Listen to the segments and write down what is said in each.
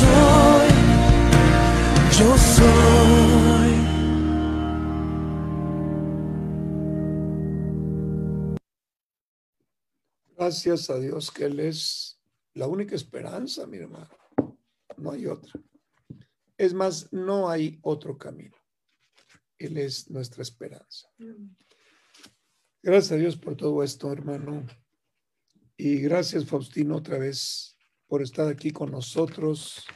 soy, yo soy. Gracias a Dios que Él es la única esperanza, mi hermano. No hay otra. Es más, no hay otro camino. Él es nuestra esperanza. Gracias a Dios por todo esto, hermano. Y gracias, Faustino, otra vez por estar aquí con nosotros,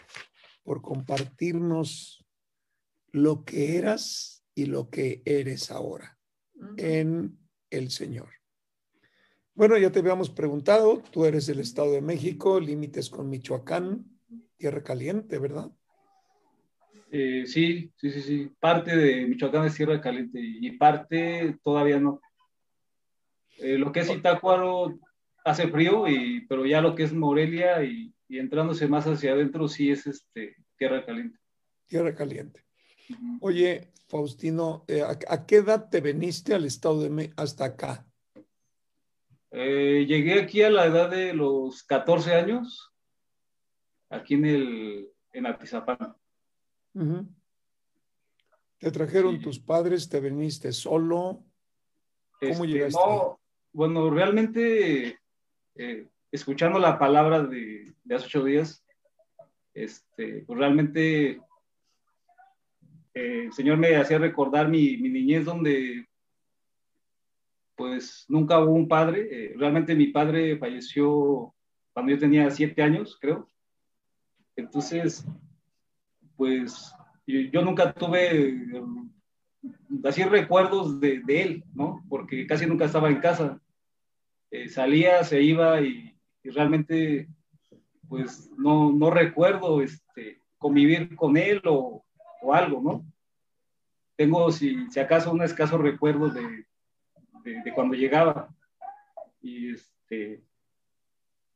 por compartirnos lo que eras y lo que eres ahora en el Señor. Bueno, ya te habíamos preguntado, tú eres del Estado de México, límites con Michoacán, tierra caliente, ¿verdad? Eh, sí, sí, sí, sí. Parte de Michoacán es tierra caliente y parte todavía no. Eh, lo que es Itácuaro hace frío, y, pero ya lo que es Morelia y, entrándose más hacia adentro sí es este, tierra caliente. Tierra caliente. Oye, Faustino, eh, ¿a, qué edad te veniste al estado de México hasta acá? Eh, llegué aquí a la edad de los 14 años, aquí en el en Atizapán. ¿Te trajeron tus padres? ¿Te viniste solo? ¿Cómo este, llegaste? bueno, realmente, eh, escuchando la palabra de, hace ocho días, este, pues realmente eh, el Señor me hacía recordar mi, niñez donde pues nunca hubo un padre. Eh, realmente mi padre falleció cuando yo tenía siete años, creo. Entonces, pues yo, nunca tuve así recuerdos de, de, él, ¿no? Porque casi nunca estaba en casa. Eh, salía, se iba y, realmente pues no, no recuerdo este, convivir con él o, o algo, ¿no? Tengo, si, si, acaso, un escaso recuerdo de, de, cuando llegaba. Y este,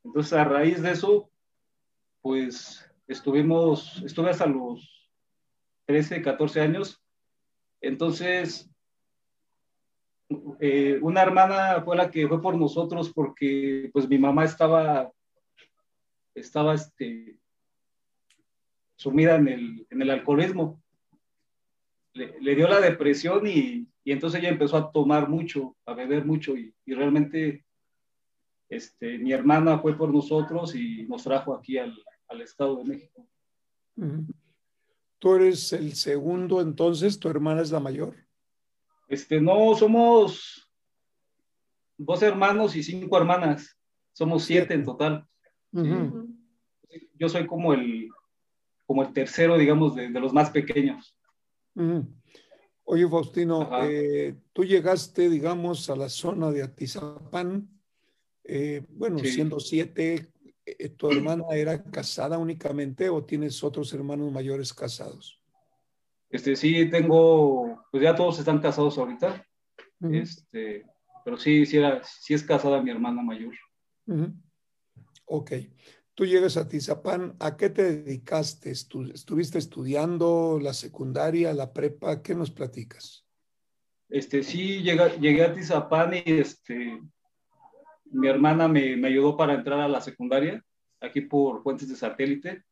entonces a raíz de eso, pues estuvimos, estuve hasta los 13, 14 años. Entonces, eh, una hermana fue la que fue por nosotros porque pues mi mamá estaba, estaba este, sumida en el, en el alcoholismo. Le, dio la depresión y, y, entonces ella empezó a tomar mucho, a beber mucho y, y, realmente este, mi hermana fue por nosotros y nos trajo aquí al, al Estado de México. Tú eres el segundo, entonces tu hermana es la mayor. Este, no, somos dos hermanos y cinco hermanas. Somos siete en total. Yo soy como el, como el tercero, digamos, de, los más pequeños. Oye, Faustino, eh, tú llegaste, digamos, a la zona de Atizapán, eh, bueno, siendo siete, eh, ¿tu hermana era casada únicamente o tienes otros hermanos mayores casados? Este, sí, tengo, pues ya todos están casados ahorita. este, pero sí, sí, era, sí es casada mi hermana mayor. Ok. Tú llegas a Tizapán, ¿a qué te dedicaste? ¿Estuviste estudiando la secundaria, la prepa? ¿Qué nos platicas? Este, sí, llegué, llegué a Tizapán y este, mi hermana me, me, ayudó para entrar a la secundaria, aquí por Fuentes de Satélite.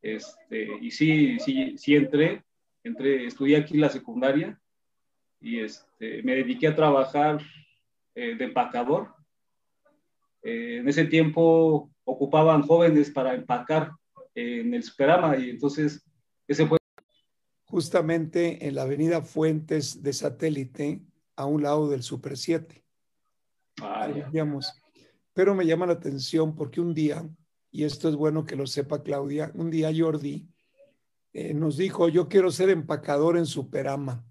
Este, y sí, sí, sí entré entré, estudié aquí la secundaria y este, me dediqué a trabajar eh, de empacador. Eh, en ese tiempo ocupaban jóvenes para empacar en el Superama y entonces ese fue... Justamente en la avenida Fuentes de Satélite, a un lado del Super 7. Pero me llama la atención porque un día, y esto es bueno que lo sepa Claudia, un día Jordi eh, nos dijo, yo quiero ser empacador en Superama.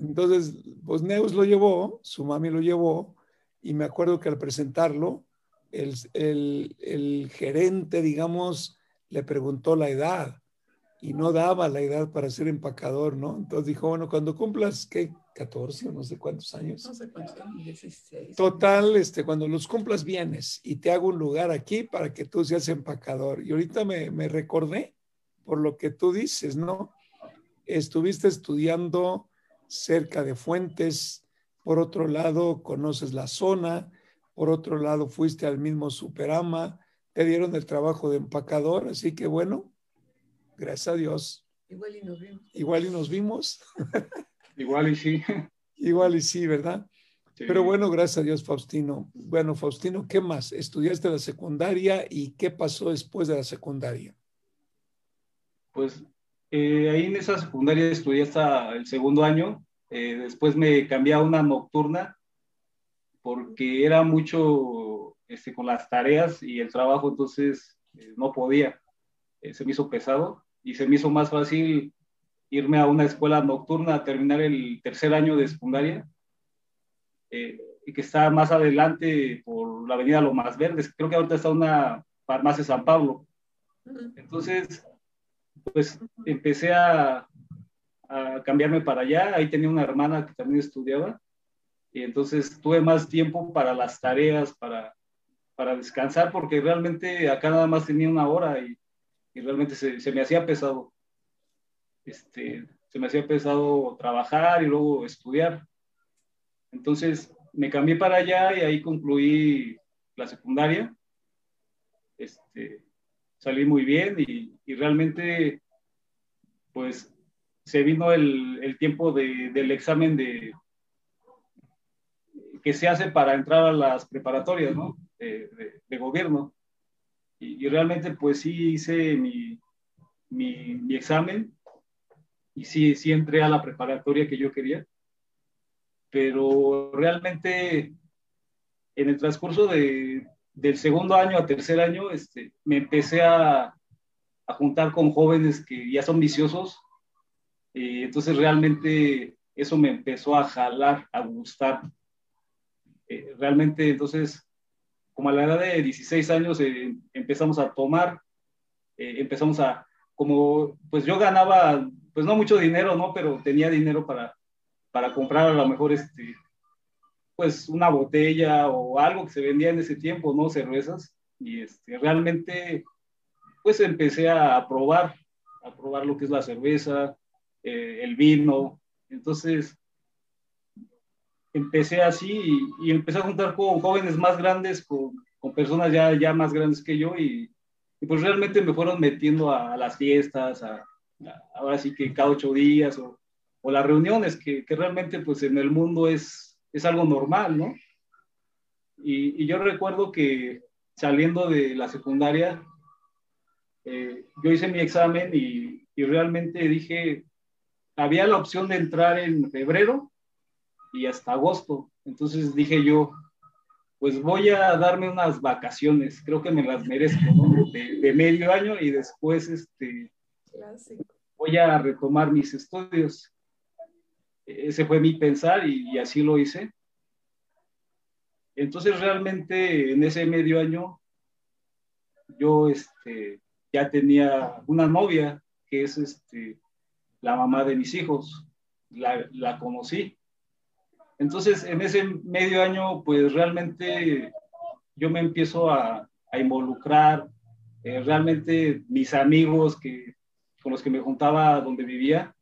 Entonces, pues Neus lo llevó, su mami lo llevó, y me acuerdo que al presentarlo, el, el, el gerente, digamos, le preguntó la edad y no daba la edad para ser empacador, ¿no? Entonces dijo, bueno, cuando cumplas, ¿qué? 14 o no sé cuántos años. No sé cuántos, 16. Total, este, cuando los cumplas vienes y te hago un lugar aquí para que tú seas empacador. Y ahorita me, me recordé por lo que tú dices, ¿no? Estuviste estudiando cerca de fuentes, por otro lado conoces la zona, por otro lado fuiste al mismo Superama, te dieron el trabajo de empacador, así que bueno, Gracias a Dios. Igual y nos vimos. Igual y nos vimos. Igual y sí. Igual y sí, ¿verdad? Sí. Pero bueno, gracias a Dios, Faustino. Bueno, Faustino, ¿qué más? Estudiaste la secundaria y qué pasó después de la secundaria? Pues eh, ahí en esa secundaria estudié hasta el segundo año. Eh, después me cambié a una nocturna porque era mucho este, con las tareas y el trabajo, entonces eh, no podía. Eh, se me hizo pesado y se me hizo más fácil irme a una escuela nocturna a terminar el tercer año de secundaria, eh, y que está más adelante por la avenida Lomas Verdes. Creo que ahorita está una farmacia San Pablo. Entonces, pues empecé a, a cambiarme para allá. Ahí tenía una hermana que también estudiaba. Y entonces tuve más tiempo para las tareas, para, para descansar, porque realmente acá nada más tenía una hora y, y realmente se, se me hacía pesado. Este, se me hacía pesado trabajar y luego estudiar. Entonces me cambié para allá y ahí concluí la secundaria. Este, salí muy bien y, y realmente, pues, se vino el, el tiempo de, del examen de que se hace para entrar a las preparatorias, ¿no? De, de- de gobierno. Y, y realmente, pues, sí hice mi, mi, mi examen y sí, sí entré a la preparatoria que yo quería. Pero realmente, en el transcurso de, del segundo año a tercer año, este, me empecé a, a juntar con jóvenes que ya son viciosos. Y entonces realmente eso me empezó a jalar, a gustar. Eh, realmente entonces, como a la edad de 16 años, eh, empezamos a tomar, eh, empezamos a, como, pues yo ganaba, pues no mucho dinero, ¿no? Pero tenía dinero para, para comprar a lo mejor este, pues una botella o algo que se vendía en ese tiempo, ¿no? Cervezas. Y este, realmente, pues empecé a probar, a probar lo que es la cerveza, eh, el vino. Entonces, empecé así y, empecé a juntar con jóvenes más grandes, con, con personas ya, ya más grandes que yo y, y, pues realmente me fueron metiendo a, las fiestas, a, ahora sí que cada ocho días o, o las reuniones, que, que, realmente pues en el mundo es, es algo normal, ¿no? Y, y yo recuerdo que saliendo de la secundaria, eh, yo hice mi examen y, y realmente dije, había la opción de entrar en febrero y hasta agosto. Entonces dije yo, pues voy a darme unas vacaciones, creo que me las merezco, ¿no? De, de medio año y después este, Clásico. voy a retomar mis estudios. Ese fue mi pensar y, así lo hice. Entonces realmente en ese medio año yo este, ya tenía una novia que es este, la mamá de mis hijos, la, la conocí. Entonces, en ese medio año, pues realmente yo me empiezo a, a involucrar, eh, realmente mis amigos que, con los que me juntaba donde vivía,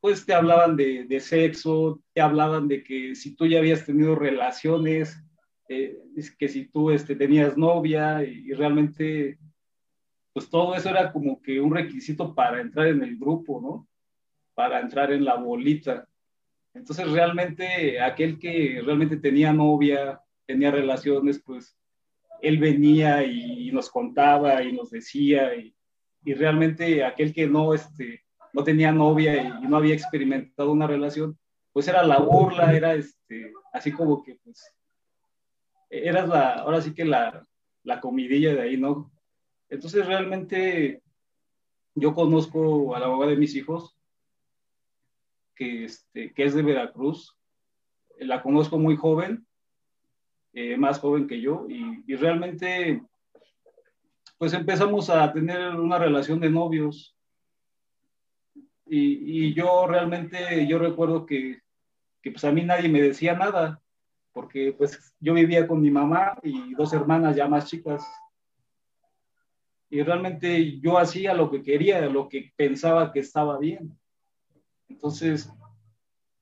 pues te hablaban de, de sexo, te hablaban de que si tú ya habías tenido relaciones, eh, que si tú este, tenías novia y, realmente, pues todo eso era como que un requisito para entrar en el grupo, ¿no? Para entrar en la bolita. Entonces, realmente, aquel que realmente tenía novia, tenía relaciones, pues él venía y, y nos contaba y nos decía, y, y, realmente aquel que no, este, no tenía novia y, no había experimentado una relación, pues era la burla, era este, así como que, pues, eras la, ahora sí que la, la comidilla de ahí, ¿no? Entonces, realmente, yo conozco a la mamá de mis hijos, que, este, es de Veracruz. La conozco muy joven, eh, más joven que yo, y, y, realmente, pues empezamos a tener una relación de novios. Y, yo realmente, yo recuerdo que, que, pues a mí nadie me decía nada, porque pues yo vivía con mi mamá y dos hermanas ya más chicas. Y realmente yo hacía lo que quería, lo que pensaba que estaba bien. Entonces,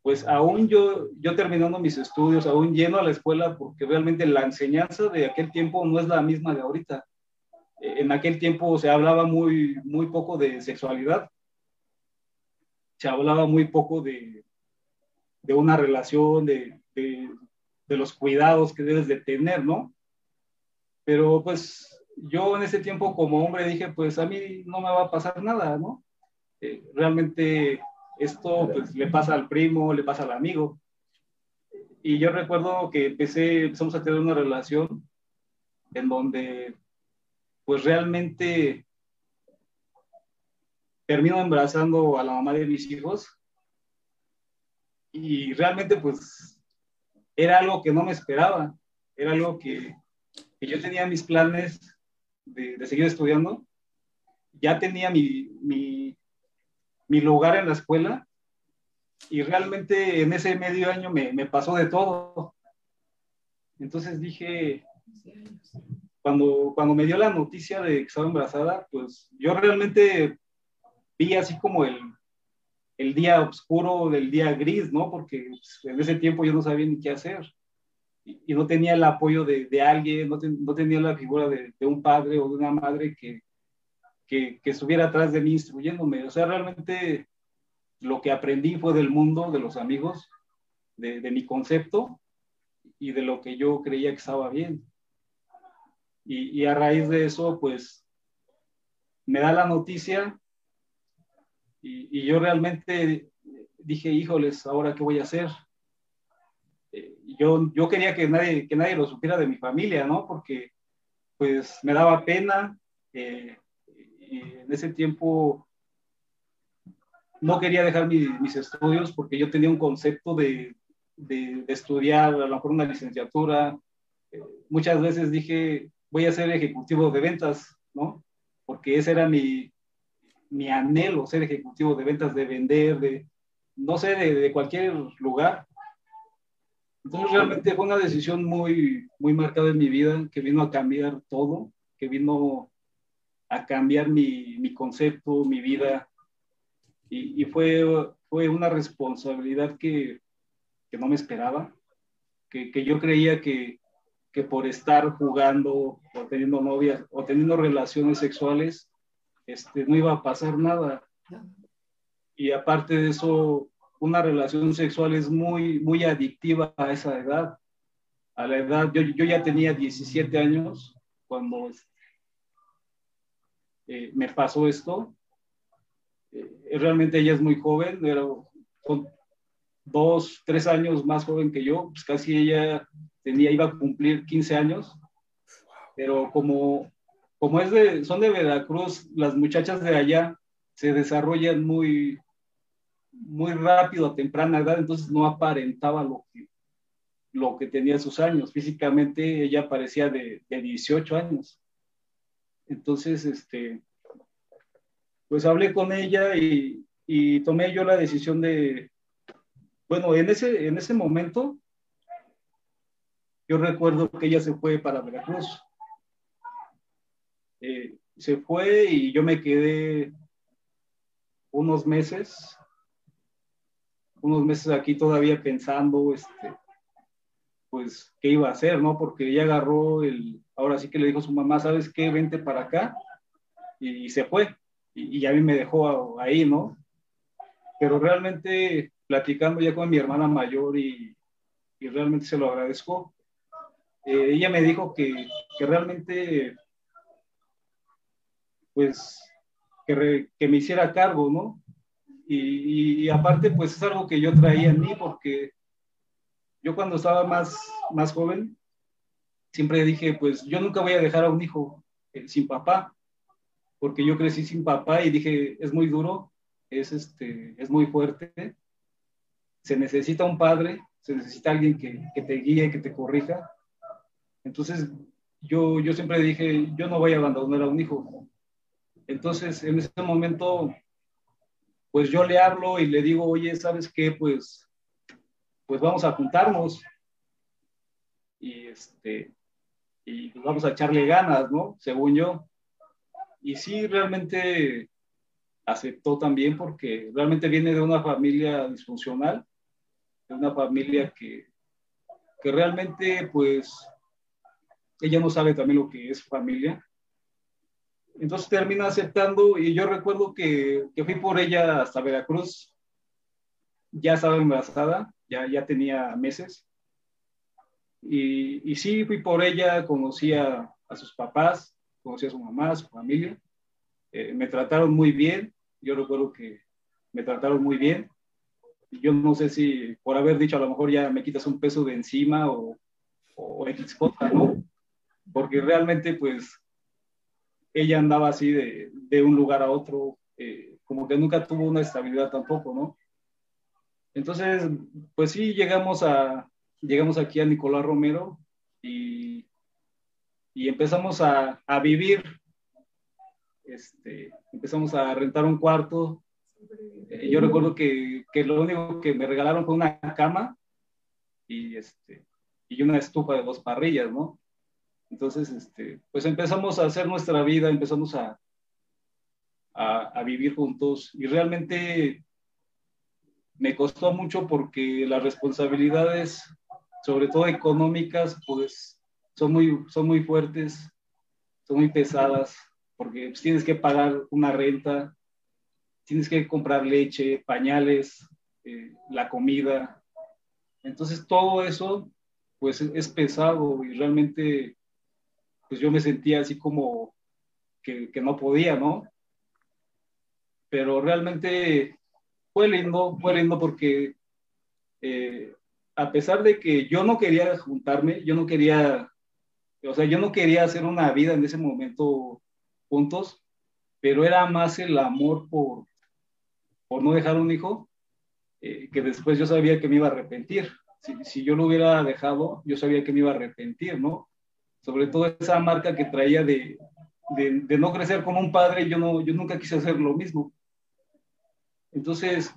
pues aún yo, yo terminando mis estudios, aún yendo a la escuela, porque realmente la enseñanza de aquel tiempo no es la misma de ahorita. en aquel tiempo se hablaba muy, muy poco de sexualidad, se hablaba muy poco de, de una relación, de, de, de, los cuidados que debes de tener, ¿no? Pero pues yo en ese tiempo como hombre dije, pues a mí no me va a pasar nada, ¿no? Eh, realmente esto pues le pasa al primo, le pasa al amigo. Y yo recuerdo que empecé, empezamos a tener una relación en donde pues realmente termino embarazando a la mamá de mis hijos. Y realmente pues era algo que no me esperaba, era algo que, que yo tenía mis planes de, de, seguir estudiando, ya tenía mi, mi, mi, lugar en la escuela. Y realmente en ese medio año me, me pasó de todo. Entonces dije, cuando, cuando me dio la noticia de que estaba embarazada, pues yo realmente vi así como el, el día oscuro del día gris, ¿no? Porque pues, en ese tiempo yo no sabía ni qué hacer y, no tenía el apoyo de, de alguien, no, no, tenía la figura de, un padre o de una madre que, que, estuviera atrás de mí instruyéndome. O sea, realmente lo que aprendí fue del mundo, de los amigos, de, mi concepto y de lo que yo creía que estaba bien. Y, a raíz de eso, pues, me da la noticia y, yo realmente dije, híjoles, ¿ahora qué voy a hacer? Eh, yo, yo quería que nadie, que nadie lo supiera de mi familia, ¿no? Porque, pues, me daba pena. Eh, y en ese tiempo no quería dejar mi, mis estudios porque yo tenía un concepto de, de, de estudiar a lo mejor una licenciatura. Eh, muchas veces dije, voy a ser ejecutivo de ventas, ¿no? Porque ese era mi, mi anhelo, ser ejecutivo de ventas, de vender, de, no sé, de, de, cualquier lugar. Entonces realmente fue una decisión muy, muy marcada en mi vida, que vino a cambiar todo, que vino a cambiar mi, mi concepto, mi vida. Y, y, fue, fue una responsabilidad que, que no me esperaba, que, que yo creía que, que por estar jugando o teniendo novias o teniendo relaciones sexuales, este, no iba a pasar nada. Y aparte de eso, una relación sexual es muy, muy adictiva a esa edad. A la edad, yo, yo ya tenía 17 años cuando eh, me pasó esto. Eh, realmente ella es muy joven, era con dos, tres años más joven que yo, pues casi ella tenía, iba a cumplir 15 años, pero como, como es de, son de Veracruz, las muchachas de allá se desarrollan muy, muy rápido a temprana edad, entonces no aparentaba lo que, tenía sus años. Físicamente ella parecía de, de 18 años. Entonces, este, pues hablé con ella y, y tomé yo la decisión de, bueno, en ese, en ese momento, yo recuerdo que ella se fue para Veracruz. Eh, se fue y yo me quedé unos meses, unos meses aquí todavía pensando, este, pues, qué iba a hacer, ¿no? Porque ella agarró el, ahora sí que le dijo a su mamá, ¿sabes qué? Vente para acá. Y, se fue. Y, y, a mí me dejó ahí, ¿no? Pero realmente platicando ya con mi hermana mayor y, y realmente se lo agradezco. Eh, ella me dijo que, que realmente, pues, que, me hiciera cargo, ¿no? Y, y, aparte, pues es algo que yo traía en mí porque yo cuando estaba más, más joven, siempre dije, pues yo nunca voy a dejar a un hijo eh, sin papá, porque yo crecí sin papá y dije, es muy duro, es, este, es muy fuerte, se necesita un padre, se necesita alguien que, que te guíe, que te corrija. Entonces, yo, yo siempre dije, yo no voy a abandonar a un hijo. Entonces, en ese momento, pues yo le hablo y le digo, oye, ¿sabes qué? Pues, pues vamos a juntarnos y, este, y vamos a echarle ganas, ¿no? Según yo. Y sí, realmente aceptó también porque realmente viene de una familia disfuncional de una familia que, que realmente, pues, ella no sabe también lo que es familia. Entonces termina aceptando y yo recuerdo que, que, fui por ella hasta Veracruz. Ya estaba embarazada, ya, ya tenía meses. Y, y sí, fui por ella, conocí a, a, sus papás, conocí a su mamá, a su familia. Eh, me trataron muy bien. Yo recuerdo que me trataron muy bien. Yo no sé si por haber dicho a lo mejor ya me quitas un peso de encima o, o X cosa, ¿no? Porque realmente pues ella andaba así de, de un lugar a otro, eh, como que nunca tuvo una estabilidad tampoco, ¿no? Entonces, pues sí, llegamos, a, llegamos aquí a Nicolás Romero y, y empezamos a, a vivir, este, empezamos a rentar un cuarto. Eh, yo recuerdo que, que, lo único que me regalaron fue una cama y, este, y una estufa de dos parrillas, ¿no? Entonces, este, pues empezamos a hacer nuestra vida, empezamos a, a, vivir juntos y realmente me costó mucho porque las responsabilidades, sobre todo económicas, pues son muy, son muy fuertes, son muy pesadas, porque pues, tienes que pagar una renta, tienes que comprar leche, pañales, eh, la comida. Entonces todo eso, pues es pesado y realmente pues yo me sentía así como que, que, no podía, ¿no? Pero realmente fue lindo, fue lindo porque eh, a pesar de que yo no quería juntarme, yo no quería, o sea, yo no quería hacer una vida en ese momento juntos, pero era más el amor por, por no dejar un hijo, eh, que después yo sabía que me iba a arrepentir. Si, si yo lo hubiera dejado, yo sabía que me iba a arrepentir, ¿no? Sobre todo esa marca que traía de, de, no crecer como un padre, yo, no, yo nunca quise hacer lo mismo. Entonces,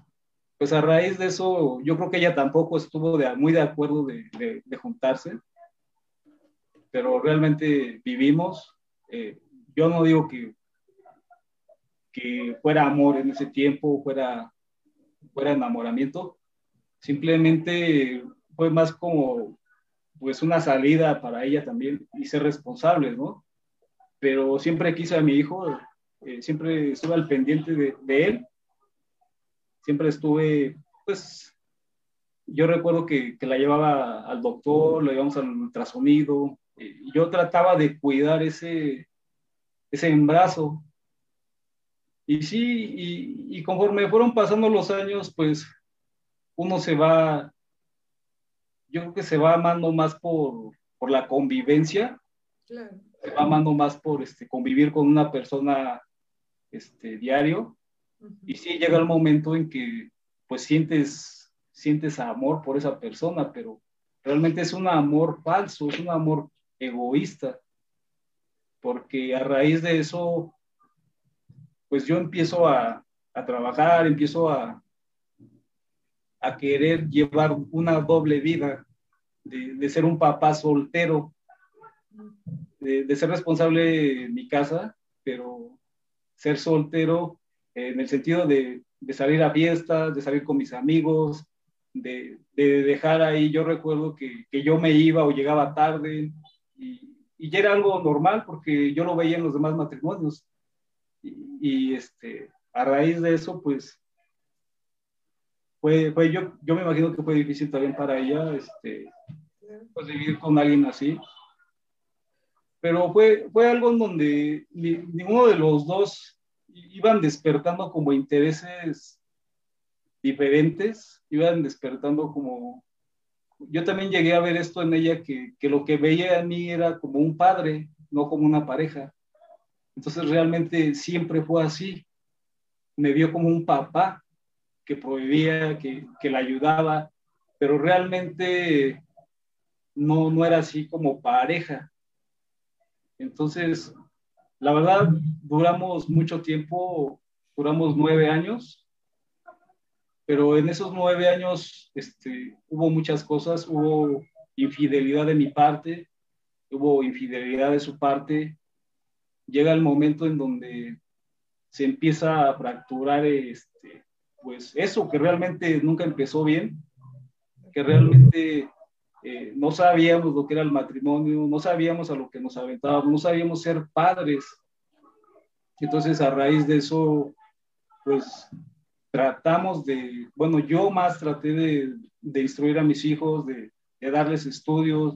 pues a raíz de eso, yo creo que ella tampoco estuvo muy de acuerdo de, juntarse, pero realmente vivimos. Eh, yo no digo que, que fuera amor en ese tiempo, fuera, fuera enamoramiento, simplemente fue más como pues una salida para ella también y ser responsables, ¿no? Pero siempre quise a mi hijo, eh, siempre estuve al pendiente de, de, él, siempre estuve, pues, yo recuerdo que, que la llevaba al doctor, la llevamos al ultrasonido, eh, yo trataba de cuidar ese, ese embarazo. Y sí, y conforme fueron pasando los años, pues uno se va yo creo que se va amando más por, por la convivencia, claro. se va amando más por este, convivir con una persona este, diario. Uh -huh. Y sí llega el momento en que pues sientes, sientes amor por esa persona, pero realmente es un amor falso, es un amor egoísta, porque a raíz de eso, pues yo empiezo a, a trabajar, empiezo a, a querer llevar una doble vida, de, de ser un papá soltero, de, de, ser responsable en mi casa, pero ser soltero en el sentido de, de salir a fiestas, de salir con mis amigos, de, de dejar ahí, yo recuerdo que, que, yo me iba o llegaba tarde y, y, era algo normal porque yo lo veía en los demás matrimonios. Y, y este, a raíz de eso, pues fue, fue yo, yo me imagino que fue difícil también para ella este, pues, vivir con alguien así. Pero fue, fue algo en donde ni, ninguno de los dos iban despertando como intereses diferentes, iban despertando como... Yo también llegué a ver esto en ella, que, que lo que veía en mí era como un padre, no como una pareja. Entonces realmente siempre fue así. Me vio como un papá, que prohibía, que, que la ayudaba, pero realmente no, no era así como pareja. Entonces, la verdad, duramos mucho tiempo, duramos nueve años, pero en esos nueve años este, hubo muchas cosas, hubo infidelidad de mi parte, hubo infidelidad de su parte. Llega el momento en donde se empieza a fracturar este, pues eso que realmente nunca empezó bien, que realmente eh, no sabíamos lo que era el matrimonio, no sabíamos a lo que nos aventábamos, no sabíamos ser padres. Entonces, a raíz de eso, pues tratamos de, bueno, yo más traté de, de instruir a mis hijos, de, de, darles estudios,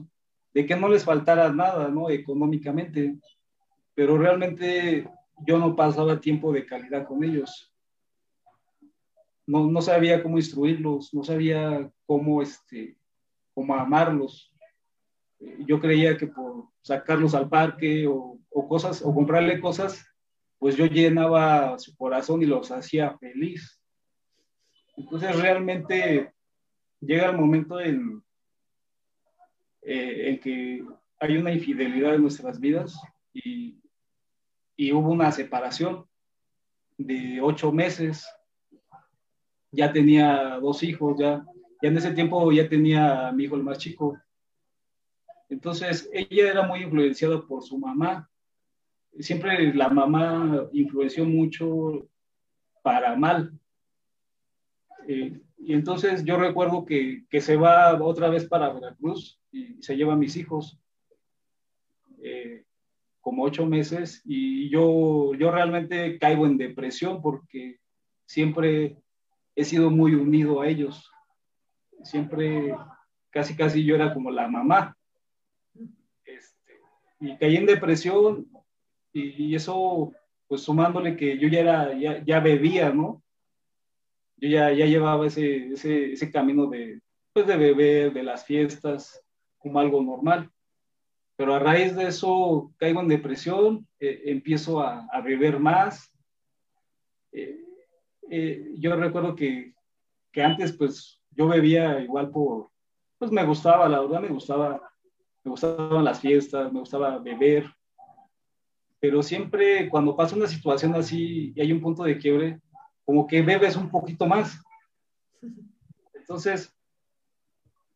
de que no les faltara nada, ¿no? Económicamente, pero realmente yo no pasaba tiempo de calidad con ellos. No, no sabía cómo instruirlos, no sabía cómo, este, cómo amarlos. Yo creía que por sacarlos al parque o, o cosas, o comprarle cosas, pues yo llenaba su corazón y los hacía feliz. Entonces realmente llega el momento en, eh, que hay una infidelidad en nuestras vidas y, y, hubo una separación de ocho meses. Ya tenía dos hijos, ya, ya en ese tiempo ya tenía a mi hijo el más chico. Entonces ella era muy influenciada por su mamá. Siempre la mamá influenció mucho para mal. Eh, y entonces yo recuerdo que, que, se va otra vez para Veracruz y se lleva a mis hijos, eh, como ocho meses, y yo, yo realmente caigo en depresión porque siempre he sido muy unido a ellos. Siempre, casi, casi yo era como la mamá. Este, y caí en depresión y, eso, pues sumándole que yo ya, era, ya, ya bebía, ¿no? yo ya, ya llevaba ese, ese, camino de, pues de beber, de las fiestas, como algo normal. Pero a raíz de eso caigo en depresión, eh, empiezo a, a, beber más. Eh, eh, yo recuerdo que, que, antes pues yo bebía igual por, pues me gustaba, la verdad me gustaba, me gustaban las fiestas, me gustaba beber. Pero siempre cuando pasa una situación así y hay un punto de quiebre, como que bebes un poquito más. Entonces,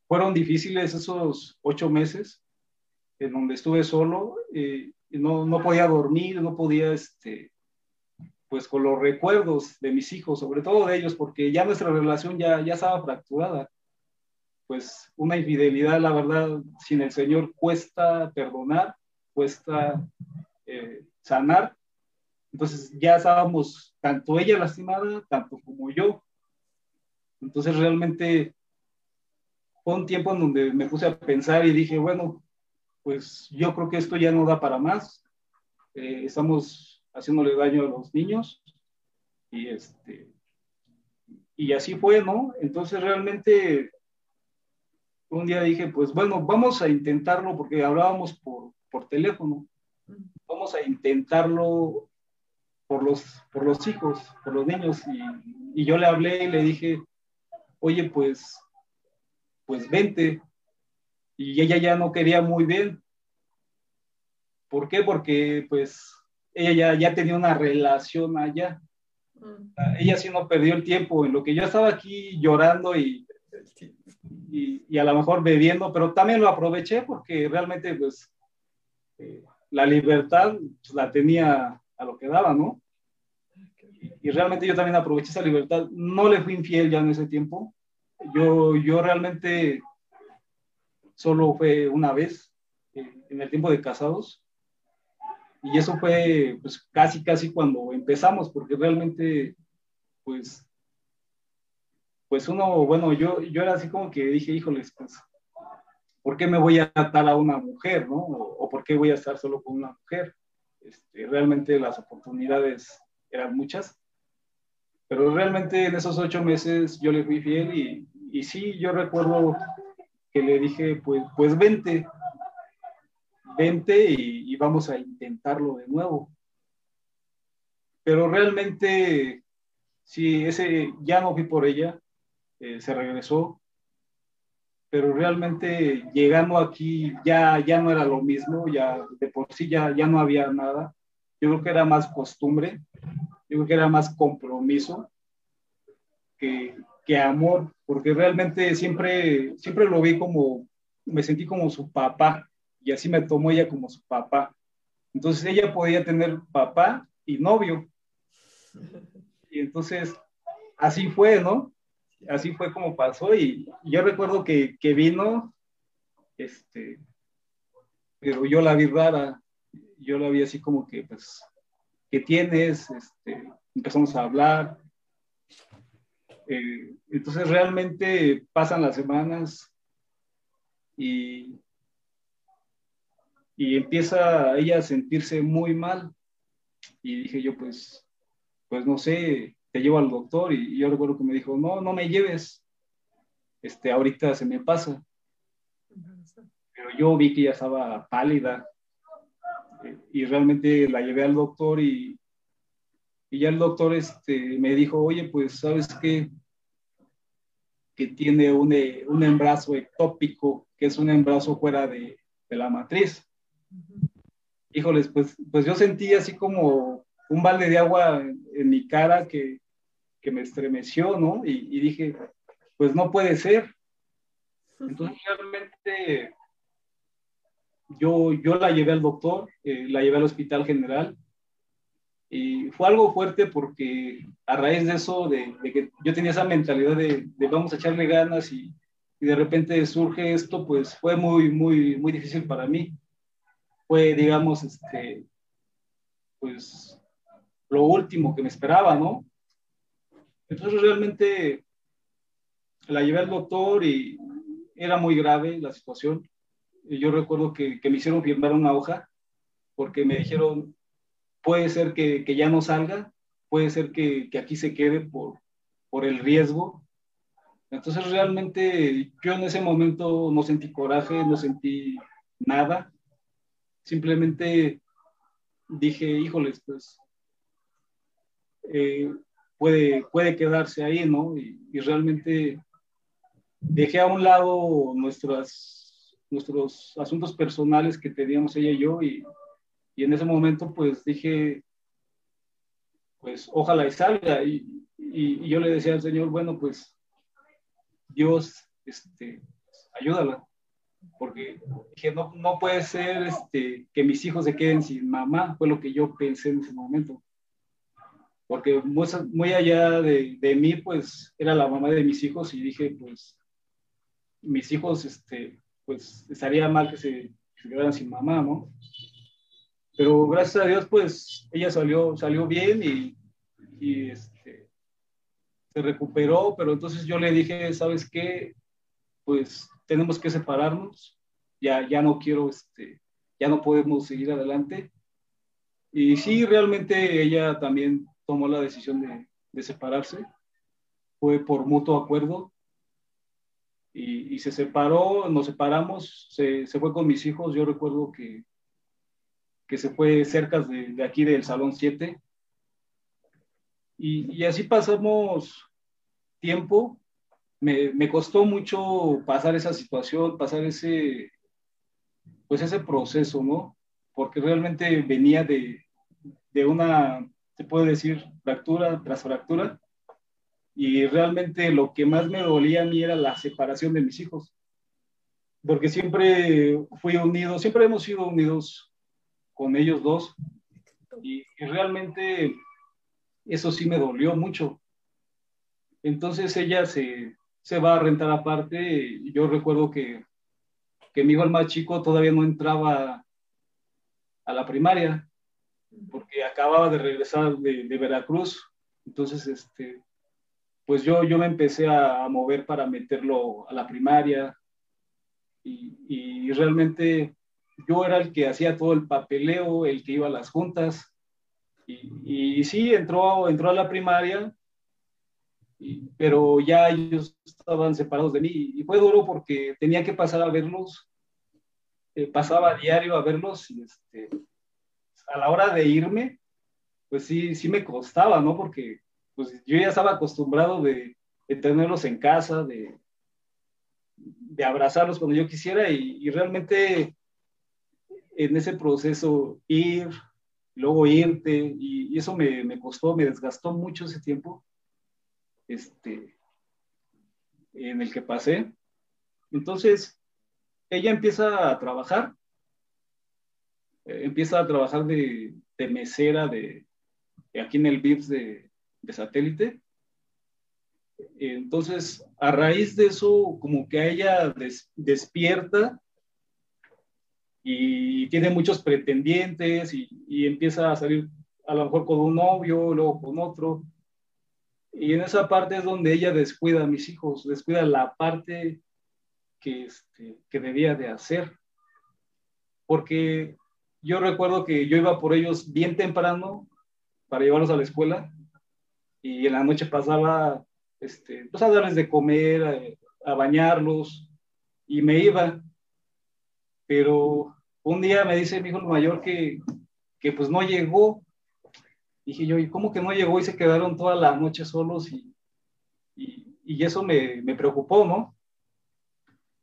fueron difíciles esos ocho meses en donde estuve solo eh, no, no, podía dormir, no podía, este, pues con los recuerdos de mis hijos, sobre todo de ellos, porque ya nuestra relación ya, ya estaba fracturada. Pues una infidelidad, la verdad, sin el Señor cuesta perdonar, cuesta eh, sanar, entonces ya estábamos, tanto ella lastimada, tanto como yo. Entonces realmente fue un tiempo en donde me puse a pensar y dije, bueno, pues yo creo que esto ya no da para más. Eh, estamos haciéndole daño a los niños. Y, este, y así fue, ¿no? Entonces realmente un día dije, pues bueno, vamos a intentarlo porque hablábamos por, por teléfono. Vamos a intentarlo por los, por los hijos, por los niños. Y, y, yo le hablé y le dije, oye, pues, pues vente. Y ella ya no quería muy bien. ¿Por qué? Porque pues ella ya, ya tenía una relación allá. Mm. Ella sí no perdió el tiempo en lo que yo estaba aquí llorando y, y, y, a lo mejor bebiendo, pero también lo aproveché porque realmente pues eh, la libertad pues, la tenía a lo que daba, ¿no? Y, y, realmente yo también aproveché esa libertad. No le fui infiel ya en ese tiempo. Yo, yo realmente solo fue una vez eh, en el tiempo de casados. Y eso fue pues casi, casi cuando empezamos, porque realmente, pues, pues uno, bueno, yo, yo era así como que dije, híjoles, pues, ¿por qué me voy a atar a una mujer, no? O, o por qué voy a estar solo con una mujer? Este, realmente las oportunidades eran muchas, pero realmente en esos ocho meses yo le fui fiel y, y sí, yo recuerdo que le dije, pues, pues vente, vente y, vamos a intentarlo de nuevo. Pero realmente, sí, ese, ya no fui por ella, eh, se regresó, pero realmente llegando aquí ya, ya no era lo mismo, ya de por sí ya, ya no había nada. Yo creo que era más costumbre, yo creo que era más compromiso que, que amor, porque realmente siempre, siempre lo vi como, me sentí como su papá, y así me tomó ella como su papá. Entonces ella podía tener papá y novio. Y entonces así fue, ¿no? así fue como pasó y yo recuerdo que, que, vino, este, pero yo la vi rara, yo la vi así como que pues ¿qué tienes? Este, empezamos a hablar. Eh, entonces realmente pasan las semanas y, y empieza ella a sentirse muy mal. Y dije yo, pues, pues no sé, te llevo al doctor. Y, yo recuerdo que me dijo, no, no me lleves. Este, ahorita se me pasa. Pero yo vi que ella estaba pálida eh, y realmente la llevé al doctor y, y ya el doctor este, me dijo, oye, pues, ¿sabes qué? Que tiene un, eh, un embarazo ectópico, que es un embarazo fuera de, de la matriz. Híjoles, pues, pues yo sentí así como un balde de agua en, en mi cara que, que, me estremeció, ¿no? Y, y, dije, pues no puede ser. Entonces realmente yo, yo la llevé al doctor, eh, la llevé al hospital general y fue algo fuerte porque a raíz de eso, de, de que yo tenía esa mentalidad de, de vamos a echarle ganas y, y, de repente surge esto, pues fue muy, muy, muy difícil para mí. Fue, digamos, este, pues lo último que me esperaba, ¿no? Entonces realmente la llevé al doctor y era muy grave la situación. Yo recuerdo que, que me hicieron firmar una hoja porque me dijeron, puede ser que, que ya no salga, puede ser que, que, aquí se quede por, por el riesgo. Entonces realmente yo en ese momento no sentí coraje, no sentí nada. Simplemente dije, híjoles, pues eh, puede, puede quedarse ahí, ¿no? Y, realmente dejé a un lado nuestras, nuestros asuntos personales que teníamos ella y yo y, en ese momento pues dije, pues ojalá y salga. Y, y, y, yo le decía al Señor, bueno, pues Dios, este, ayúdala. Porque dije, no, no puede ser este, que mis hijos se queden sin mamá, fue lo que yo pensé en ese momento. Porque muy, muy allá de, de mí, pues era la mamá de mis hijos y dije, pues mis hijos, este, pues estaría mal que se, se quedaran sin mamá, ¿no? pero gracias a Dios, pues ella salió, salió bien y, y este, se recuperó, pero entonces yo le dije, ¿sabes qué? Pues tenemos que separarnos, ya, ya no quiero, este, ya no podemos seguir adelante. Y sí, realmente ella también tomó la decisión de, de separarse, fue por mutuo acuerdo. Y, y, se separó, nos separamos, se, se fue con mis hijos, yo recuerdo que que se fue cerca de, de aquí del Salón 7. Y, y, así pasamos tiempo. Me, me, costó mucho pasar esa situación, pasar ese, pues ese proceso, ¿no? Porque realmente venía de, de una, se puede decir, fractura tras fractura. Y realmente lo que más me dolía a mí era la separación de mis hijos. Porque siempre fui unido, siempre hemos sido unidos con ellos dos. Y, y, realmente eso sí me dolió mucho. Entonces ella se, se va a rentar aparte. Yo recuerdo que, que mi hijo el más chico todavía no entraba a la primaria porque acababa de regresar de, Veracruz. Entonces, este, pues yo, yo me empecé a, a mover para meterlo a la primaria y, y realmente yo era el que hacía todo el papeleo, el que iba a las juntas. Y, y sí, entró, entró a la primaria, y, pero ya ellos estaban separados de mí. Y fue duro porque tenía que pasar a verlos. Eh, pasaba a diario a verlos y este, a la hora de irme, pues sí, sí me costaba, ¿no? Porque pues yo ya estaba acostumbrado de, de tenerlos en casa, de, de abrazarlos cuando yo quisiera y, y realmente en ese proceso ir, luego irte, y, y eso me, me, costó, me desgastó mucho ese tiempo este, en el que pasé. Entonces, ella empieza a trabajar, eh, empieza a trabajar de, mesera de, aquí en el VIPS de, satélite. Entonces, a raíz de eso, como que ella des, despierta y tiene muchos pretendientes y, y, empieza a salir a lo mejor con un novio, luego con otro. Y en esa parte es donde ella descuida a mis hijos, descuida la parte que, este, que debía de hacer. Porque yo recuerdo que yo iba por ellos bien temprano para llevarlos a la escuela y en la noche pasaba este, pues a darles de comer, a, a bañarlos y me iba. Pero un día me dice mi hijo mayor que, que pues no llegó. Dije yo, ¿y cómo que no llegó? Y se quedaron toda la noche solos y, y, eso me, me, preocupó, ¿no?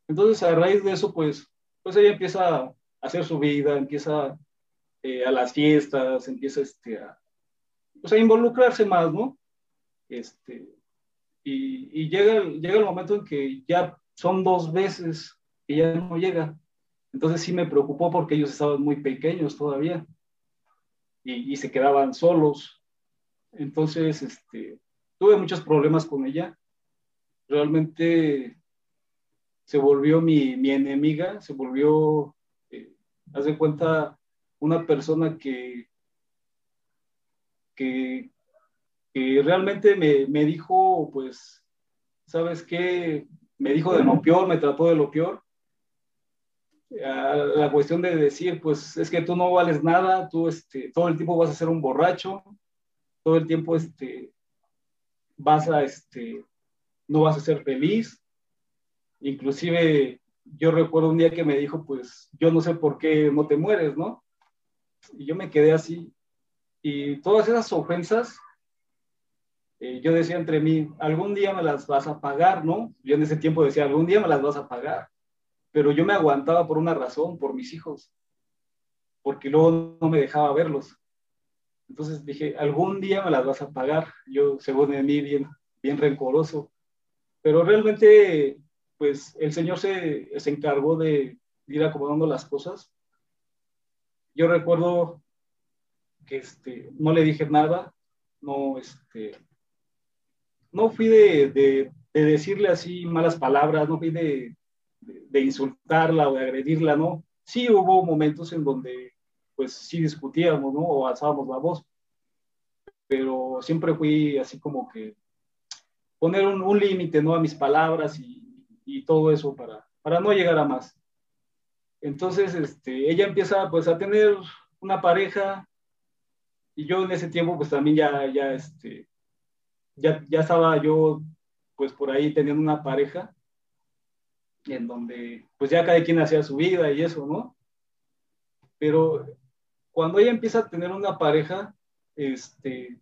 Entonces, a raíz de eso, pues, pues ella empieza a hacer su vida, empieza eh, a las fiestas, empieza este, a, pues, a involucrarse más, ¿no? Este, y, y llega, llega el momento en que ya son dos veces que ya no llega. Entonces sí me preocupó porque ellos estaban muy pequeños todavía y, se quedaban solos. Entonces, este, tuve muchos problemas con ella. Realmente se volvió mi, mi enemiga, se volvió, eh, haz de cuenta, una persona que, que, que realmente me, me, dijo, pues, ¿sabes qué? Me dijo de lo peor, me trató de lo peor. La cuestión de decir, pues, es que tú no vales nada, tú este, todo el tiempo vas a ser un borracho, todo el tiempo este, vas a, este, no vas a ser feliz. Inclusive yo recuerdo un día que me dijo, pues yo no sé por qué no te mueres, ¿no? Y yo me quedé así. Y todas esas ofensas, eh, yo decía entre mí, algún día me las vas a pagar, ¿no? Yo en ese tiempo decía, algún día me las vas a pagar. Pero yo me aguantaba por una razón, por mis hijos, porque luego no me dejaba verlos. Entonces dije, algún día me las vas a pagar. Yo, según de mí, bien, bien rencoroso. Pero realmente, pues el Señor se, se encargó de ir acomodando las cosas. Yo recuerdo que este, no le dije nada, no, este, no fui de, de, de decirle así malas palabras, no fui de, de, insultarla o de agredirla, ¿no? Sí hubo momentos en donde pues sí discutíamos, ¿no? O alzábamos la voz, pero siempre fui así como que poner un, un límite, ¿no? A mis palabras y, y, todo eso para, para no llegar a más. Entonces, este, ella empieza pues a tener una pareja y yo en ese tiempo pues también ya, ya, este, ya, ya estaba yo pues por ahí teniendo una pareja en donde pues ya cada quien hacía su vida y eso, ¿no? Pero cuando ella empieza a tener una pareja, este,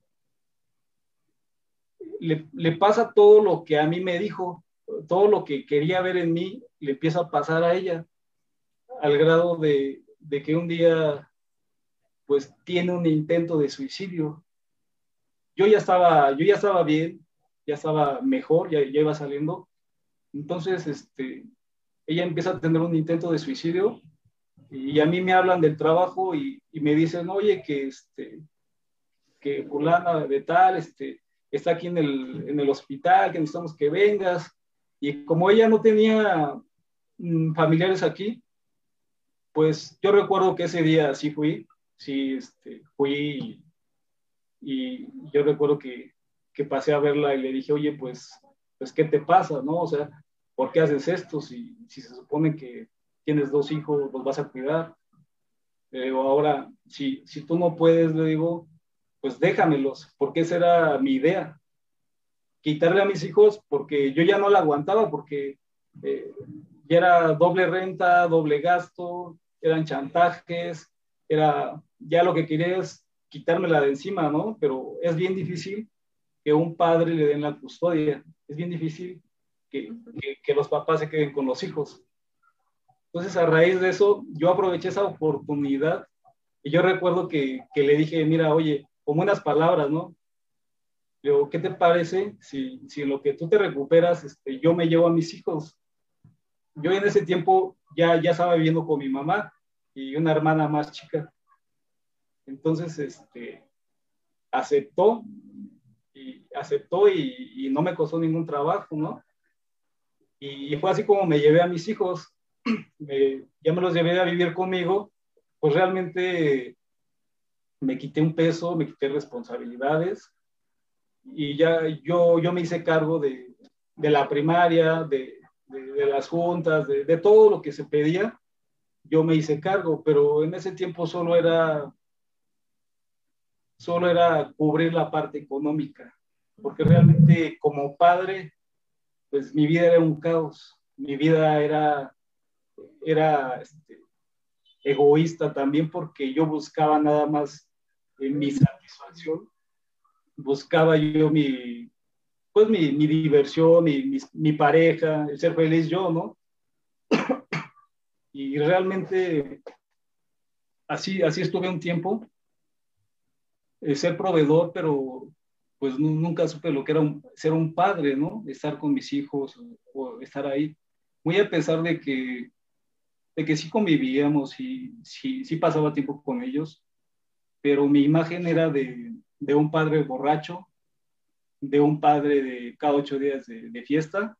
le, le, pasa todo lo que a mí me dijo, todo lo que quería ver en mí, le empieza a pasar a ella, al grado de, de que un día pues tiene un intento de suicidio. Yo ya estaba, yo ya estaba bien, ya estaba mejor, ya, ya iba saliendo. Entonces, este, ella empieza a tener un intento de suicidio y a mí me hablan del trabajo y, y me dicen, oye, que, este, que fulana de tal este, está aquí en el, en el hospital, que necesitamos que vengas. Y como ella no tenía mm, familiares aquí, pues yo recuerdo que ese día sí fui, sí este, fui y, y yo recuerdo que, que, pasé a verla y le dije, oye, pues, pues, ¿qué te pasa? ¿No? O sea, ¿por qué haces esto si, se supone que tienes dos hijos, los vas a cuidar? Eh, o ahora, si, tú no puedes, le digo, pues déjamelos, porque esa era mi idea. Quitarle a mis hijos porque yo ya no la aguantaba, porque eh, ya era doble renta, doble gasto, eran chantajes, era ya lo que quería quitármela de encima, ¿no? Pero es bien difícil que un padre le den la custodia, es bien difícil que, que, que, los papás se queden con los hijos. Entonces, a raíz de eso, yo aproveché esa oportunidad y yo recuerdo que, que le dije, mira, oye, con buenas palabras, ¿no? Digo, ¿qué te parece si, si en lo que tú te recuperas, este, yo me llevo a mis hijos? Yo en ese tiempo ya, ya estaba viviendo con mi mamá y una hermana más chica. Entonces, este, aceptó y aceptó y, y no me costó ningún trabajo, ¿no? Y fue así como me llevé a mis hijos, me, ya me los llevé a vivir conmigo, pues realmente me quité un peso, me quité responsabilidades y ya yo, yo me hice cargo de, de la primaria, de, de, de las juntas, de, todo lo que se pedía, yo me hice cargo, pero en ese tiempo solo era, solo era cubrir la parte económica, porque realmente como padre, pues mi vida era un caos, mi vida era, era este, egoísta también porque yo buscaba nada más mi satisfacción, buscaba yo mi, pues mi, mi diversión, mi, mi, mi, pareja, el ser feliz yo, ¿no? Y realmente así, así estuve un tiempo, eh, ser proveedor, pero pues nunca supe lo que era un, ser un padre, ¿no? Estar con mis hijos o, estar ahí. Muy a pesar de que de que sí convivíamos y sí, sí pasaba tiempo con ellos, pero mi imagen era de, de un padre borracho, de un padre de cada ocho días de, de, fiesta,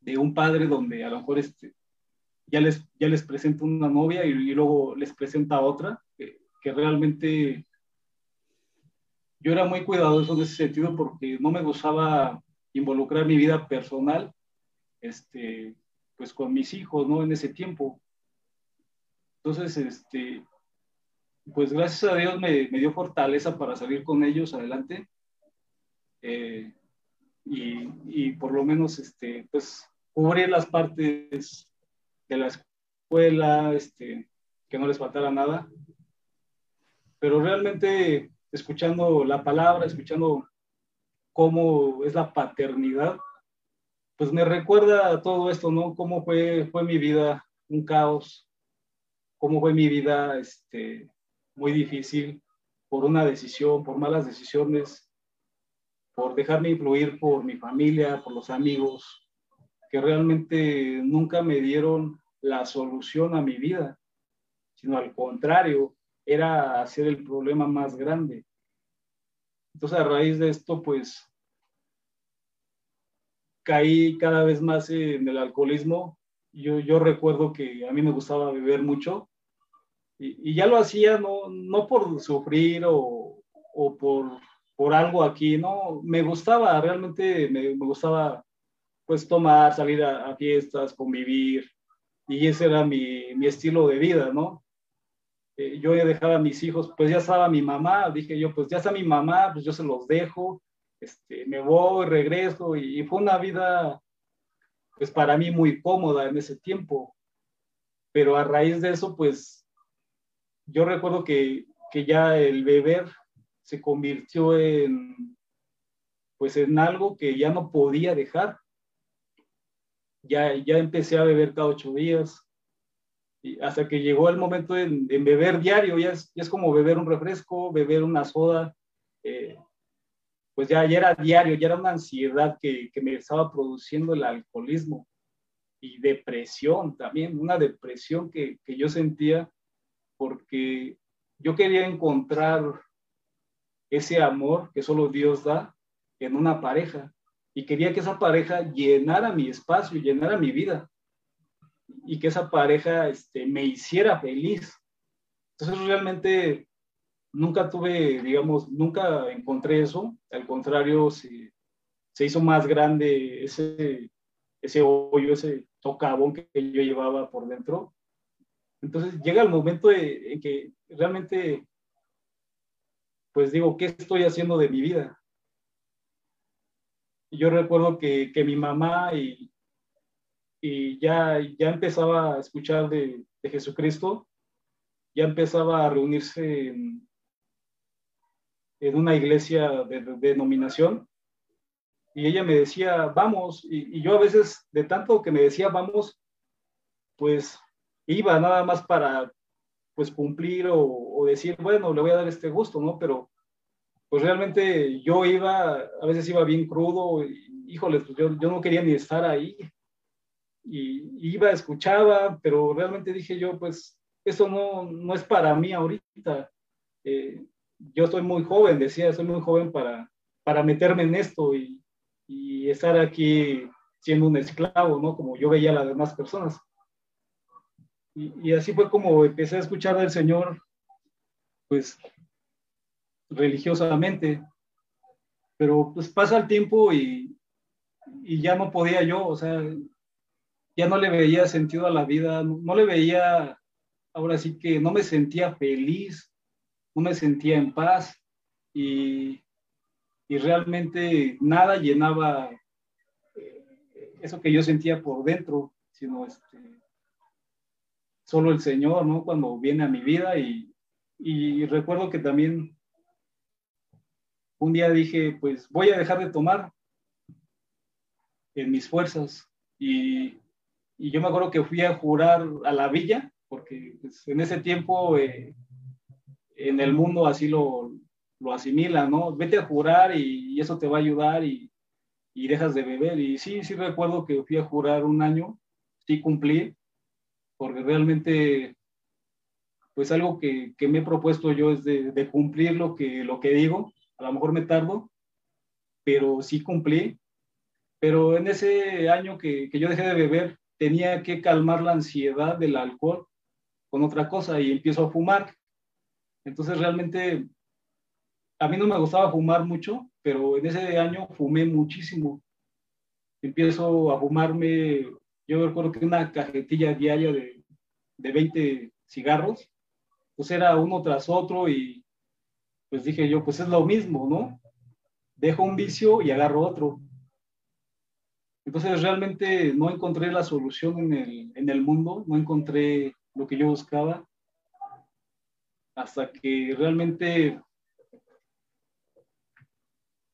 de un padre donde a lo mejor este, ya, les, ya les presenta una novia y, y luego les presenta otra, que, que, realmente yo era muy cuidadoso en ese sentido porque no me gustaba involucrar mi vida personal este, pues con mis hijos, ¿no? En ese tiempo. Entonces, este, pues gracias a Dios me, me dio fortaleza para salir con ellos adelante. Eh, y, y, por lo menos, este, pues, cubrir las partes de la escuela, este, que no les faltara nada. Pero realmente, escuchando la palabra, escuchando cómo es la paternidad, pues me recuerda todo esto, ¿no? Cómo fue, fue mi vida un caos, cómo fue mi vida este, muy difícil por una decisión, por malas decisiones, por dejarme influir por mi familia, por los amigos, que realmente nunca me dieron la solución a mi vida, sino al contrario, era hacer el problema más grande. Entonces, a raíz de esto, pues caí cada vez más en el alcoholismo. Yo, yo recuerdo que a mí me gustaba beber mucho y, ya lo hacía no, no por sufrir o, o, por, por algo aquí, no, me gustaba, realmente me, me gustaba pues tomar, salir a, a, fiestas, convivir y ese era mi, mi estilo de vida, ¿no? Eh, yo ya dejaba a mis hijos, pues ya estaba mi mamá, dije yo, pues ya está mi mamá, pues yo se los dejo, este, me voy, regreso y, y, fue una vida, pues para mí muy cómoda en ese tiempo. Pero a raíz de eso, pues yo recuerdo que, que ya el beber se convirtió en, pues en algo que ya no podía dejar. Ya, ya empecé a beber cada ocho días, hasta que llegó el momento de, de beber diario, ya es, ya es, como beber un refresco, beber una soda, eh, pues ya, ya, era diario, ya era una ansiedad que, que, me estaba produciendo el alcoholismo y depresión también, una depresión que, que yo sentía porque yo quería encontrar ese amor que solo Dios da en una pareja y quería que esa pareja llenara mi espacio, llenara mi vida y que esa pareja este, me hiciera feliz. Entonces realmente nunca tuve, digamos, nunca encontré eso, al contrario, se, se hizo más grande ese, ese hoyo, ese socavón que yo llevaba por dentro. Entonces llega el momento en que realmente, pues digo, ¿qué estoy haciendo de mi vida? Yo recuerdo que, que mi mamá y, y ya, ya empezaba a escuchar de, de Jesucristo, ya empezaba a reunirse en, en una iglesia de, de, denominación y ella me decía, vamos, y, yo a veces, de tanto que me decía, vamos, pues iba nada más para, pues cumplir o, o, decir, bueno, le voy a dar este gusto, ¿no? Pero, pues realmente yo iba, a veces iba bien crudo, y, híjole, pues yo, yo no quería ni estar ahí, y iba, escuchaba, pero realmente dije yo, pues, eso no, no es para mí ahorita. Eh, yo estoy muy joven, decía, soy muy joven para, para meterme en esto y, y, estar aquí siendo un esclavo, ¿no? Como yo veía a las demás personas. Y, y, así fue como empecé a escuchar del Señor, pues religiosamente, pero pues pasa el tiempo y, y ya no podía yo, o sea, ya no le veía sentido a la vida, no, le veía, ahora sí que no me sentía feliz, no me sentía en paz y, y realmente nada llenaba eh, eso que yo sentía por dentro, sino este, solo el Señor, ¿no? Cuando viene a mi vida y, y recuerdo que también un día dije, pues voy a dejar de tomar en mis fuerzas y, y yo me acuerdo que fui a jurar a la villa, porque pues, en ese tiempo eh, en el mundo así lo, lo asimila, ¿no? Vete a jurar y, eso te va a ayudar y, y, dejas de beber. Y sí, sí recuerdo que fui a jurar un año, sí cumplí, porque realmente, pues algo que, que me he propuesto yo es de, de, cumplir lo que, lo que digo, a lo mejor me tardo, pero sí cumplí. Pero en ese año que, que yo dejé de beber, tenía que calmar la ansiedad del alcohol con otra cosa y empiezo a fumar. Entonces realmente a mí no me gustaba fumar mucho, pero en ese año fumé muchísimo. Empiezo a fumarme, yo recuerdo que una cajetilla diaria de, de 20 cigarros, pues era uno tras otro y pues dije yo, pues es lo mismo, ¿no? Dejo un vicio y agarro otro. Entonces realmente no encontré la solución en el, en el mundo, no encontré lo que yo buscaba, hasta que realmente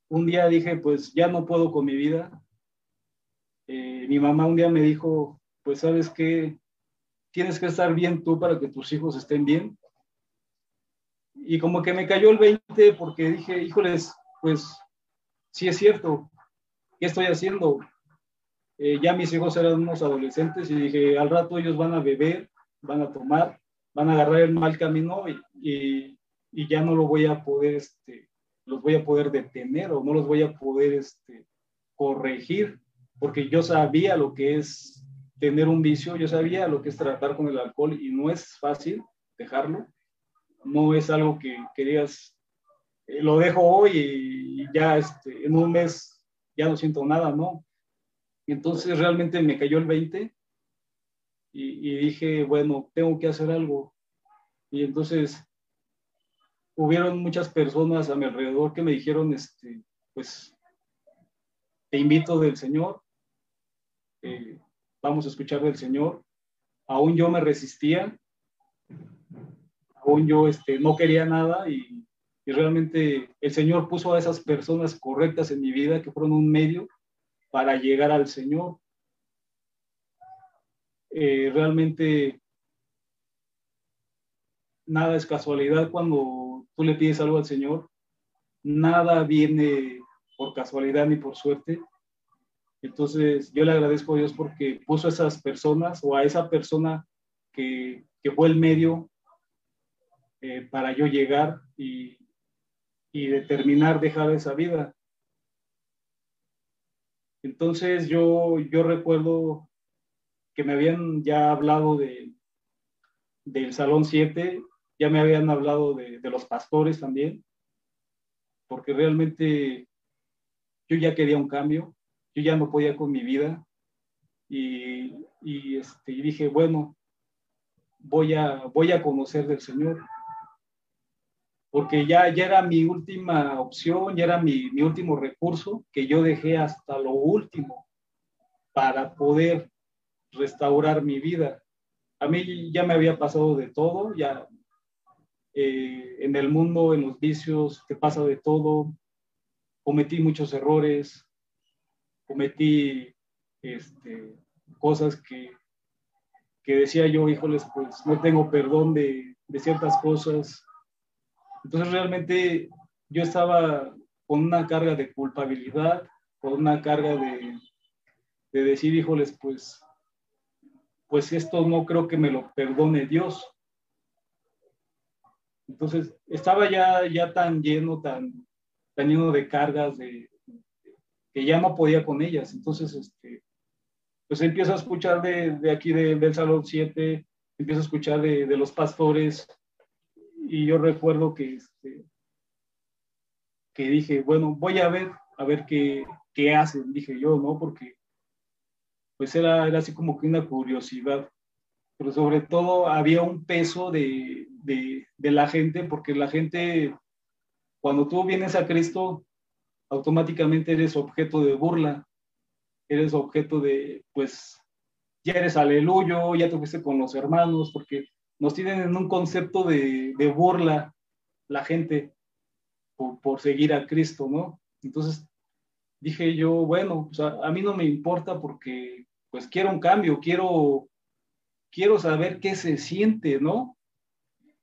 un día dije, pues ya no puedo con mi vida. Eh, mi mamá un día me dijo, pues sabes que tienes que estar bien tú para que tus hijos estén bien. Y como que me cayó el 20 porque dije, híjoles, pues sí es cierto, ¿qué estoy haciendo? Eh, ya mis hijos eran unos adolescentes y dije, al rato ellos van a beber, van a tomar, van a agarrar el mal camino y, y, ya no lo voy a poder, este, los voy a poder detener o no los voy a poder este, corregir, porque yo sabía lo que es tener un vicio, yo sabía lo que es tratar con el alcohol y no es fácil dejarlo, no es algo que, que digas, eh, lo dejo hoy y ya este, en un mes ya no siento nada, ¿no? Entonces realmente me cayó el 20 y, dije, bueno, tengo que hacer algo. Y entonces hubieron muchas personas a mi alrededor que me dijeron, este, pues, te invito del Señor, eh, vamos a escuchar del Señor. Aún yo me resistía, aún yo este, no quería nada y realmente el Señor puso a esas personas correctas en mi vida que fueron un medio para llegar al Señor. Eh, realmente nada es casualidad cuando tú le pides algo al Señor. Nada viene por casualidad ni por suerte. Entonces yo le agradezco a Dios porque puso a esas personas o a esa persona que, que fue el medio eh, para yo llegar y, y determinar dejar esa vida. Entonces yo, yo recuerdo que me habían ya hablado de, del Salón 7, ya me habían hablado de, de, los pastores también, porque realmente yo ya quería un cambio, yo ya no podía con mi vida y, y, este, y dije, bueno, voy a, voy a conocer del Señor porque ya, ya era mi última opción, ya era mi, mi, último recurso que yo dejé hasta lo último para poder restaurar mi vida. A mí ya me había pasado de todo, ya eh, en el mundo, en los vicios, te pasa de todo. Cometí muchos errores, cometí este, cosas que, que decía yo, híjoles, pues no tengo perdón de, de ciertas cosas entonces realmente yo estaba con una carga de culpabilidad, con una carga de, de decir, híjoles, pues, pues esto no creo que me lo perdone Dios. Entonces estaba ya, ya tan lleno, tan, tan lleno de cargas, de, que ya no podía con ellas. Entonces, este, pues empiezo a escuchar de, de aquí de, del Salón 7, empiezo a escuchar de los pastores, y yo recuerdo que este, que dije, bueno, voy a ver, a ver qué, qué hacen, dije yo, ¿no? Porque pues era, era así como que una curiosidad, pero sobre todo había un peso de, de, de la gente, porque la gente, cuando tú vienes a Cristo, automáticamente eres objeto de burla, eres objeto de, pues, ya eres aleluyo, ya te fuiste con los hermanos, porque nos tienen en un concepto de, burla la gente por, por, seguir a Cristo, ¿no? Entonces dije yo, bueno, a mí no me importa porque pues quiero un cambio, quiero, quiero saber qué se siente, ¿no?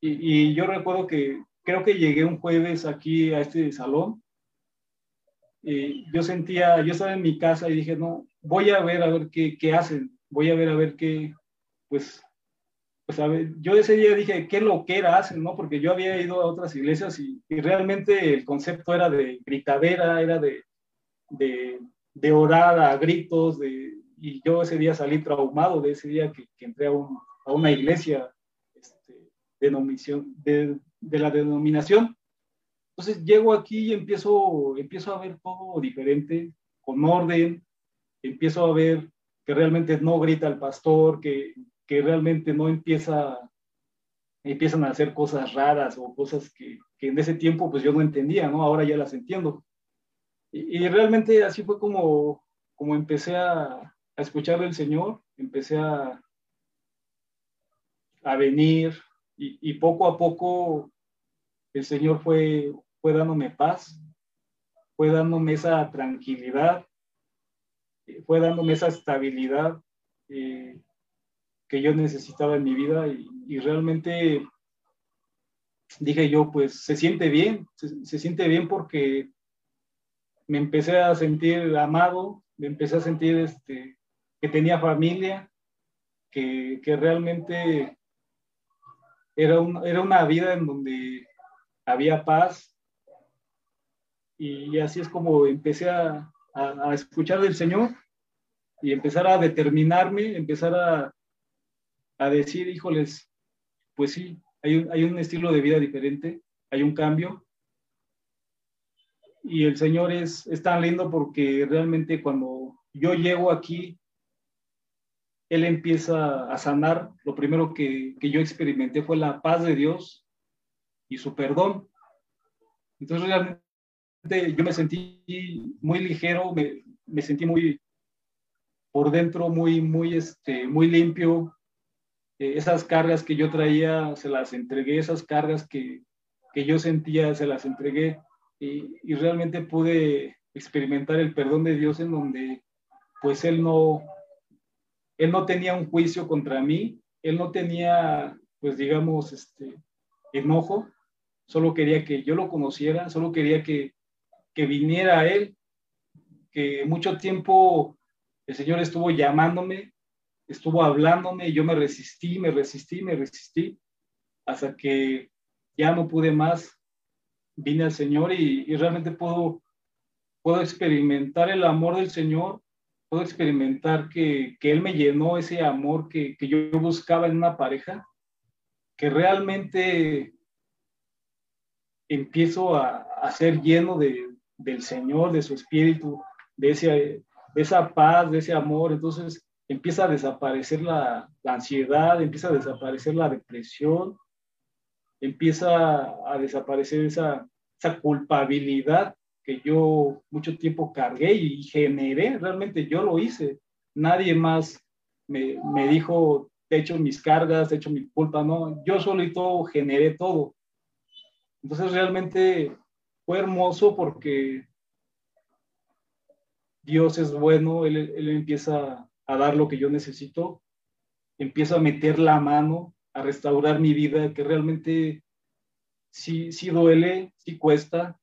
Y, y yo recuerdo que creo que llegué un jueves aquí a este salón y yo sentía, yo estaba en mi casa y dije, no, voy a ver a ver qué, qué hacen, voy a ver a ver qué, pues, pues a yo ese día dije, qué loquera hacen, ¿no? Porque yo había ido a otras iglesias y, realmente el concepto era de gritadera, era de, de, de orar a gritos, de, y yo ese día salí traumado de ese día que, entré a, un, a, una iglesia este, de, de, la denominación. Entonces llego aquí y empiezo, empiezo a ver todo diferente, con orden, empiezo a ver que realmente no grita el pastor, que, que realmente no empieza, empiezan a hacer cosas raras o cosas que, en ese tiempo pues yo no entendía, ¿no? Ahora ya las entiendo. Y, realmente así fue como, como empecé a, escuchar del Señor, empecé a, a venir y, y, poco a poco el Señor fue, fue dándome paz, fue dándome esa tranquilidad, fue dándome esa estabilidad eh, que yo necesitaba en mi vida y, realmente dije yo, pues se siente bien, se, siente bien porque me empecé a sentir amado, me empecé a sentir este, que tenía familia, que, que realmente era, un, era una vida en donde había paz. Y así es como empecé a, a, escuchar del Señor y empezar a determinarme, empezar a, a decir, híjoles, pues sí, hay un, hay un estilo de vida diferente, hay un cambio. Y el Señor es, es tan lindo porque realmente cuando yo llego aquí, Él empieza a sanar. Lo primero que, que yo experimenté fue la paz de Dios y su perdón. Entonces realmente yo me sentí muy ligero, me, me sentí muy por dentro, muy, muy, este, muy limpio. Eh, esas cargas que yo traía, se las entregué, esas cargas que, que yo sentía, se las entregué. Y, y, realmente pude experimentar el perdón de Dios en donde pues Él no, Él no tenía un juicio contra mí, Él no tenía, pues digamos, este, enojo, solo quería que yo lo conociera, solo quería que, que viniera a Él, que mucho tiempo el Señor estuvo llamándome, estuvo hablándome yo me resistí, me resistí, me resistí, hasta que ya no pude más, vine al Señor y, y realmente puedo, puedo experimentar el amor del Señor, puedo experimentar que, que Él me llenó ese amor que, que yo buscaba en una pareja, que realmente empiezo a, a ser lleno de, del Señor, de su espíritu, de, ese, de esa paz, de ese amor. Entonces empieza a desaparecer la, ansiedad, empieza a desaparecer la depresión, empieza a desaparecer esa, esa culpabilidad que yo mucho tiempo cargué y generé, realmente yo lo hice. Nadie más me, dijo, te echo mis cargas, te echo mi culpa, no, yo solito generé todo. Entonces realmente fue hermoso porque Dios es bueno, él, él, empieza a dar lo que yo necesito, empieza a meter la mano, a restaurar mi vida, que realmente sí, sí duele, sí cuesta,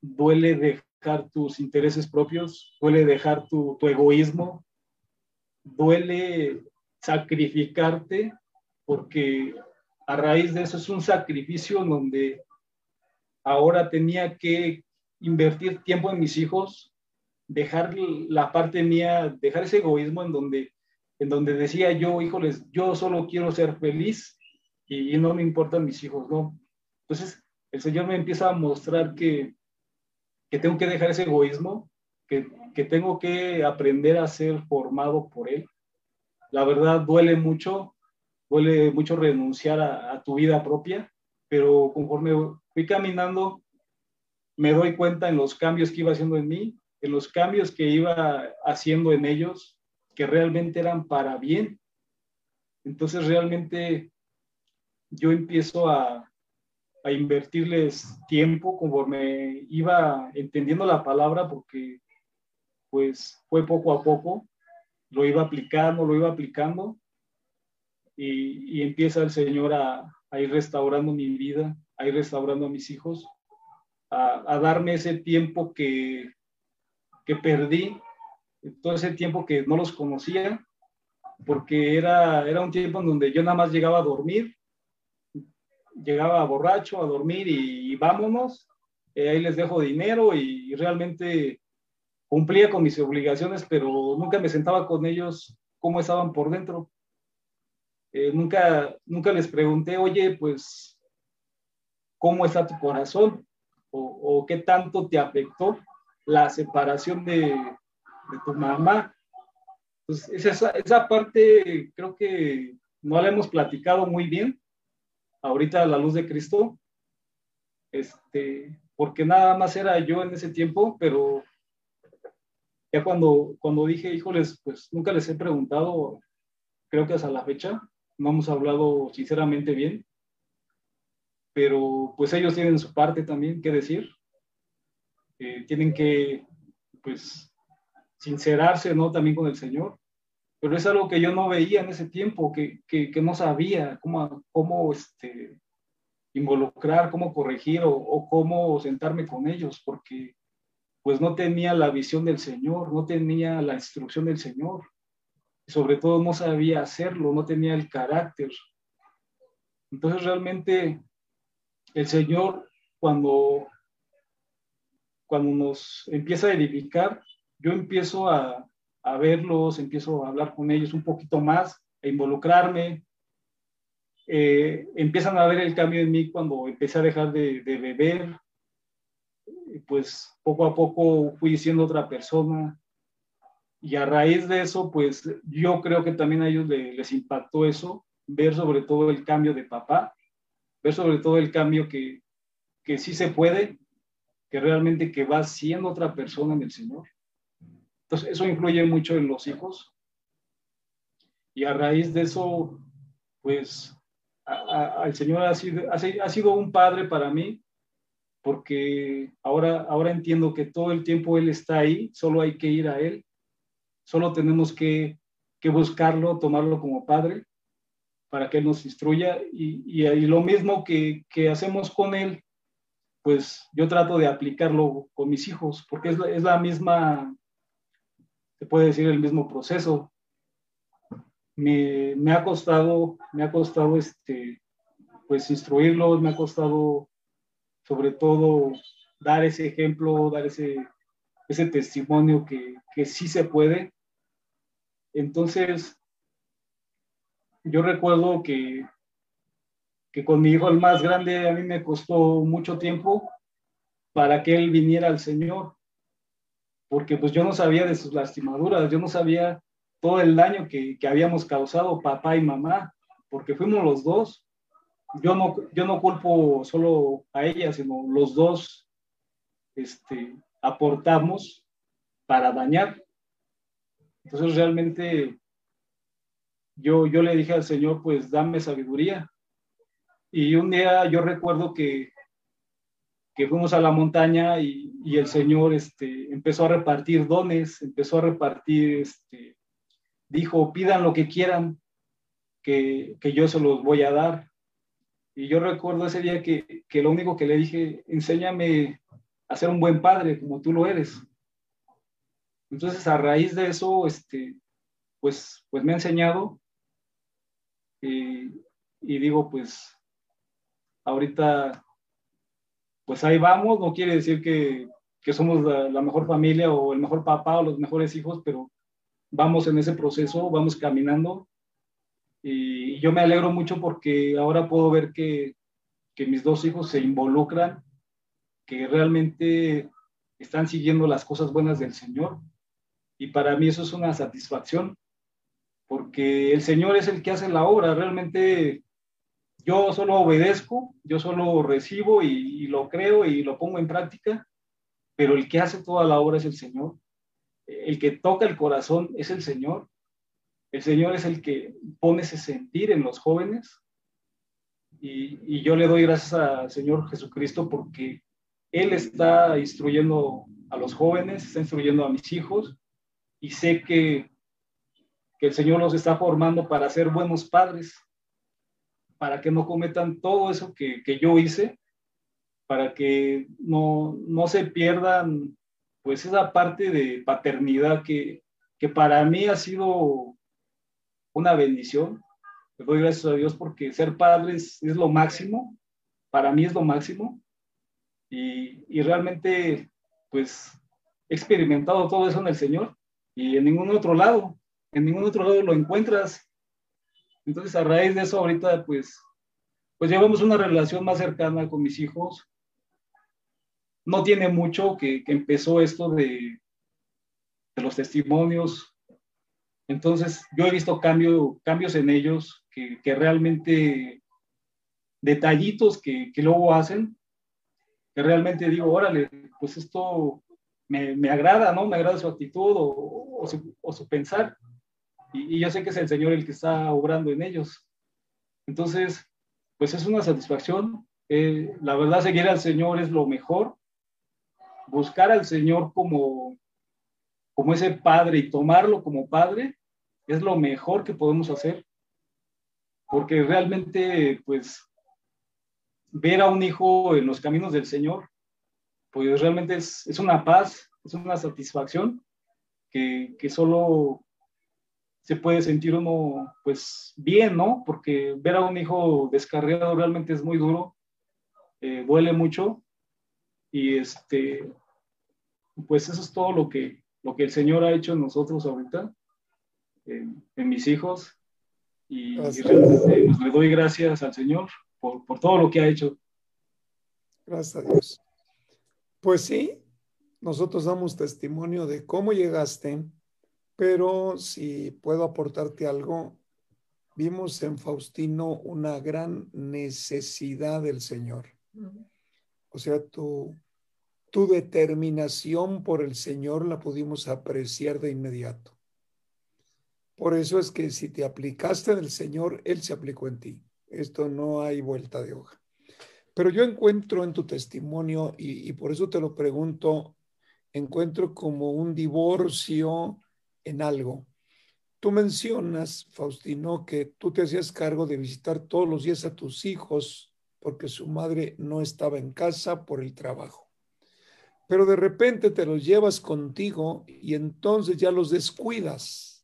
duele dejar tus intereses propios, duele dejar tu, tu egoísmo, duele sacrificarte, porque a raíz de eso es un sacrificio donde ahora tenía que invertir tiempo en mis hijos, dejar la parte mía, dejar ese egoísmo en donde, en donde decía yo, híjoles, yo solo quiero ser feliz y, no me importan mis hijos, ¿no? Entonces, el Señor me empieza a mostrar que, que tengo que dejar ese egoísmo, que, que tengo que aprender a ser formado por Él. La verdad duele mucho, duele mucho renunciar a, a tu vida propia, pero conforme fui caminando, me doy cuenta en los cambios que iba haciendo en mí, en los cambios que iba haciendo en ellos, que realmente eran para bien. Entonces realmente yo empiezo a, a invertirles tiempo conforme iba entendiendo la palabra, porque pues fue poco a poco, lo iba aplicando, lo iba aplicando, y, y empieza el Señor a, ir restaurando mi vida, a ir restaurando a mis hijos, a, a darme ese tiempo que, que perdí, todo ese tiempo que no los conocía, porque era, era un tiempo en donde yo nada más llegaba a dormir, llegaba borracho a dormir y, y vámonos, eh, ahí les dejo dinero y, realmente cumplía con mis obligaciones, pero nunca me sentaba con ellos cómo estaban por dentro. Eh, nunca, nunca les pregunté, oye, pues, ¿cómo está tu corazón? O qué tanto te afectó la separación de, tu mamá. Pues esa, esa parte creo que no la hemos platicado muy bien ahorita a la luz de Cristo, este, porque nada más era yo en ese tiempo, pero ya cuando, cuando dije, híjoles, pues nunca les he preguntado, creo que hasta la fecha, no hemos hablado sinceramente bien, pero pues ellos tienen su parte también que decir, tienen que, pues, sincerarse, ¿no? También con el Señor, pero es algo que yo no veía en ese tiempo, que, que, no sabía cómo, cómo este, involucrar, cómo corregir o, o, cómo sentarme con ellos, porque pues no tenía la visión del Señor, no tenía la instrucción del Señor, sobre todo no sabía hacerlo, no tenía el carácter. Entonces realmente el Señor cuando, cuando nos empieza a edificar, yo empiezo a, a verlos, empiezo a hablar con ellos un poquito más, a involucrarme. Eh, empiezan a ver el cambio en mí cuando empecé a dejar de, de, beber. Pues poco a poco fui siendo otra persona. Y a raíz de eso, pues yo creo que también a ellos les, les impactó eso, ver sobre todo el cambio de papá, ver sobre todo el cambio que, que sí se puede, que realmente que va siendo otra persona en el Señor. Entonces, eso influye mucho en los hijos. Y a raíz de eso, pues, el Señor ha sido, ha sido un padre para mí, porque ahora, ahora entiendo que todo el tiempo Él está ahí, solo hay que ir a Él, solo tenemos que, que buscarlo, tomarlo como padre, para que Él nos instruya. Y, y, y lo mismo que, que, hacemos con Él, pues yo trato de aplicarlo con mis hijos, porque es la, es la misma se puede decir el mismo proceso. Me, me, ha costado, me ha costado este, pues instruirlos, me ha costado sobre todo dar ese ejemplo, dar ese, ese testimonio que, que sí se puede. Entonces, yo recuerdo que, con mi hijo el más grande a mí me costó mucho tiempo para que él viniera al Señor porque pues yo no sabía de sus lastimaduras, yo no sabía todo el daño que, que habíamos causado papá y mamá, porque fuimos los dos. Yo no, yo no culpo solo a ella, sino los dos este, aportamos para dañar. Entonces realmente yo, yo le dije al Señor, pues dame sabiduría. Y un día yo recuerdo que que fuimos a la montaña y, y, el Señor este, empezó a repartir dones, empezó a repartir, este, dijo, pidan lo que quieran, que, que, yo se los voy a dar. Y yo recuerdo ese día que, que lo único que le dije, enséñame a ser un buen padre como tú lo eres. Entonces, a raíz de eso, este, pues, pues me ha enseñado y, y digo, pues, ahorita pues ahí vamos, no quiere decir que, que somos la, mejor familia o el mejor papá o los mejores hijos, pero vamos en ese proceso, vamos caminando. Y yo me alegro mucho porque ahora puedo ver que, que mis dos hijos se involucran, que realmente están siguiendo las cosas buenas del Señor. Y para mí eso es una satisfacción, porque el Señor es el que hace la obra. Realmente yo solo obedezco, yo solo recibo y, lo creo y lo pongo en práctica, pero el que hace toda la obra es el Señor. El que toca el corazón es el Señor. El Señor es el que pone ese sentir en los jóvenes. Y, y yo le doy gracias al Señor Jesucristo porque Él está instruyendo a los jóvenes, está instruyendo a mis hijos y sé que, que el Señor los está formando para ser buenos padres, para que no cometan todo eso que, que yo hice, para que no, no se pierdan pues esa parte de paternidad que, que para mí ha sido una bendición. Le doy gracias a Dios porque ser padre es, es lo máximo, para mí es lo máximo. Y, y, realmente, pues, he experimentado todo eso en el Señor y en ningún otro lado, en ningún otro lado lo encuentras. Entonces, a raíz de eso, ahorita, pues, pues llevamos una relación más cercana con mis hijos. No tiene mucho que, que empezó esto de, de los testimonios, entonces, yo he visto cambio, cambios en ellos que, que realmente, detallitos que, que, luego hacen, que realmente digo, órale, pues esto me, me agrada, ¿no? Me agrada su actitud o, o, su, o su, pensar. Y, y, yo sé que es el Señor el que está obrando en ellos. Entonces, pues es una satisfacción. Eh, la verdad, seguir al Señor es lo mejor. Buscar al Señor como, como ese padre y tomarlo como padre es lo mejor que podemos hacer, porque realmente, pues, ver a un hijo en los caminos del Señor, pues realmente es, es una paz, es una satisfacción que, que, solo se puede sentir uno, pues, bien, ¿no? Porque ver a un hijo descarriado realmente es muy duro, eh, duele mucho, y este, pues eso es todo lo que, lo que el Señor ha hecho en nosotros ahorita en, en mis hijos y, y realmente pues, le doy gracias al Señor por, por todo lo que ha hecho. Gracias a Dios. Pues sí, nosotros damos testimonio de cómo llegaste, pero si puedo aportarte algo, vimos en Faustino una gran necesidad del Señor. O sea, tu, tu determinación por el Señor la pudimos apreciar de inmediato. Por eso es que si te aplicaste del Señor, Él se aplicó en ti. Esto no hay vuelta de hoja. Pero yo encuentro en tu testimonio, y, y por eso te lo pregunto, encuentro como un divorcio en algo. Tú mencionas, Faustino, que tú te hacías cargo de visitar todos los días a tus hijos porque su madre no estaba en casa por el trabajo. Pero de repente te los llevas contigo y entonces ya los descuidas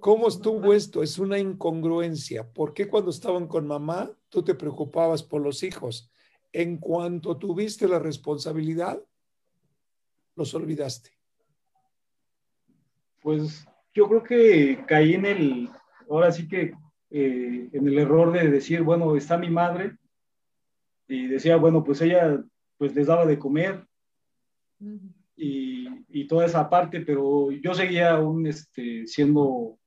¿Cómo estuvo esto? Es una incongruencia. ¿Por qué cuando estaban con mamá tú te preocupabas por los hijos? En cuanto tuviste la responsabilidad, los olvidaste. Pues yo creo que caí en el, ahora sí que eh, en el error de decir, bueno, está mi madre, y decía, bueno, pues ella pues les daba de comer, y, y, toda esa parte, pero yo seguía aún este, siendo,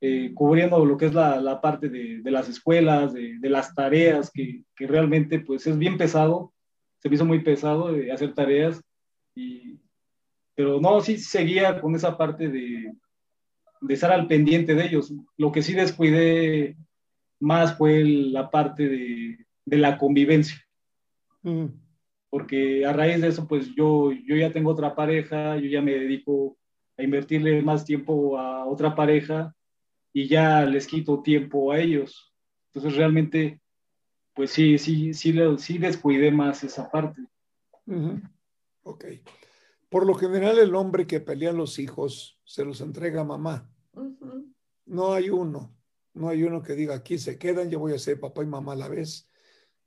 eh, cubriendo lo que es la, la parte de, de, las escuelas, de, de las tareas, que, que, realmente pues es bien pesado, se me hizo muy pesado de hacer tareas, y, pero no, sí seguía con esa parte de, de estar al pendiente de ellos. Lo que sí descuidé más fue la parte de, de la convivencia. Mm porque a raíz de eso, pues yo, yo ya tengo otra pareja, yo ya me dedico a invertirle más tiempo a otra pareja y ya les quito tiempo a ellos. Entonces realmente, pues sí, sí, sí, sí descuidé más esa parte. Uh -huh. Ok. Por lo general el hombre que pelea a los hijos se los entrega a mamá. Uh -huh. No hay uno, no hay uno que diga aquí se quedan, yo voy a ser papá y mamá a la vez.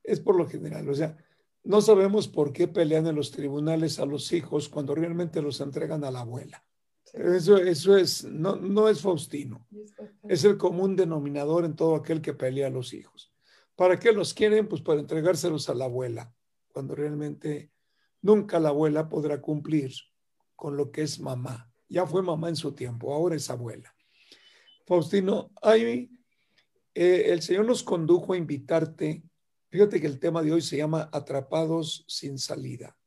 Es por lo general, o sea, no sabemos por qué pelean en los tribunales a los hijos cuando realmente los entregan a la abuela. Sí. Eso, eso es, no, no es Faustino. Es el común denominador en todo aquel que pelea a los hijos. ¿Para qué los quieren? Pues para entregárselos a la abuela, cuando realmente nunca la abuela podrá cumplir con lo que es mamá. Ya fue mamá en su tiempo, ahora es abuela. Faustino, hay, eh, el Señor nos condujo a invitarte. Fíjate que el tema de hoy se llama Atrapados sin salida.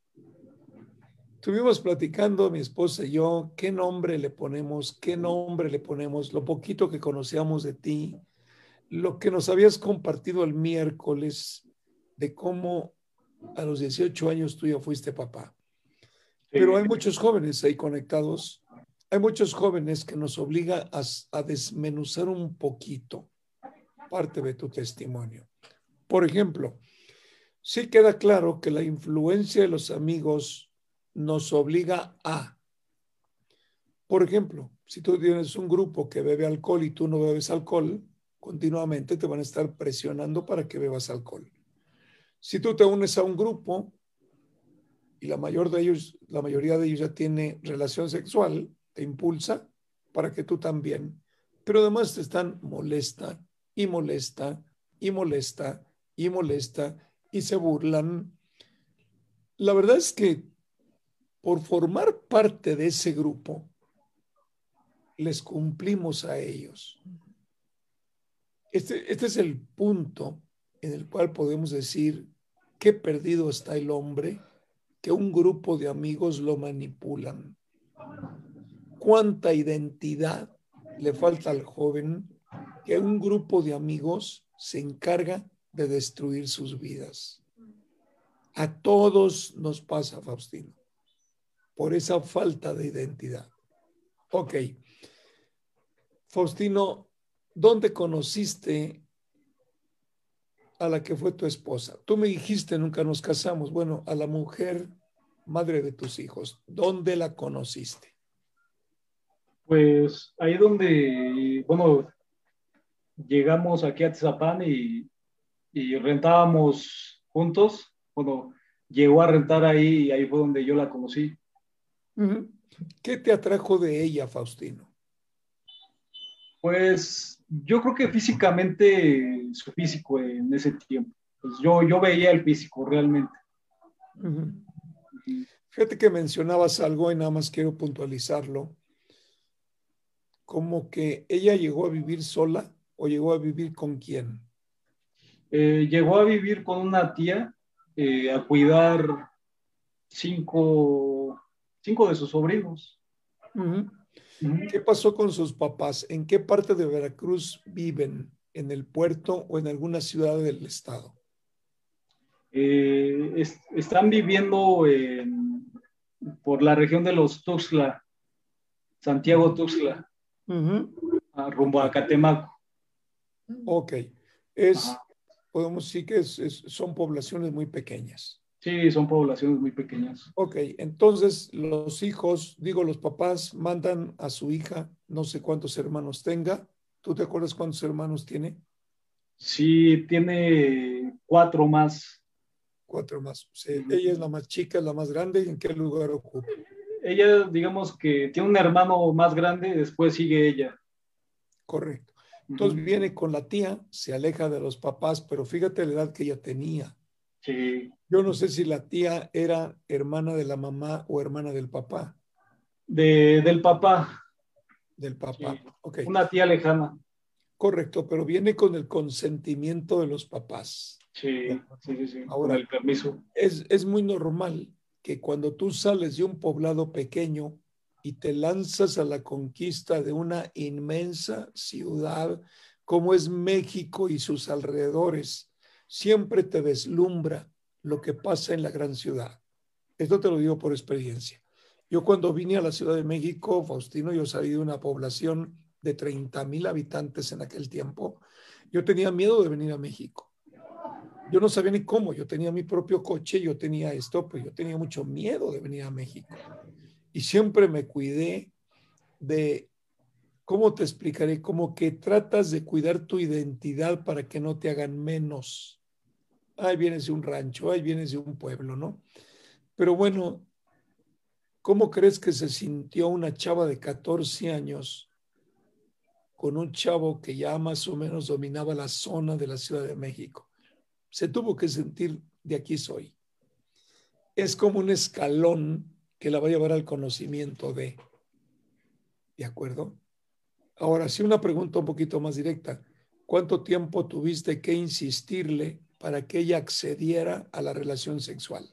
Estuvimos platicando, mi esposa y yo, qué nombre le ponemos, qué nombre le ponemos, lo poquito que conocíamos de ti, lo que nos habías compartido el miércoles de cómo a los 18 años tú ya fuiste papá. Pero hay muchos jóvenes ahí conectados, hay muchos jóvenes que nos obliga a, a desmenuzar un poquito parte de tu testimonio. Por ejemplo, sí queda claro que la influencia de los amigos nos obliga a, por ejemplo, si tú tienes un grupo que bebe alcohol y tú no bebes alcohol, continuamente te van a estar presionando para que bebas alcohol. Si tú te unes a un grupo y la, mayor de ellos, la mayoría de ellos ya tiene relación sexual, te impulsa para que tú también. Pero además te están molesta y molesta y molesta y molesta y se burlan. La verdad es que por formar parte de ese grupo, les cumplimos a ellos. Este, este es el punto en el cual podemos decir qué perdido está el hombre, que un grupo de amigos lo manipulan. Cuánta identidad le falta al joven que un grupo de amigos se encarga de destruir sus vidas. A todos nos pasa, Faustino, por esa falta de identidad. Ok. Faustino, ¿dónde conociste a la que fue tu esposa? Tú me dijiste, nunca nos casamos. Bueno, a la mujer, madre de tus hijos, ¿dónde la conociste? Pues ahí donde, bueno, llegamos aquí a Tizapán y, y rentábamos juntos. Bueno, llegó a rentar ahí y ahí fue donde yo la conocí. ¿Qué te atrajo de ella, Faustino? Pues yo creo que físicamente, su físico en ese tiempo. Pues yo, yo veía el físico realmente. Fíjate que mencionabas algo y nada más quiero puntualizarlo. Como que ella llegó a vivir sola o llegó a vivir con quién? Eh, llegó a vivir con una tía eh, a cuidar cinco, cinco de sus sobrinos. ¿Qué pasó con sus papás? ¿En qué parte de Veracruz viven? ¿En el puerto o en alguna ciudad del estado? Eh, es, están viviendo en, por la región de los Tuxtla, Santiago Tuxtla, a, rumbo a Catemaco. Ok, es, Ajá. podemos decir que es, es, son poblaciones muy pequeñas. Sí, son poblaciones muy pequeñas. Ok, entonces los hijos, digo, los papás mandan a su hija, no sé cuántos hermanos tenga. ¿Tú te acuerdas cuántos hermanos tiene? Sí, tiene cuatro más. Cuatro más. Sí, ella es la más chica, la más grande. ¿En qué lugar ocupa? Ella, digamos que tiene un hermano más grande, después sigue ella. Correcto. Entonces uh -huh. viene con la tía, se aleja de los papás, pero fíjate la edad que ella tenía. Sí. Yo no sé si la tía era hermana de la mamá o hermana del papá. De, del papá. Del papá. Sí. Una tía lejana. Correcto, pero viene con el consentimiento de los papás. Sí, sí, sí, sí. Ahora, con el permiso. Es, es muy normal que cuando tú sales de un poblado pequeño y te lanzas a la conquista de una inmensa ciudad como es México y sus alrededores, siempre te deslumbra lo que pasa en la gran ciudad. Esto te lo digo por experiencia. Yo cuando vine a la Ciudad de México, Faustino, yo salí de una población de 30 mil habitantes en aquel tiempo. Yo tenía miedo de venir a México. Yo no sabía ni cómo. Yo tenía mi propio coche, yo tenía esto, pues yo tenía mucho miedo de venir a México. Y siempre me cuidé de, ¿cómo te explicaré? Como que tratas de cuidar tu identidad para que no te hagan menos ahí vienes de un rancho, ahí vienes de un pueblo, ¿no? Pero bueno, ¿cómo crees que se sintió una chava de 14 años con un chavo que ya más o menos dominaba la zona de la Ciudad de México? Se tuvo que sentir, de aquí soy. es como un escalón que la va a llevar al conocimiento de. ¿De acuerdo? Ahora, sí, una pregunta un poquito más directa. ¿Cuánto tiempo tuviste que insistirle para que ella accediera a la relación sexual?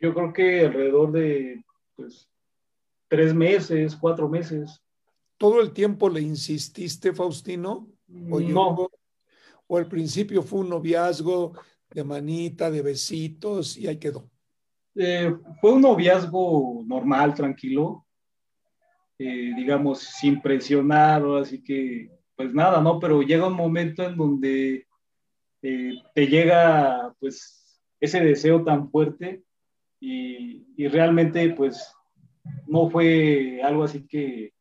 Yo creo que alrededor de pues, tres meses, cuatro meses. ¿Todo el tiempo le insististe, Faustino? ¿O, no, o al principio fue un noviazgo de manita, de besitos y ahí quedó? eh, fue un noviazgo normal, tranquilo, eh, digamos, sin presionar, así que, pues nada, ¿no? Pero llega un momento en donde eh, te llega, pues, ese deseo tan fuerte y, y realmente, pues, no fue algo así que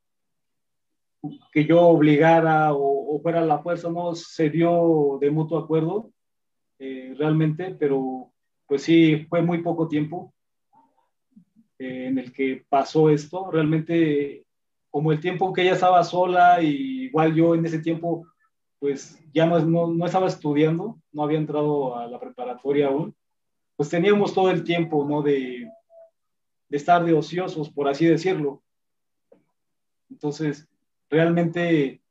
que yo obligara o, o, fuera la fuerza, no se dio de mutuo acuerdo eh, realmente, pero pues sí, fue muy poco tiempo eh, en el que pasó esto. Realmente, como el tiempo que ella estaba sola, y igual yo en ese tiempo, pues ya no, no, no estaba estudiando, no había entrado a la preparatoria aún, pues teníamos todo el tiempo, ¿no? De, de estar de ociosos, por así decirlo. Entonces, realmente,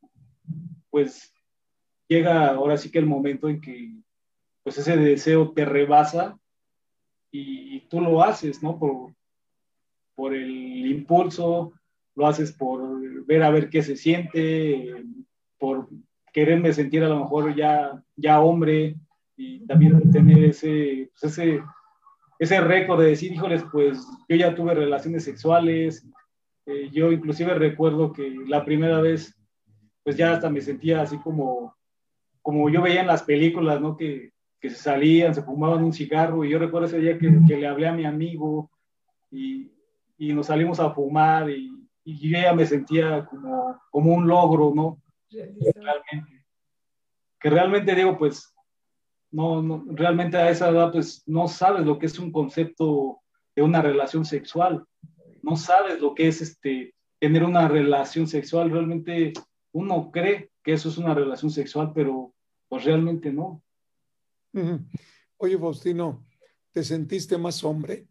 pues llega ahora sí que el momento en que pues ese deseo te rebasa y, tú lo haces, ¿no? Por, por el impulso, lo haces por ver a ver qué se siente, por quererme sentir a lo mejor ya, ya hombre y también tener ese, pues ese, ese récord de decir, híjoles, pues yo ya tuve relaciones sexuales, eh, yo inclusive recuerdo que la primera vez, pues ya hasta me sentía así como, como yo veía en las películas, ¿no? Que, que se salían, se fumaban un cigarro y yo recuerdo ese día que, que le hablé a mi amigo y, y nos salimos a fumar y, y, yo ya me sentía como, como un logro, ¿no? Realmente. Que realmente digo, pues, no, no, realmente a esa edad, pues, no sabes lo que es un concepto de una relación sexual, no sabes lo que es este, tener una relación sexual, realmente uno cree que eso es una relación sexual, pero pues realmente no. Oye, Faustino, ¿te sentiste más hombre?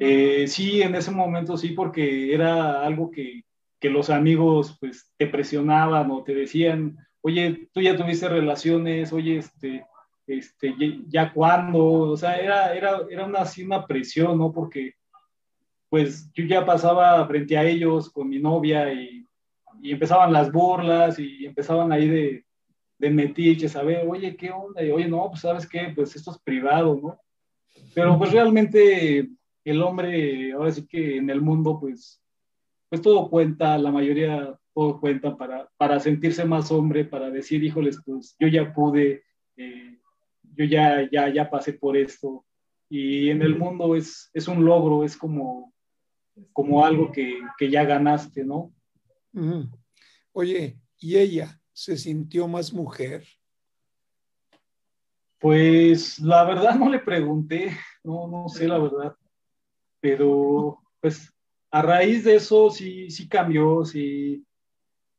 Eh, sí, en ese momento sí, porque era algo que, que, los amigos pues te presionaban o te decían, oye, tú ya tuviste relaciones, oye, este, este, ya cuándo, o sea, era, era, era una, así una presión, ¿no? Porque pues yo ya pasaba frente a ellos con mi novia y, y empezaban las burlas y empezaban ahí de, de metiches, a ver, oye, ¿qué onda? Y oye, no, pues sabes qué, pues esto es privado, ¿no? Pero pues realmente el hombre, ahora sí que en el mundo, pues, pues todo cuenta, la mayoría todo cuenta para, para sentirse más hombre, para decir, híjoles, pues yo ya pude, eh, yo ya, ya, ya pasé por esto. Y en el mundo es, es un logro, es como, como algo que, que ya ganaste, ¿no? Uh -huh. Oye, ¿y ella se sintió más mujer? Pues la verdad no le pregunté, no, no sé la verdad pero pues a raíz de eso sí, sí cambió, sí,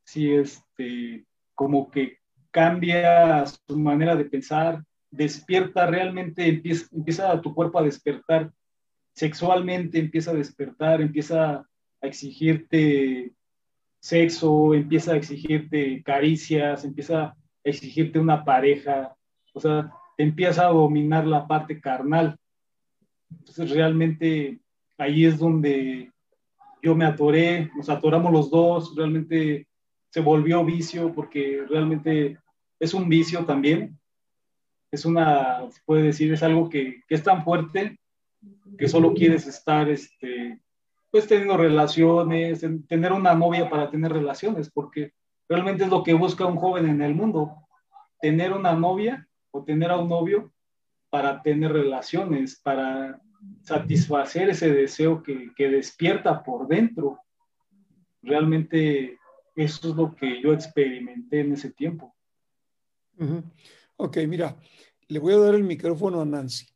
sí, este, como que cambia su manera de pensar, despierta realmente, empieza, empieza tu cuerpo a despertar sexualmente, empieza a despertar, empieza a exigirte sexo, empieza a exigirte caricias, empieza a exigirte una pareja, o sea, empieza a dominar la parte carnal. Entonces realmente ahí es donde yo me atoré, nos atoramos los dos, realmente se volvió vicio porque realmente es un vicio también. Es una, se puede decir, es algo que, que es tan fuerte que solo quieres estar, este, pues teniendo relaciones, tener una novia para tener relaciones, porque realmente es lo que busca un joven en el mundo, tener una novia o tener a un novio para tener relaciones, para satisfacer ese deseo que, que, despierta por dentro. Realmente eso es lo que yo experimenté en ese tiempo. Uh -huh. Ok, mira, le voy a dar el micrófono a Nancy.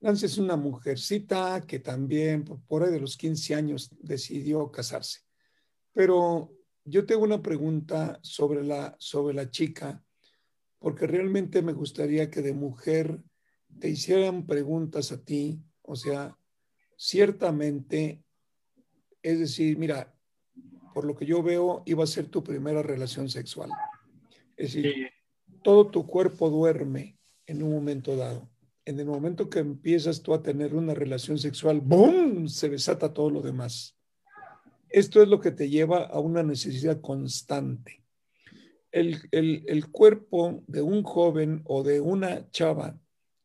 Nancy es una mujercita que también por ahí de los 15 años decidió casarse. Pero yo tengo una pregunta sobre la, sobre la chica, porque realmente me gustaría que de mujer te hicieran preguntas a ti, o sea, ciertamente, es decir, mira, por lo que yo veo, iba a ser tu primera relación sexual. Es decir, Sí, todo tu cuerpo duerme en un momento dado. En el momento que empiezas tú a tener una relación sexual, ¡boom! Se desata todo lo demás. Esto es lo que te lleva a una necesidad constante. El, el- el cuerpo de un joven o de una chava,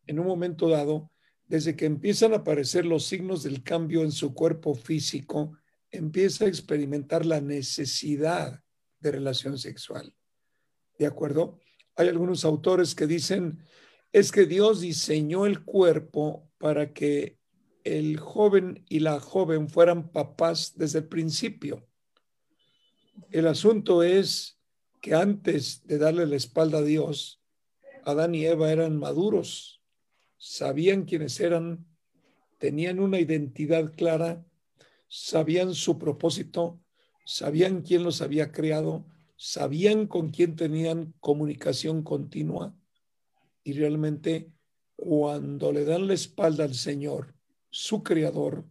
en un momento dado, desde que empiezan a aparecer los signos del cambio en su cuerpo físico, empieza a experimentar la necesidad de relación sexual. ¿De acuerdo? Hay algunos autores que dicen, es que Dios diseñó el cuerpo para que el joven y la joven fueran papás desde el principio. El asunto es que antes de darle la espalda a Dios, Adán y Eva eran maduros, sabían quiénes eran, tenían una identidad clara, sabían su propósito, sabían quién los había creado, sabían con quién tenían comunicación continua y realmente cuando le dan la espalda al Señor, su creador,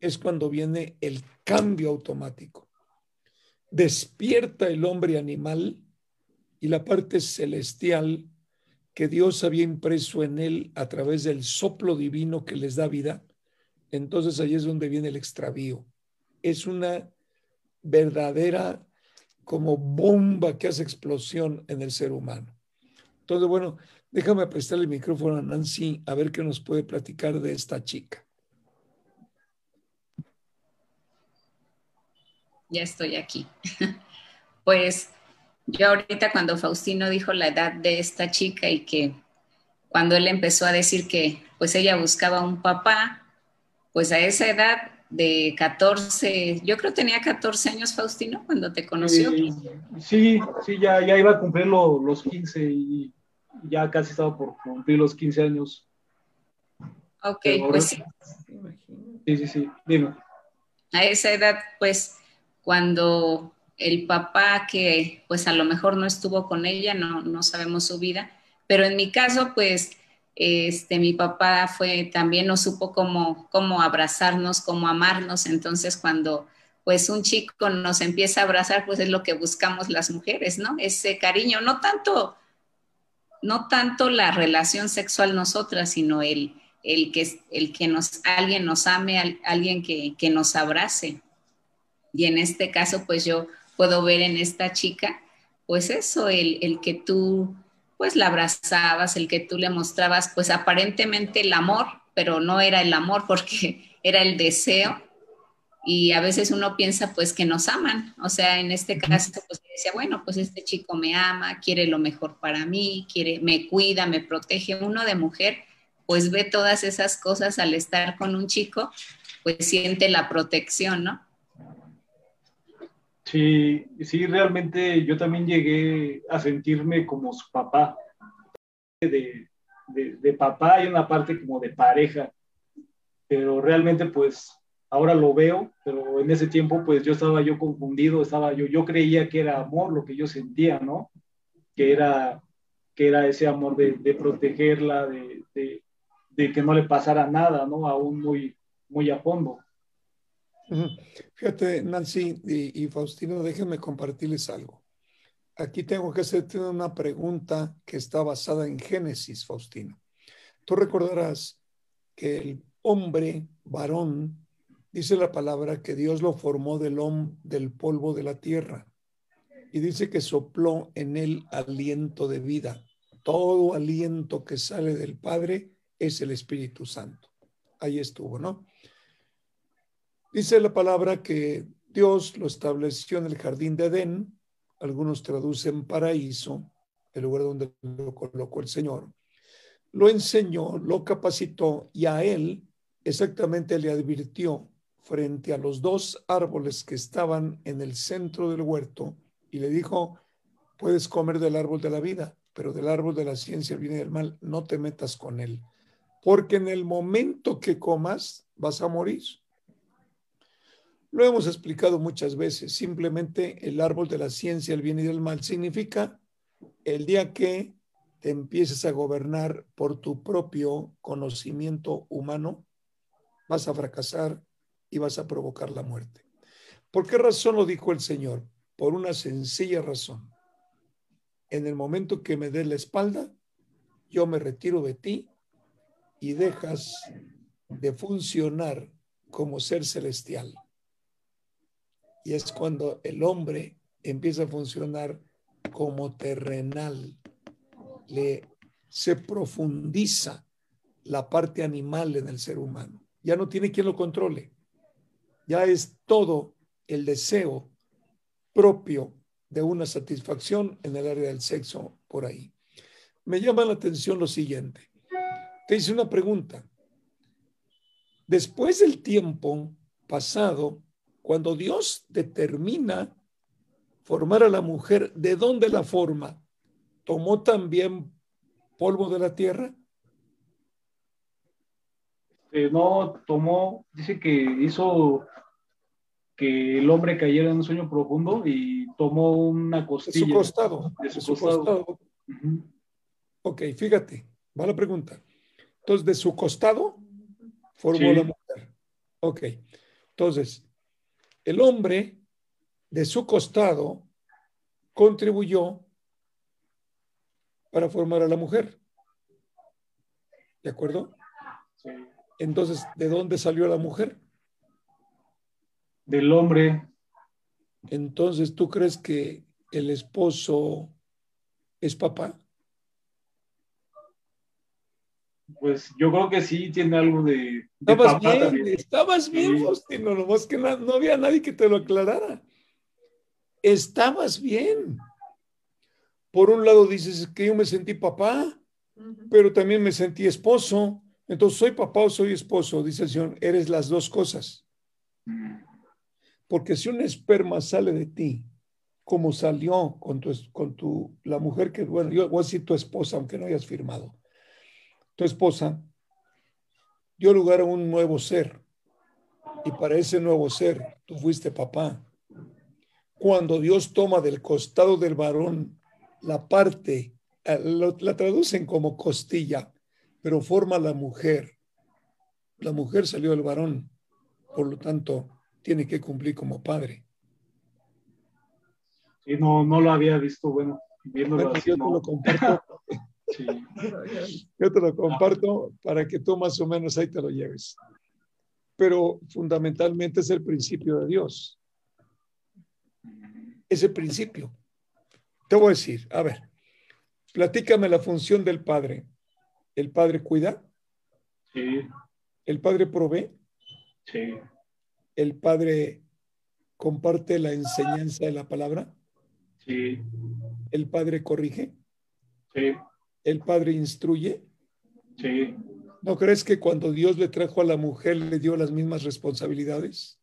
es cuando viene el cambio automático. Despierta el hombre animal y la parte celestial que Dios había impreso en él a través del soplo divino que les da vida. Entonces ahí es donde viene el extravío. Es una verdadera como bomba que hace explosión en el ser humano. Entonces, bueno, déjame prestarle el micrófono a Nancy a ver qué nos puede platicar de esta chica. Ya estoy aquí. Pues yo ahorita cuando Faustino dijo la edad de esta chica y que cuando él empezó a decir que pues ella buscaba un papá, pues a esa edad de 14, yo creo tenía 14 años Faustino cuando te conoció. Eh, sí, sí, ya, ya iba a cumplir lo- los 15 y ya casi estaba por cumplir los 15 años. Ok, Pero pues sí. Sí, sí, sí, dime. a esa edad, pues cuando el papá que pues a lo mejor no estuvo con ella, no, no sabemos su vida, pero en mi caso, pues este, mi papá fue también no supo cómo, cómo abrazarnos, cómo amarnos, entonces cuando pues un chico nos empieza a abrazar, pues es lo que buscamos las mujeres, ¿no? Ese cariño, no tanto, no tanto la relación sexual nosotras, sino el, el que, el que nos, alguien nos ame, al- alguien que, que nos abrace. Y en este caso, pues yo puedo ver en esta chica, pues eso, el, el que tú, pues la abrazabas, el que tú le mostrabas, pues aparentemente el amor, pero no era el amor porque era el deseo. Y a veces uno piensa, pues, que nos aman. O sea, en este caso, pues decía, bueno, pues este chico me ama, quiere lo mejor para mí, quiere, me cuida, me protege. Uno de mujer, pues ve todas esas cosas al estar con un chico, pues siente la protección, ¿no? Sí, sí, realmente yo también llegué a sentirme como su papá. De, de, de papá hay una parte como de pareja, pero realmente pues ahora lo veo, pero en ese tiempo pues yo estaba yo confundido, estaba yo, yo creía que era amor lo que yo sentía, ¿no? Que era, que era ese amor de, de protegerla, de, de, de que no le pasara nada, ¿no? Aún muy, muy a fondo. Fíjate, Nancy y, Faustino, déjenme compartirles algo. Aquí tengo que hacerte una pregunta que está basada en Génesis, Faustino. Tú recordarás que el hombre, varón, dice la palabra que Dios lo formó del, del polvo de la tierra y dice que sopló en él aliento de vida. Todo aliento que sale del Padre es el Espíritu Santo. Ahí estuvo, ¿no? Dice la palabra que Dios lo estableció en el jardín de Edén, algunos traducen paraíso, el lugar donde lo colocó el Señor. Lo enseñó, lo capacitó y a él exactamente le advirtió frente a los dos árboles que estaban en el centro del huerto y le dijo, puedes comer del árbol de la vida, pero del árbol de la ciencia, el bien y el mal, no te metas con él, porque en el momento que comas vas a morir. Lo hemos explicado muchas veces. Simplemente el árbol de la ciencia, el bien y del mal significa el día que te empieces a gobernar por tu propio conocimiento humano, vas a fracasar y vas a provocar la muerte. ¿Por qué razón lo dijo el Señor? Por una sencilla razón. En el momento que me des la espalda, yo me retiro de ti y dejas de funcionar como ser celestial. Y es cuando el hombre empieza a funcionar como terrenal. Se profundiza la parte animal en el ser humano. Ya no tiene quien lo controle. Ya es todo el deseo propio de una satisfacción en el área del sexo por ahí. Me llama la atención lo siguiente. Te hice una pregunta. Después del tiempo pasado, cuando Dios determina formar a la mujer, ¿de dónde la forma? ¿Tomó también polvo de la tierra? Eh, no, tomó, dice que hizo que el hombre cayera en un sueño profundo y tomó una De costilla. su costado. De su de su costado. costado. Ok, fíjate, va la pregunta. Entonces, de su costado formó Sí. la mujer. Ok, entonces, el hombre de su costado contribuyó para formar a la mujer. ¿De acuerdo? Sí. Entonces, ¿de dónde salió la mujer? Del hombre, Entonces, ¿tú crees que el esposo es papá? Pues yo creo que sí tiene algo de, de Estabas papá bien, también. estabas bien, Sí. Faustino, nomás que na- no había nadie que te lo aclarara. Estabas bien. Por un lado dices que yo me sentí papá, Ujú. pero también me sentí esposo. Entonces, ¿soy papá o soy esposo? Dice el Señor, eres las dos cosas. Porque si un esperma sale de ti, como salió con tu, con tu, la mujer que, bueno, yo voy a decir tu esposa, aunque no hayas firmado. Tu esposa dio lugar a un nuevo ser. Y para ese nuevo ser, tú fuiste papá. Cuando Dios toma del costado del varón la parte, eh, la traducen como costilla, pero forma la mujer. La mujer salió del varón. Por lo tanto, tiene que cumplir como padre. Sí, no, no lo había visto, bueno, viéndolo Bueno, así, yo te no. lo comparto, Sí. yo te lo comparto para que tú más o menos ahí te lo lleves. Pero fundamentalmente es el principio de Dios. Ese principio. Te voy a decir, a ver, platícame la función del padre. El padre cuida, Sí, el padre provee, sí, el padre comparte la enseñanza de la palabra, sí, el padre corrige, sí, el padre instruye. sí. ¿No crees que cuando Dios le trajo a la mujer le dio las mismas responsabilidades?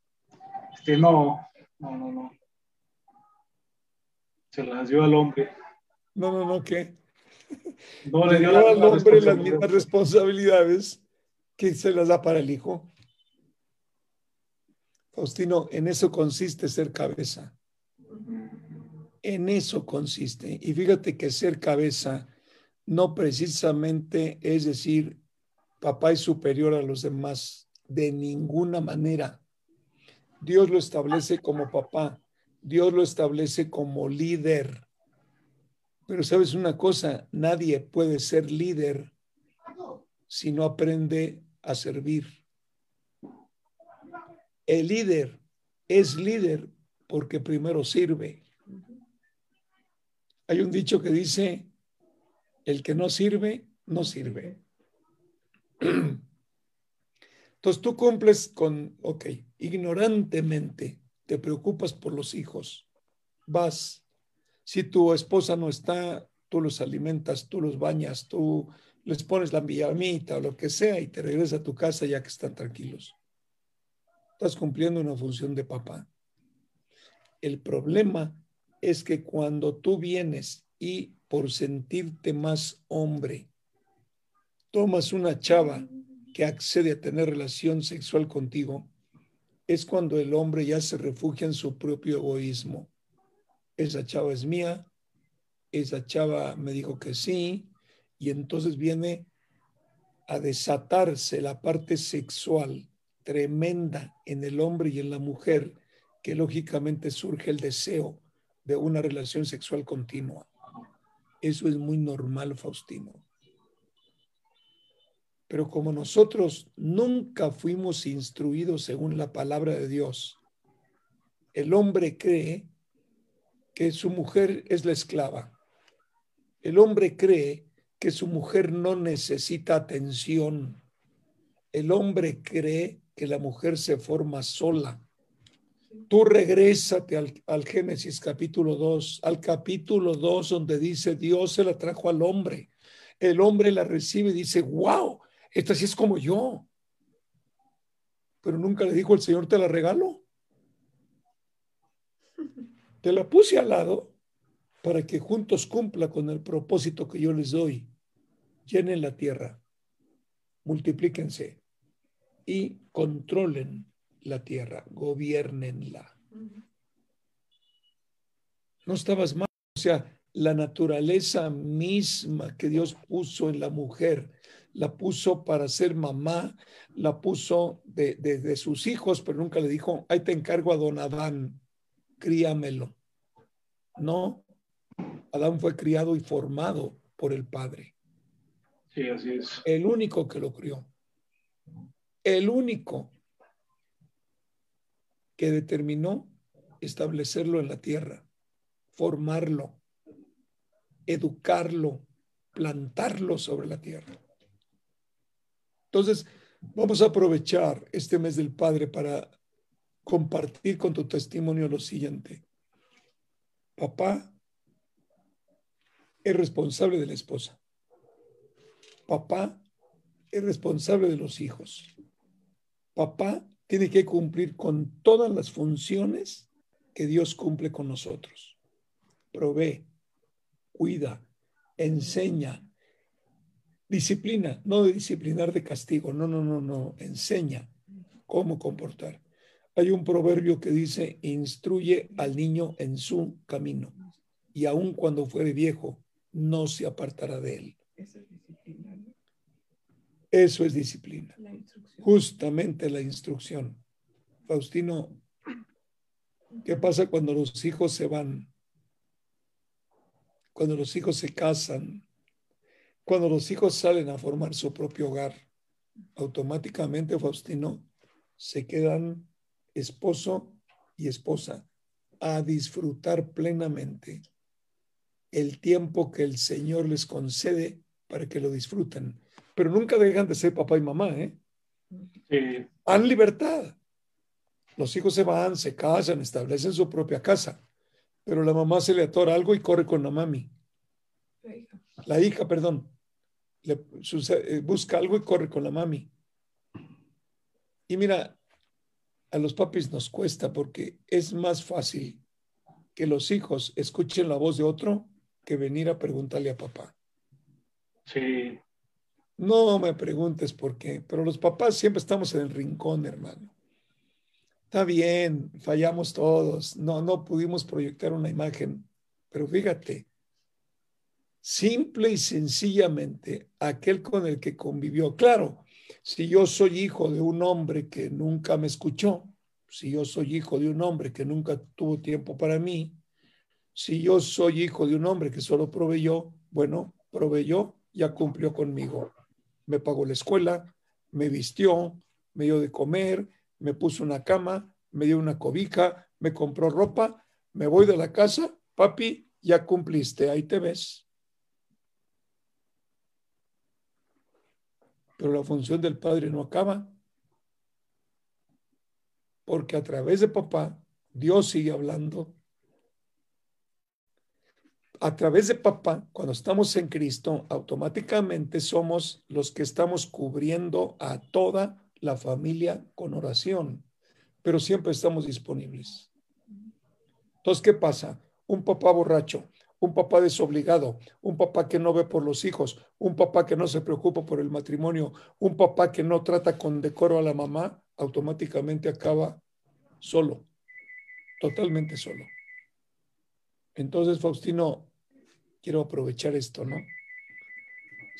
Este, no, no, no, no. Se las dio al hombre. No, no, no, ¿qué? No Le le dio dio la al hombre las mismas responsabilidades que se las da para el hijo. Faustino, en eso consiste ser cabeza. En eso consiste. Y fíjate que ser cabeza no precisamente es decir, papá es superior a los demás, de ninguna manera. Dios lo establece como papá, Dios lo establece como líder. Pero sabes una cosa, nadie puede ser líder si no aprende a servir. El líder es líder porque primero sirve. Hay un dicho que dice, el que no sirve, no sirve. Entonces tú cumples con, ok, ignorantemente te preocupas por los hijos, vas, si tu esposa no está, tú los alimentas, tú los bañas, tú les pones la pijamita o lo que sea y te regresas a tu casa ya que están tranquilos. Estás cumpliendo una función de papá. El problema es que cuando tú vienes y por sentirte más hombre, tomas una chava que accede a tener relación sexual contigo, es cuando el hombre ya se refugia en su propio egoísmo. Esa chava es mía, esa chava me dijo que sí, y entonces viene a desatarse la parte sexual tremenda en el hombre y en la mujer, que lógicamente surge el deseo de una relación sexual continua. Eso es muy normal, Faustino. Pero como nosotros nunca fuimos instruidos según la palabra de Dios, el hombre cree que su mujer es la esclava. El hombre cree que su mujer no necesita atención. El hombre cree que la mujer se forma sola. Tú regrésate al, Génesis capítulo 2, al capítulo 2 donde dice Dios se la trajo al hombre. El hombre la recibe y dice, wow, esta sí es como yo. Pero nunca le dijo el Señor, te la regalo. Te la puse al lado para que juntos cumpla con el propósito que yo les doy. Llenen la tierra, multiplíquense y controlen la tierra, gobiernenla. No estabas mal, o sea, la naturaleza misma que Dios puso en la mujer, la puso para ser mamá, la puso de, de, de sus hijos, pero nunca le dijo, ahí te encargo a don Adán, críamelo. No, Adán fue criado y formado por el Padre. Sí, así es. El único que lo crió. El único determinó establecerlo en la tierra, formarlo, educarlo, plantarlo sobre la tierra. Entonces, vamos a aprovechar este mes del Padre para compartir con tu testimonio lo siguiente. Papá es responsable de la esposa. Papá es responsable de los hijos. Papá tiene que cumplir con todas las funciones que Dios cumple con nosotros. Provee, cuida, enseña, disciplina, no de disciplinar de castigo, no, no, no, no, enseña cómo comportar. Hay un proverbio que dice, instruye al niño en su camino y aun cuando fuere viejo, no se apartará de él. Eso es disciplina. ¿no? Eso es disciplina. La. Justamente la instrucción. Faustino, ¿qué pasa cuando los hijos se van? Cuando los hijos se casan, cuando los hijos salen a formar su propio hogar, automáticamente, Faustino, se quedan esposo y esposa a disfrutar plenamente el tiempo que el Señor les concede para que lo disfruten. Pero nunca dejan de ser papá y mamá, ¿eh? Sí, Han libertad. Los hijos se van, se casan, establecen su propia casa, pero la mamá se le atora algo y corre con la mami. La hija. La hija, perdón, le sucede- eh, busca algo y corre con la mami. Y mira, a los papis nos cuesta porque es más fácil que los hijos escuchen la voz de otro que venir a preguntarle a papá. sí, No me preguntes por qué, pero los papás siempre estamos en el rincón, hermano. Está bien, fallamos todos, no, no pudimos proyectar una imagen, pero fíjate, simple y sencillamente, aquel con el que convivió, claro, si yo soy hijo de un hombre que nunca me escuchó, si yo soy hijo de un hombre que nunca tuvo tiempo para mí, si yo soy hijo de un hombre que solo proveyó, bueno, proveyó, ya cumplió conmigo. Me pagó la escuela, me vistió, me dio de comer, me puso una cama, me dio una cobija, me compró ropa, me voy de la casa, papi, ya cumpliste, ahí te ves. Pero la función del padre no acaba, porque a través de papá, Dios sigue hablando a través de papá, cuando estamos en Cristo, automáticamente somos los que estamos cubriendo a toda la familia con oración, pero siempre estamos disponibles. Entonces, ¿qué pasa? Un papá borracho, un papá desobligado, un papá que no ve por los hijos, un papá que no se preocupa por el matrimonio, un papá que no trata con decoro a la mamá, automáticamente acaba solo, totalmente solo. Entonces, Faustino, quiero aprovechar esto, ¿no?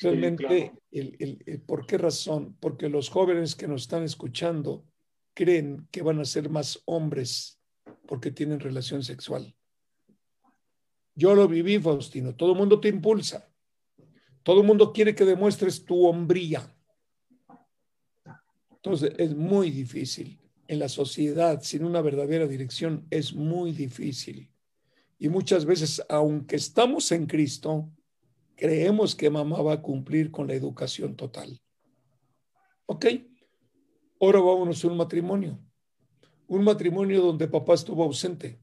Realmente, claro. el- el- el- ¿por qué razón? Porque los jóvenes que nos están escuchando creen que van a ser más hombres porque tienen relación sexual. Yo lo viví, Faustino. Todo el mundo te impulsa. Todo el mundo quiere que demuestres tu hombría. Entonces, es muy difícil. En la sociedad, sin una verdadera dirección, es muy difícil. Y muchas veces, aunque estamos en Cristo, creemos que mamá va a cumplir con la educación total. ¿Ok? Ahora vámonos a un matrimonio. Un matrimonio donde papá estuvo ausente.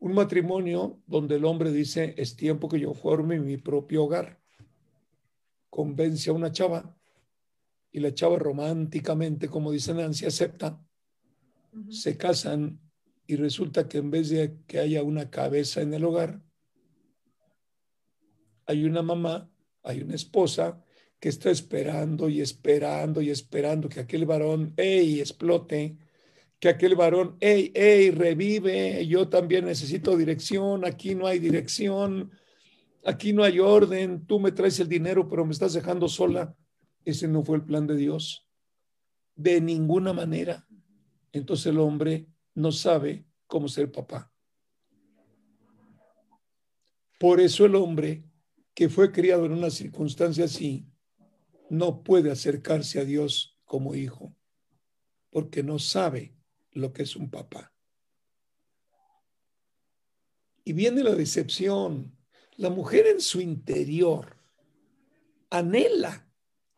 Un matrimonio donde el hombre dice, es tiempo que yo forme mi propio hogar. Convence a una chava y la chava románticamente, como dice Nancy, acepta. Se casan y resulta que en vez de que haya una cabeza en el hogar, hay una mamá, hay una esposa que está esperando y esperando y esperando que aquel varón, ey, explote, que aquel varón, ey, ey, revive, yo también necesito dirección, aquí no hay dirección, aquí no hay orden, tú me traes el dinero, pero me estás dejando sola. Ese no fue el plan de Dios. De ninguna manera. Entonces el hombre no sabe cómo ser papá. Por eso el hombre que fue criado en una circunstancia así, no puede acercarse a Dios como hijo, porque no sabe lo que es un papá. Y viene la decepción. La mujer en su interior anhela,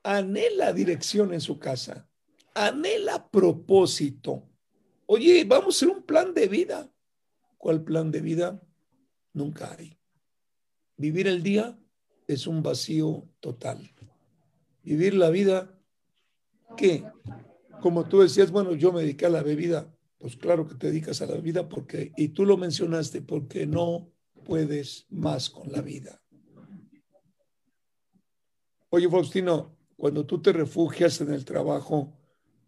anhela dirección en su casa, anhela propósito. Oye, vamos a hacer un plan de vida. ¿Cuál plan de vida? Nunca hay. Vivir el día es un vacío total. Vivir la vida, ¿qué? Como tú decías, bueno, yo me dediqué a la bebida. Pues claro que te dedicas a la vida porque, y tú lo mencionaste, porque no puedes más con la vida. Oye, Faustino, cuando tú te refugias en el trabajo,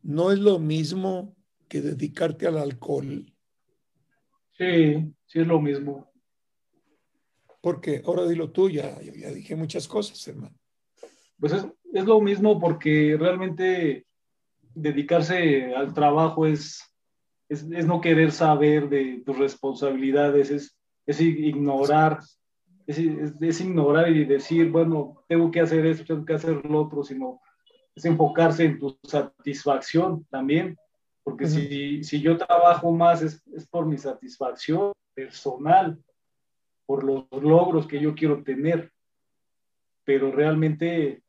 ¿no es lo mismo que dedicarte al alcohol? Sí, sí es lo mismo. Porque ahora dilo tú, ya, ya dije muchas cosas, hermano. Pues es, es lo mismo porque realmente dedicarse al trabajo es, es, es no querer saber de tus responsabilidades, es, es ignorar, es, es, es, ignorar y decir, bueno, tengo que hacer esto, tengo que hacer lo otro, sino es enfocarse en tu satisfacción también, porque uh -huh. si, si, yo trabajo más es, es por mi satisfacción personal, por los logros que yo quiero tener, pero realmente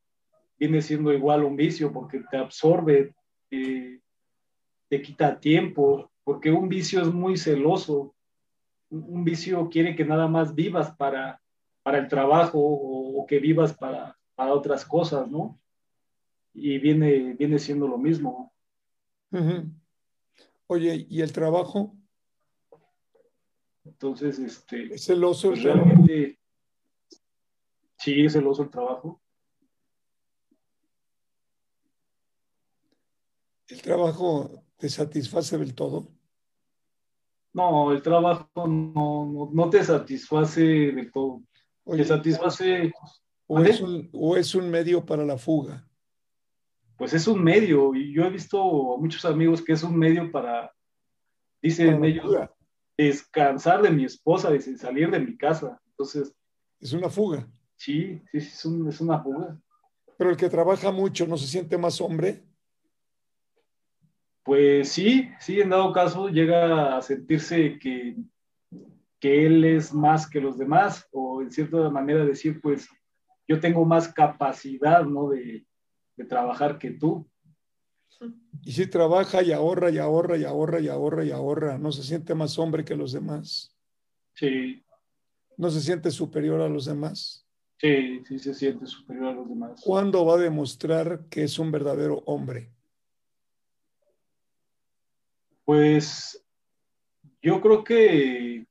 viene siendo igual un vicio porque te absorbe, te, te quita tiempo, porque un vicio es muy celoso, un vicio quiere que nada más vivas para, para el trabajo o, o que vivas para, para, otras cosas, ¿no? Y viene, viene siendo lo mismo. Uh -huh. Oye, ¿y el trabajo? Entonces, este... ¿Es celoso pues realmente... Sí, es celoso el trabajo. ¿El trabajo te satisface del todo? No, el trabajo no, no, no te satisface del todo. Oye, te satisface. O es, un, ¿O es un medio para la fuga? Pues es un medio, y yo he visto a muchos amigos que es un medio para, dicen ellos, descansar de mi esposa, dicen salir de mi casa. Entonces. Es una fuga. Sí, sí, es, un, es una fuga. Pero el que trabaja mucho no se siente más hombre. Pues sí, sí, en dado caso llega a sentirse que, que él es más que los demás, o en cierta manera decir, pues yo tengo más capacidad, ¿no? De, de trabajar que tú. Y si trabaja y ahorra y ahorra y ahorra y ahorra y ahorra, no se siente más hombre que los demás. Sí. No se siente superior a los demás. Sí, sí se siente superior a los demás. ¿Cuándo va a demostrar que es un verdadero hombre? Pues yo creo que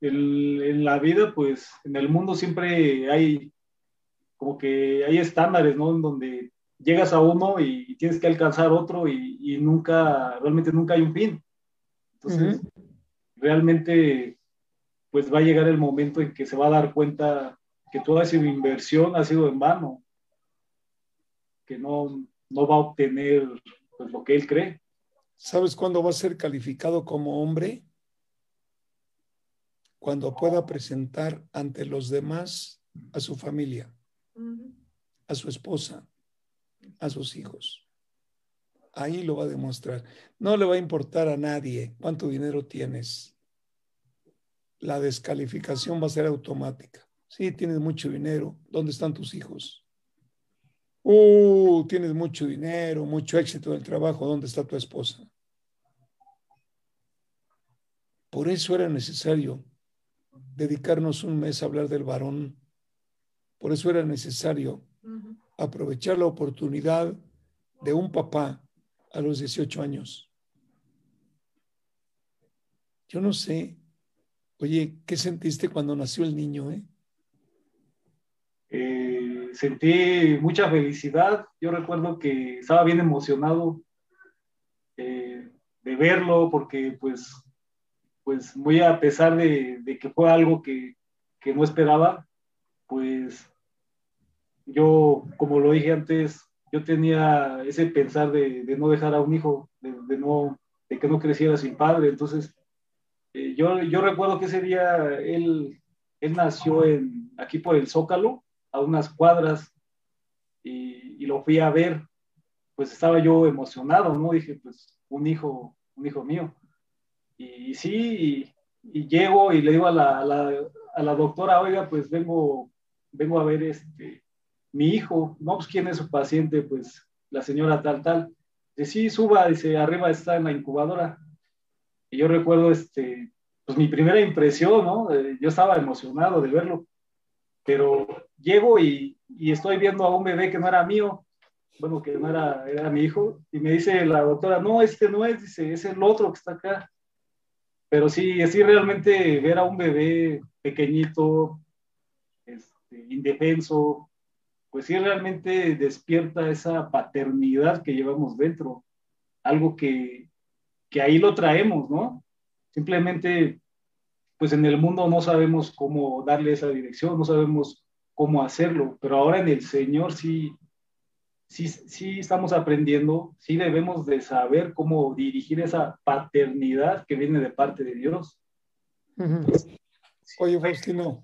el, en la vida, pues en el mundo siempre hay como que hay estándares, ¿no? En donde llegas a uno y, tienes que alcanzar otro y, y, nunca, realmente nunca hay un fin. Entonces, uh -huh. realmente, pues va a llegar el momento en que se va a dar cuenta que toda esa inversión ha sido en vano. que no, no va a obtener pues, lo que él cree. ¿Sabes cuándo va a ser calificado como hombre? Cuando pueda presentar ante los demás a su familia, a su esposa, a sus hijos. Ahí lo va a demostrar. No le va a importar a nadie cuánto dinero tienes. La descalificación va a ser automática. Sí, tienes mucho dinero. ¿Dónde están tus hijos? Uh, tienes mucho dinero, mucho éxito en el trabajo. ¿Dónde está tu esposa? Por eso era necesario dedicarnos un mes a hablar del varón. Por eso era necesario aprovechar la oportunidad de un papá a los 18 años. Yo no sé, oye, ¿qué sentiste cuando nació el niño? Eh? Eh, sentí mucha felicidad. Yo recuerdo que estaba bien emocionado eh, de verlo porque pues, pues muy a pesar de, de que fue algo que, que no esperaba, pues yo, como lo dije antes, yo tenía ese pensar de, no dejar a un hijo, de, no, de que no creciera sin padre. Entonces, eh, yo, yo recuerdo que ese día él, él nació aquí por el Zócalo, a unas cuadras, y, y, lo fui a ver. Pues estaba yo emocionado, ¿no? Dije, pues un hijo, un hijo mío. Y, sí, y, llego y le digo a la, a la, a la doctora, oiga, pues vengo, vengo a ver este, mi hijo, no, pues quién es su paciente, pues la señora tal, tal. Dice, sí, suba, dice, arriba está en la incubadora. Y yo recuerdo, este, pues mi primera impresión, ¿no? Yo estaba emocionado de verlo, pero llego y, y, estoy viendo a un bebé que no era mío, bueno, que no era, era mi hijo, y me dice la doctora, no, este no es, dice, es el otro que está acá. Pero sí, sí, realmente ver a un bebé pequeñito, este, indefenso, pues sí realmente despierta esa paternidad que llevamos dentro, algo que, que ahí lo traemos, ¿no? Simplemente, pues en el mundo no sabemos cómo darle esa dirección, no sabemos cómo hacerlo, pero ahora en el Señor sí, sí, sí estamos aprendiendo, sí debemos de saber cómo dirigir esa paternidad que viene de parte de Dios. Oye, Faustino,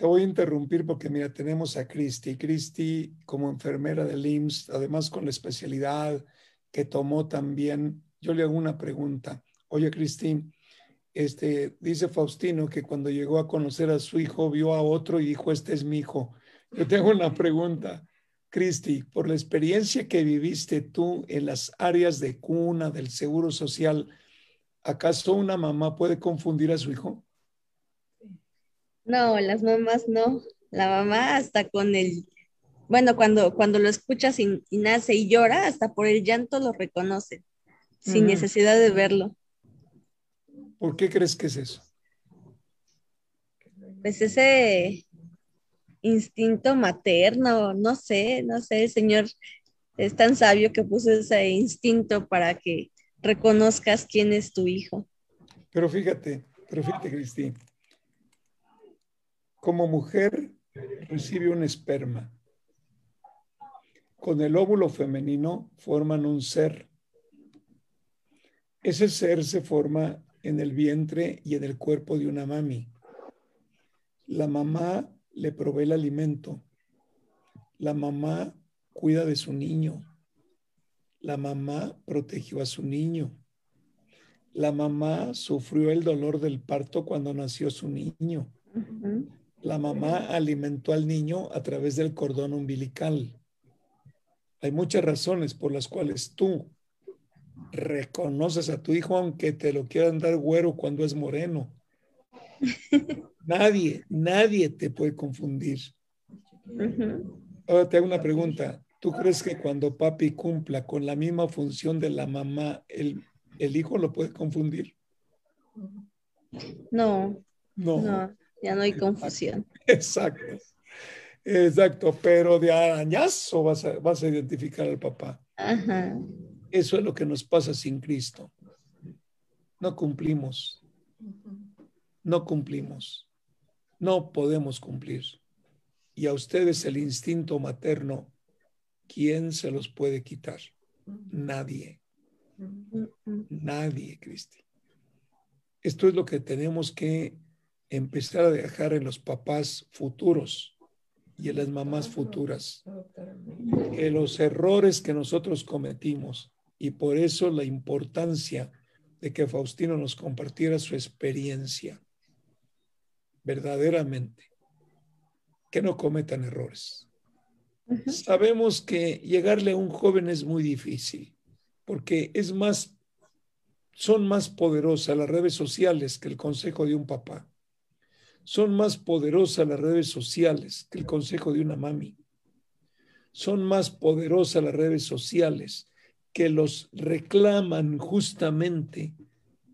te voy a interrumpir porque, mira, tenemos a Cristi. Cristi, como enfermera del IMSS, además con la especialidad que tomó también, yo le hago una pregunta. Oye, Cristi, este, dice Faustino que cuando llegó a conocer a su hijo, vio a otro y dijo, este es mi hijo. Yo tengo una pregunta. Cristi, por la experiencia que viviste tú en las áreas de cuna del Seguro Social, ¿acaso una mamá puede confundir a su hijo? No, las mamás no. La mamá hasta con el, bueno, cuando, cuando lo escuchas y, nace y llora, hasta por el llanto lo reconoce, sin necesidad de verlo. ¿Por qué crees que es eso? Pues ese instinto materno, no sé, no sé, el Señor es tan sabio que puso ese instinto para que reconozcas quién es tu hijo. Pero fíjate, pero fíjate, Cristina, como mujer recibe un esperma. Con el óvulo femenino forman un ser. Ese ser se forma en el vientre y en el cuerpo de una mami. La mamá le provee el alimento. La mamá cuida de su niño. La mamá protegió a su niño. La mamá sufrió el dolor del parto cuando nació su niño la mamá alimentó al niño a través del cordón umbilical. Hay muchas razones por las cuales tú reconoces a tu hijo aunque te lo quieran dar güero cuando es moreno. nadie, nadie te puede confundir. Ahora te hago una pregunta. ¿Tú crees que cuando papi cumpla con la misma función de la mamá, el, el hijo lo puede confundir? No. No. Ya no hay confusión. Exacto. Exacto, pero de arañazo vas a, vas a identificar al papá. Eso es lo que nos pasa sin Cristo. No cumplimos. No cumplimos. No podemos cumplir. Y a ustedes el instinto materno ¿quién se los puede quitar? Nadie, Mm, mm. nadie, Cristi. Esto es lo que tenemos que empezar a dejar en los papás futuros y en las mamás futuras. Que los errores que nosotros cometimos y por eso la importancia de que Faustino nos compartiera su experiencia verdaderamente, que no cometan errores. Sabemos que llegarle a un joven es muy difícil porque es más, son más poderosas las redes sociales que el consejo de un papá. Son más poderosas las redes sociales que el consejo de una mami son más poderosas las redes sociales que los reclaman justamente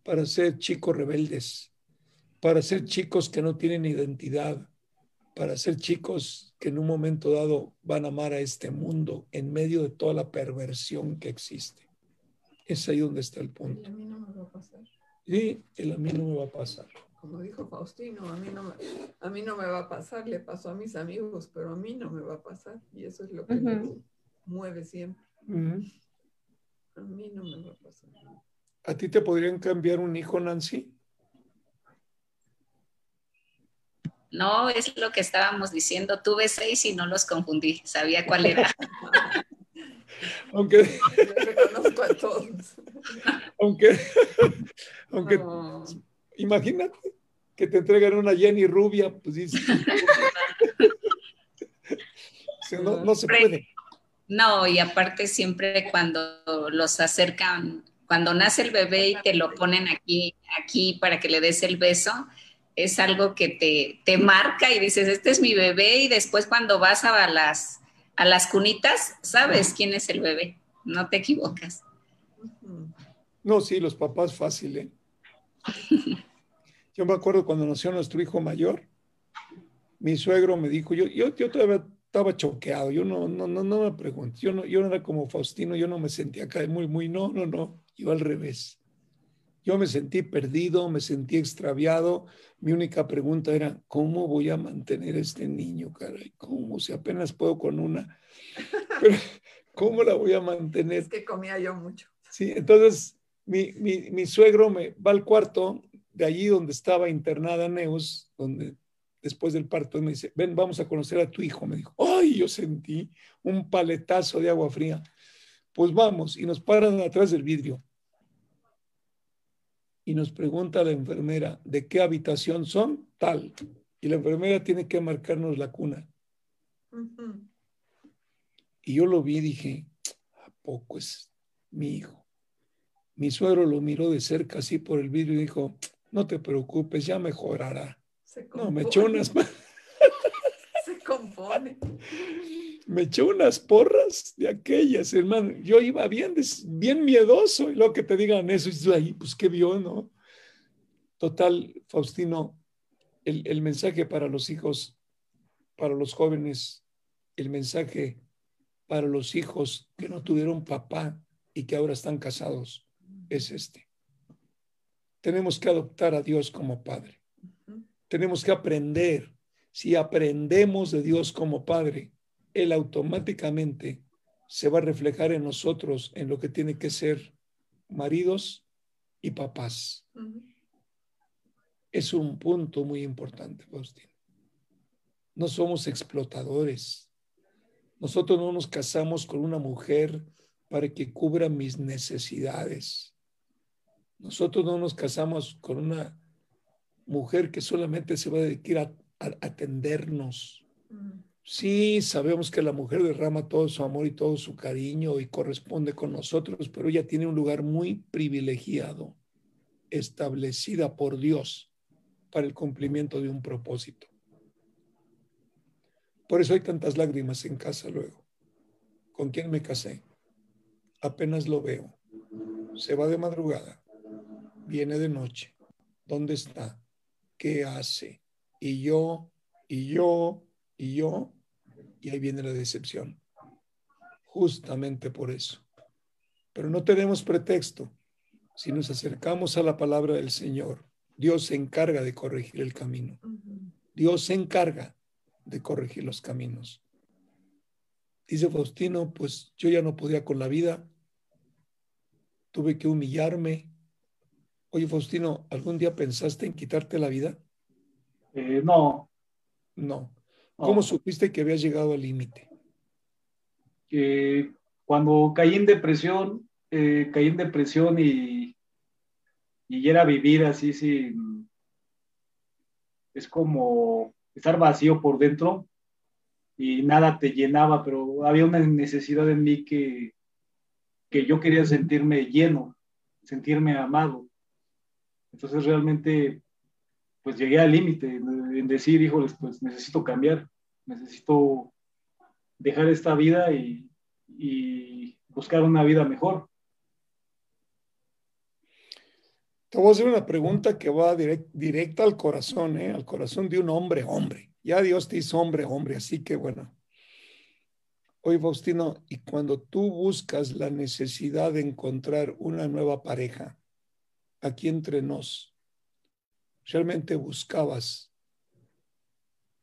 para ser chicos rebeldes, para ser chicos que no tienen identidad, para ser chicos que en un momento dado van a amar a este mundo en medio de toda la perversión que existe. Es ahí donde está el Y punto. a mí no me va a pasar. Y el a mí no me va a pasar. Como dijo Faustino, a mí, no me, a mí no me va a pasar, le pasó a mis amigos, pero a mí no me va a pasar. Y eso es lo que me mueve siempre. A mí no me va a pasar. ¿A ti te podrían cambiar un hijo, Nancy? No, es lo que estábamos diciendo. Tuve seis y no los confundí. Sabía cuál era. Aunque, reconozco a todos. aunque, aunque No, Imagínate que te entregan una Jenny rubia, pues dices. No, no se puede. No, y aparte siempre cuando los acercan, cuando nace el bebé y te lo ponen aquí, aquí para que le des el beso, es algo que te, te marca y dices, este es mi bebé, y después cuando vas a las, a las cunitas, sabes quién es el bebé, no te equivocas. No, sí, los papás fácil, ¿eh? Yo me acuerdo cuando nació nuestro hijo mayor, mi suegro me dijo, yo, yo, yo todavía estaba choqueado, yo no, no, no, no me pregunto, yo no, yo no era como Faustino, yo no me sentía acá muy, muy, no, no, no, yo al revés. Yo me sentí perdido, me sentí extraviado. Mi única pregunta era, ¿cómo voy a mantener a este niño, caray? ¿Cómo? Si apenas puedo con una. Pero, ¿cómo la voy a mantener? Es que comía yo mucho. Sí, entonces mi, mi, mi suegro me va al cuarto de allí donde estaba internada Neus, donde después del parto me dice, ven, vamos a conocer a tu hijo. Me dijo, ay, yo sentí un paletazo de agua fría. Pues vamos, y nos paran atrás del vidrio. Y nos pregunta la enfermera, ¿de qué habitación son? Tal. Y la enfermera tiene que marcarnos la cuna. Y yo lo vi y dije, ¿a poco es mi hijo? Mi suegro lo miró de cerca así por el vidrio y dijo, no te preocupes, ya mejorará. Se No, me echó unas, Se compone. me echó unas porras de aquellas, hermano. Yo iba bien, bien miedoso y lo que te digan eso, y ahí, pues qué vio, ¿no? Total, Faustino, el, el mensaje para los hijos, para los jóvenes, el mensaje para los hijos que no tuvieron papá y que ahora están casados es este. Tenemos que adoptar a Dios como Padre. Tenemos que aprender. Si aprendemos de Dios como Padre, Él automáticamente se va a reflejar en nosotros en lo que tiene que ser maridos y papás. Es un punto muy importante, Faustino. No somos explotadores. Nosotros no nos casamos con una mujer para que cubra mis necesidades. Nosotros no nos casamos con una mujer que solamente se va a dedicar a, a atendernos. Ujú. Sí, sabemos que la mujer derrama todo su amor y todo su cariño y corresponde con nosotros, pero ella tiene un lugar muy privilegiado, establecida por Dios para el cumplimiento de un propósito. Por eso hay tantas lágrimas en casa luego. ¿Con quién me casé? Apenas lo veo. Se va de madrugada. Viene de noche. ¿Dónde está? ¿Qué hace? Y yo, y yo, y yo. Y ahí viene la decepción. Justamente por eso. Pero no tenemos pretexto. Si nos acercamos a la palabra del Señor, Dios se encarga de corregir el camino. Dios se encarga de corregir los caminos. Dice Faustino, pues yo ya no podía con la vida, tuve que humillarme. Oye, Faustino, ¿algún día pensaste en quitarte la vida? Eh, no, No. no. ¿Cómo supiste que habías llegado al límite? que cuando caí en depresión, eh, caí en depresión y, y era vivir así sin... Es como estar vacío por dentro y nada te llenaba, pero había una necesidad en mí que, que yo quería sentirme lleno, sentirme amado. Entonces realmente, pues llegué al límite en decir, híjoles, pues necesito cambiar, necesito dejar esta vida y, buscar una vida mejor. Te voy a hacer una pregunta que va direct- directa al corazón, ¿eh? al corazón de un hombre, hombre. Ya Dios te hizo hombre, hombre, así que bueno. Oye, Faustino, y cuando tú buscas la necesidad de encontrar una nueva pareja, aquí entre nos, ¿realmente buscabas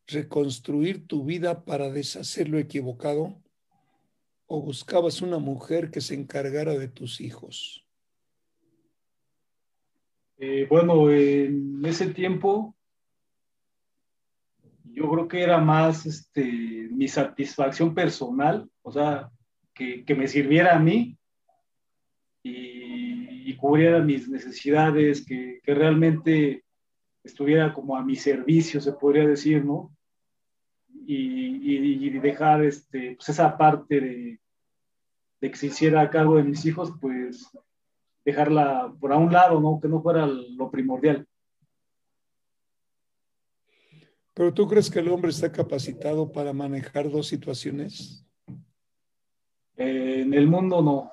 reconstruir tu vida para deshacer lo equivocado? ¿O buscabas una mujer que se encargara de tus hijos? Eh, bueno, en ese tiempo yo creo que era más este, mi satisfacción personal, o sea, que, que me sirviera a mí y, y cubriera mis necesidades, que, que realmente estuviera como a mi servicio, se podría decir, ¿no? Y, y- y dejar este, pues esa parte de, de que se hiciera cargo de mis hijos, pues dejarla por a un lado, ¿no? Que no fuera lo primordial. ¿Pero tú crees que el hombre está capacitado para manejar dos situaciones? Eh, en el mundo no.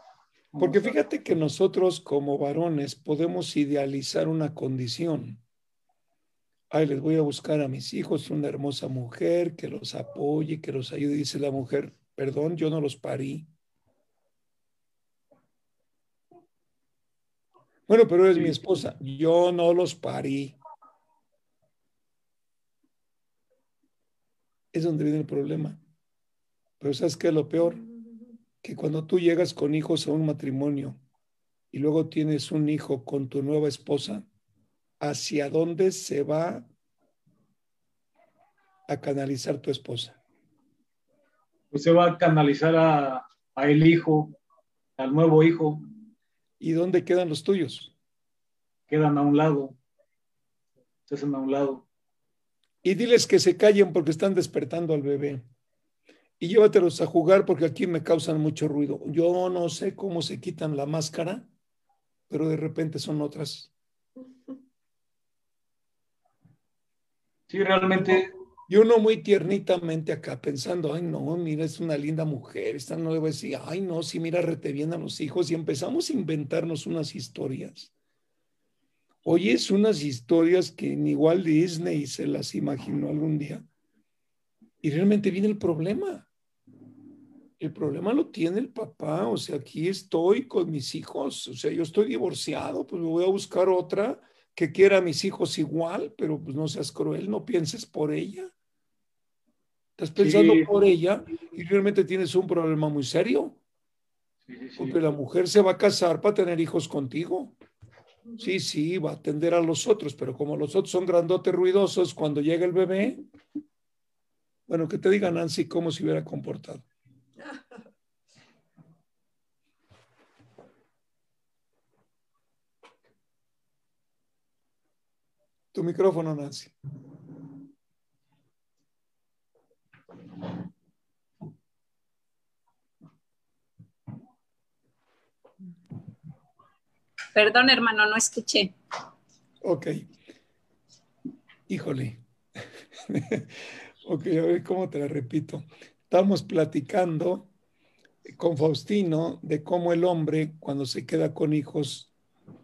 Porque fíjate que nosotros como varones podemos idealizar una condición. Ay, les voy a buscar a mis hijos una hermosa mujer que los apoye, que los ayude. Dice la mujer, perdón, yo no los parí. Bueno, pero Sí. mi esposa. Yo no los parí. Es donde viene el problema. Pero ¿sabes qué es lo peor? Que cuando tú llegas con hijos a un matrimonio y luego tienes un hijo con tu nueva esposa, ¿hacia dónde se va a canalizar tu esposa? Pues se va a canalizar a, a el hijo, al nuevo hijo, ¿Y dónde quedan los tuyos? quedan a un lado. Se hacen a un lado. Y diles que se callen porque están despertando al bebé. Y llévatelos a jugar porque aquí me causan mucho ruido. Yo no sé cómo se quitan la máscara, pero de repente son otras. Sí, realmente, Y uno muy tiernitamente acá pensando, ay no, mira, es una linda mujer, esta no a decir, ay no, sí, mira, rete bien a los hijos y empezamos a inventarnos unas historias. Oye, es unas historias que ni igual Disney se las imaginó algún día. Y realmente viene el problema. El problema lo tiene el papá, o sea, aquí estoy con mis hijos, o sea, yo estoy divorciado, pues me voy a buscar otra que quiera a mis hijos igual, pero pues no seas cruel, no pienses por ella. Estás pensando Sí. por ella y realmente tienes un problema muy serio, sí, sí, sí. porque la mujer se va a casar para tener hijos contigo. Sí, sí, va a atender a los otros, pero como los otros son grandotes ruidosos, cuando llega el bebé, bueno, que te diga Nancy cómo se hubiera comportado. Tu micrófono, Nancy. Perdón, hermano, no escuché. Ok. Híjole. ok, a ver cómo te la repito. Estamos platicando con Faustino de cómo el hombre, cuando se queda con hijos,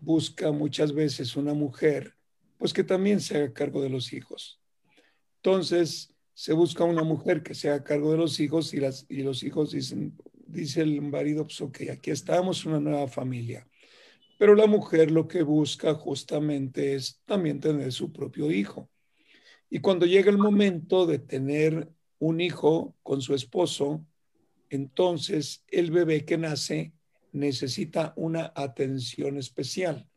busca muchas veces una mujer, pues que también se haga cargo de los hijos. Entonces, se busca una mujer que se haga cargo de los hijos y, las, y los hijos dicen, dice el marido, pues ok, aquí estamos, una nueva familia. Pero la mujer lo que busca justamente es también tener su propio hijo. Y cuando llega el momento de tener un hijo con su esposo, Entonces, el bebé que nace necesita una atención especial.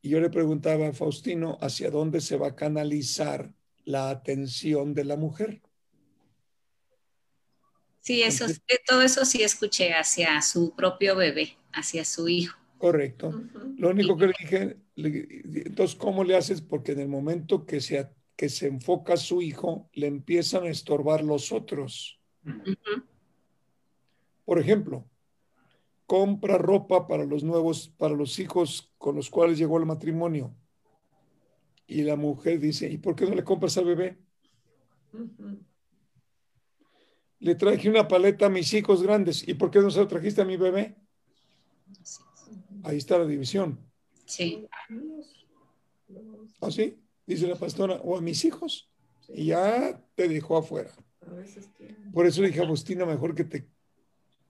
Y yo le preguntaba a Faustino hacia dónde se va a canalizar la atención de la mujer. Sí, eso, todo eso sí escuché hacia su propio bebé, hacia su hijo. Correcto. Lo único que le dije, entonces, ¿cómo le haces? Porque en el momento que se, que se enfoca su hijo, le empiezan a estorbar los otros. Por ejemplo, compra ropa para los nuevos, para los hijos con los cuales llegó el matrimonio. Y la mujer dice, ¿y por qué no le compras al bebé? Le traje una paleta a mis hijos grandes. ¿Y por qué no se lo trajiste a mi bebé? Ahí está la división. Sí. ¿Ah, Dice la pastora, o a mis hijos. Y ya te dejó afuera. Por eso dije a Agustina, mejor que te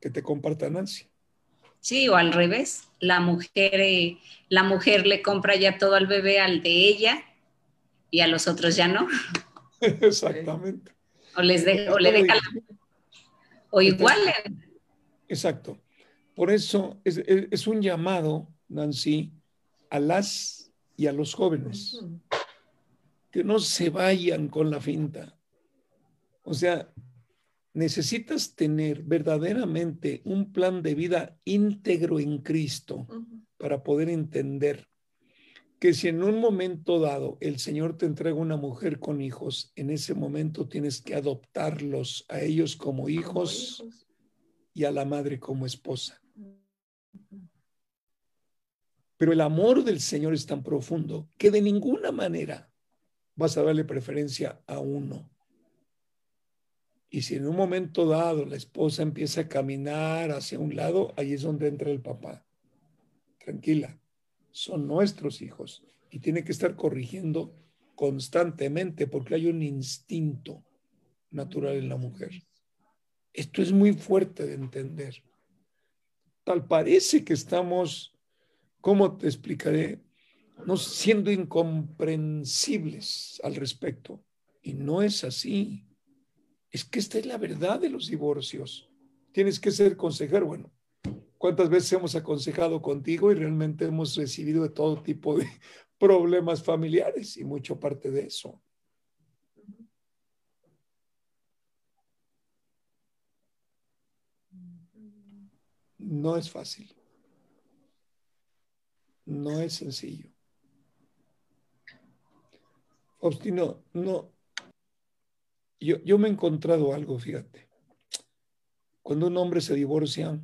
que te comparta Nancy. Sí, o al revés, la mujer, eh, la mujer le compra ya todo al bebé, al de ella, y a los otros ya no. Exactamente. O les deja, o le deja o igual. Exacto. Por eso es, es, un llamado, Nancy, a las y a los jóvenes, que no se vayan con la finta. O sea, necesitas tener verdaderamente un plan de vida íntegro en Cristo para poder entender que si en un momento dado el Señor te entrega una mujer con hijos, en ese momento tienes que adoptarlos a ellos como hijos, y a la madre como esposa. Pero el amor del Señor es tan profundo que de ninguna manera vas a darle preferencia a uno y si en un momento dado la esposa empieza a caminar hacia un lado, ahí es donde entra el papá. Tranquila, son nuestros hijos y tiene que estar corrigiendo constantemente porque hay un instinto natural en la mujer. Esto es muy fuerte de entender. Tal parece que estamos, ¿cómo te explicaré? No siendo incomprensibles al respecto. Y no es así. Es que esta es la verdad de los divorcios. Tienes que ser consejero. Bueno, ¿cuántas veces hemos aconsejado contigo y realmente hemos recibido de todo tipo de problemas familiares y mucho parte de eso? No es fácil. No es sencillo. Faustino, no, yo, me he encontrado algo, fíjate. Cuando un hombre se divorcia,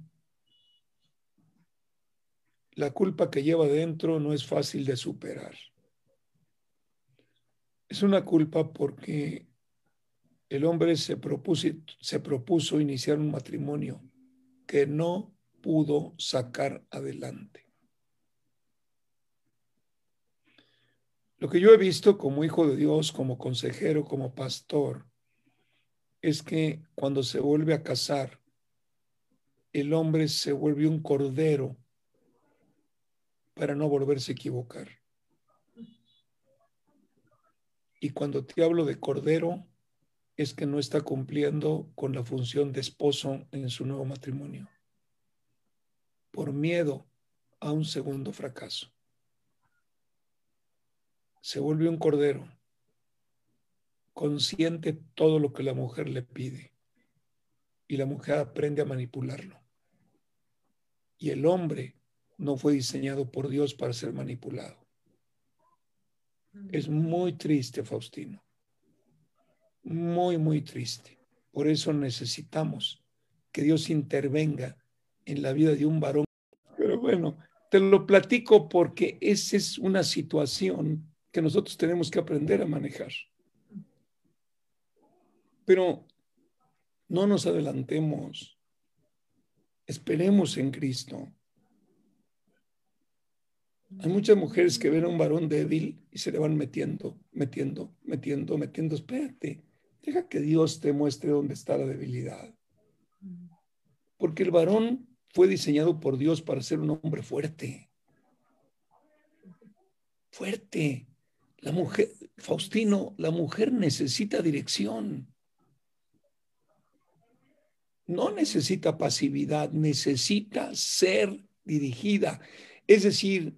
la culpa que lleva dentro no es fácil de superar. Es una culpa porque el hombre se propuso, se propuso iniciar un matrimonio que no pudo sacar adelante. Lo que yo he visto como hijo de Dios, como consejero, como pastor, es que cuando se vuelve a casar, el hombre se vuelve un cordero para no volverse a equivocar. Y cuando te hablo de cordero, es que no está cumpliendo con la función de esposo en su nuevo matrimonio, por miedo a un segundo fracaso. Se vuelve un cordero consciente todo lo que la mujer le pide y la mujer aprende a manipularlo. Y el hombre no fue diseñado por Dios para ser manipulado. Es muy triste, Faustino. Muy, muy triste. Por eso necesitamos que Dios intervenga en la vida de un varón. Pero bueno, te lo platico porque esa es una situación que nosotros tenemos que aprender a manejar. Pero no nos adelantemos. Esperemos en Cristo. Hay muchas mujeres que ven a un varón débil y se le van metiendo, metiendo, metiendo, metiendo. Espérate, deja que Dios te muestre dónde está la debilidad. Porque el varón fue diseñado por Dios para ser un hombre fuerte. Fuerte. La mujer, Faustino, la mujer necesita dirección. No necesita pasividad, necesita ser dirigida. Es decir,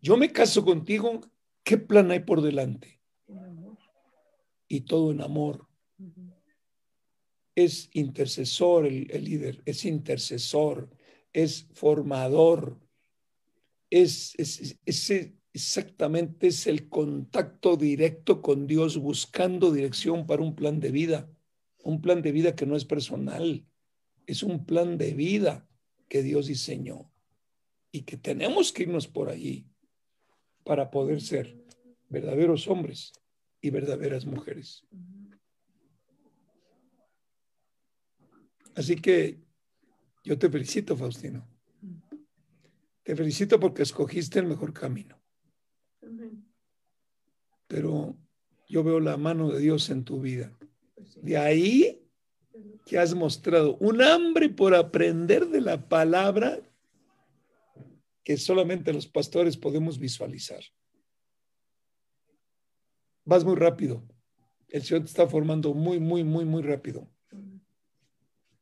yo me caso contigo, ¿qué plan hay por delante? Y todo en amor. Es intercesor el, el líder, es intercesor, es formador, es, es, es, exactamente es el contacto directo con Dios buscando dirección para un plan de vida, un plan de vida que no es personal, es un plan de vida que Dios diseñó y que tenemos que irnos por allí para poder ser verdaderos hombres y verdaderas mujeres. Así que yo te felicito, Faustino. Te felicito porque escogiste el mejor camino. Pero yo veo la mano de Dios en tu vida. De ahí que has mostrado un hambre por aprender de la palabra que solamente los pastores podemos visualizar. Vas muy rápido. El Señor te está formando muy, muy, muy, muy rápido.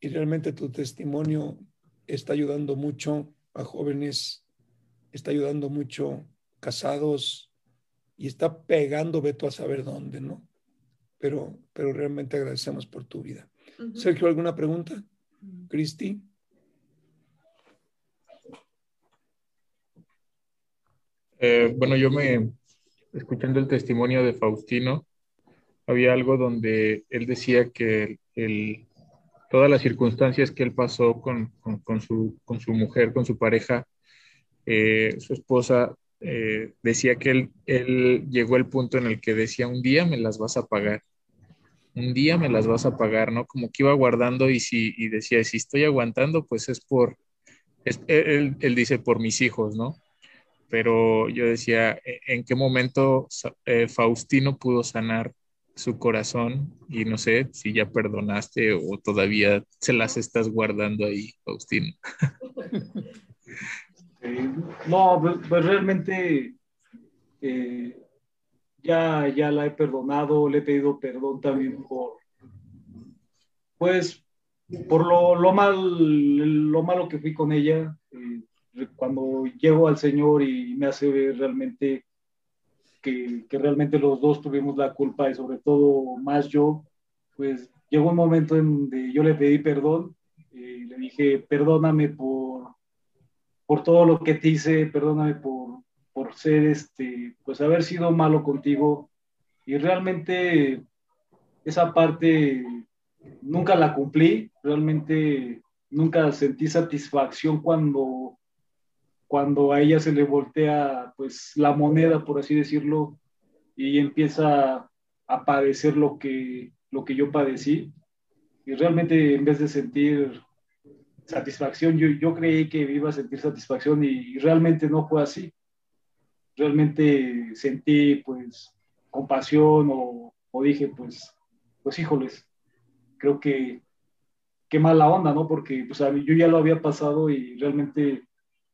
Y realmente tu testimonio está ayudando mucho a jóvenes, está ayudando mucho casados y está pegando, a saber dónde, ¿no? Pero, pero realmente agradecemos por tu vida. Sergio, ¿alguna pregunta? Cristi. Eh, bueno, yo me, escuchando el testimonio de Faustino, había algo donde él decía que el, todas las circunstancias que él pasó con, con, su, con su, mujer, con su pareja, eh, su esposa, eh, decía que él, él llegó al punto en el que decía, un día me las vas a pagar un día me las vas a pagar, ¿no? Como que iba guardando y, si, y decía, si estoy aguantando, pues es por, él, dice, por mis hijos, ¿no? Pero yo decía, ¿e, ¿en qué momento eh, Faustino pudo sanar su corazón? Y no sé si ya perdonaste o todavía se las estás guardando ahí, Faustino. no, pues, pues realmente eh, ya, ya la he perdonado, le he pedido perdón también por, pues, por lo, lo, mal, lo malo que fui con ella. Eh, cuando llego al Señor y me hace ver realmente que, que, realmente los dos tuvimos la culpa y sobre todo más yo, pues llegó un momento en donde yo le pedí perdón eh, le dije, perdóname por, por todo lo que te hice, perdóname por, por ser, este, pues haber sido malo contigo. Y realmente esa parte nunca la cumplí, realmente nunca sentí satisfacción cuando, cuando a ella se le voltea pues la moneda, por así decirlo, y empieza a padecer lo que, lo que yo padecí. Y realmente en vez de sentir satisfacción, yo, yo creí que iba a sentir satisfacción y realmente no fue así realmente sentí pues compasión o, dije pues, pues híjoles, creo que qué mala onda, ¿no? Porque pues yo ya lo había pasado y realmente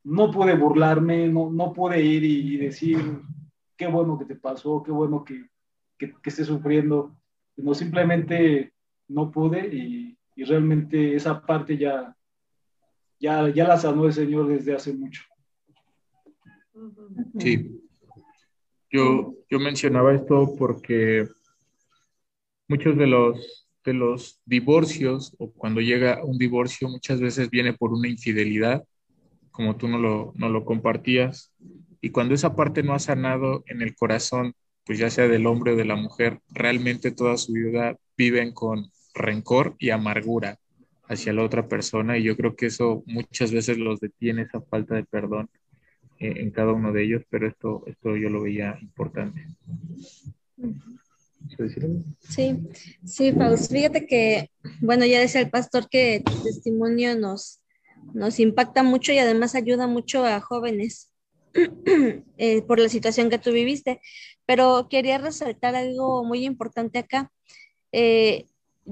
no pude burlarme, no, no pude ir y, decir qué bueno que te pasó, qué bueno que, que, estés sufriendo. No, simplemente no pude y, y, realmente esa parte ya, ya, ya la sanó el Señor desde hace mucho. Sí. Yo, yo mencionaba esto porque muchos de los, de los divorcios o cuando llega un divorcio muchas veces viene por una infidelidad, como tú no lo, no lo compartías. Y cuando esa parte no ha sanado en el corazón, pues ya sea del hombre o de la mujer, realmente toda su vida viven con rencor y amargura hacia la otra persona y yo creo que eso muchas veces los detiene, esa falta de perdón en cada uno de ellos, pero esto, esto yo lo veía importante. Sí, sí, Faust. Fíjate que, bueno, ya decía el pastor que tu testimonio nos, nos impacta mucho y además ayuda mucho a jóvenes eh, por la situación que tú viviste. Pero quería resaltar algo muy importante acá. Eh,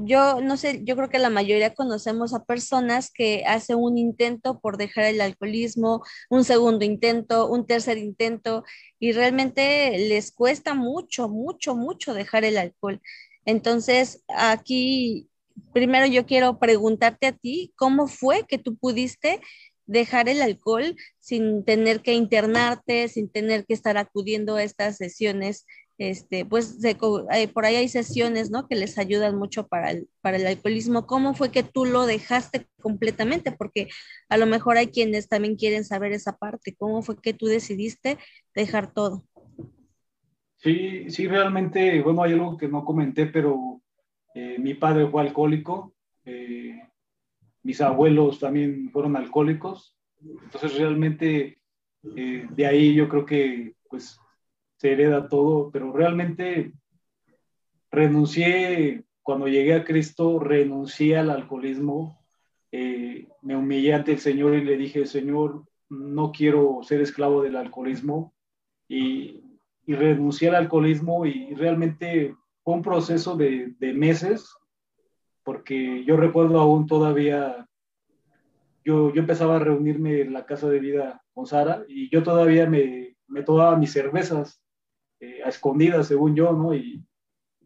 yo no sé, yo creo que la mayoría conocemos a personas que hacen un intento por dejar el alcoholismo, un segundo intento, un tercer intento, y realmente les cuesta mucho, mucho, mucho dejar el alcohol. Entonces, aquí primero yo quiero preguntarte a ti, ¿cómo fue que tú pudiste dejar el alcohol sin tener que internarte, sin tener que estar acudiendo a estas sesiones? Este, pues eh, por ahí hay sesiones, ¿no? Que les ayudan mucho para el, para el alcoholismo. ¿Cómo fue que tú lo dejaste completamente? Porque a lo mejor hay quienes también quieren saber esa parte. ¿Cómo fue que tú decidiste dejar todo? Sí, sí, realmente, bueno, hay algo que no comenté, pero eh, mi padre fue alcohólico, eh, mis abuelos también fueron alcohólicos, entonces realmente de ahí yo creo que pues se hereda todo, pero realmente renuncié, cuando llegué a Cristo, renuncié al alcoholismo, me humillé ante el Señor y le dije, Señor, no quiero ser esclavo del alcoholismo y, y renuncié al alcoholismo y realmente fue un proceso de, meses, porque yo recuerdo aún todavía, yo, yo empezaba a reunirme en la casa de vida con Sara y yo todavía me, me tomaba mis cervezas eh, a escondidas, según yo, ¿no? Y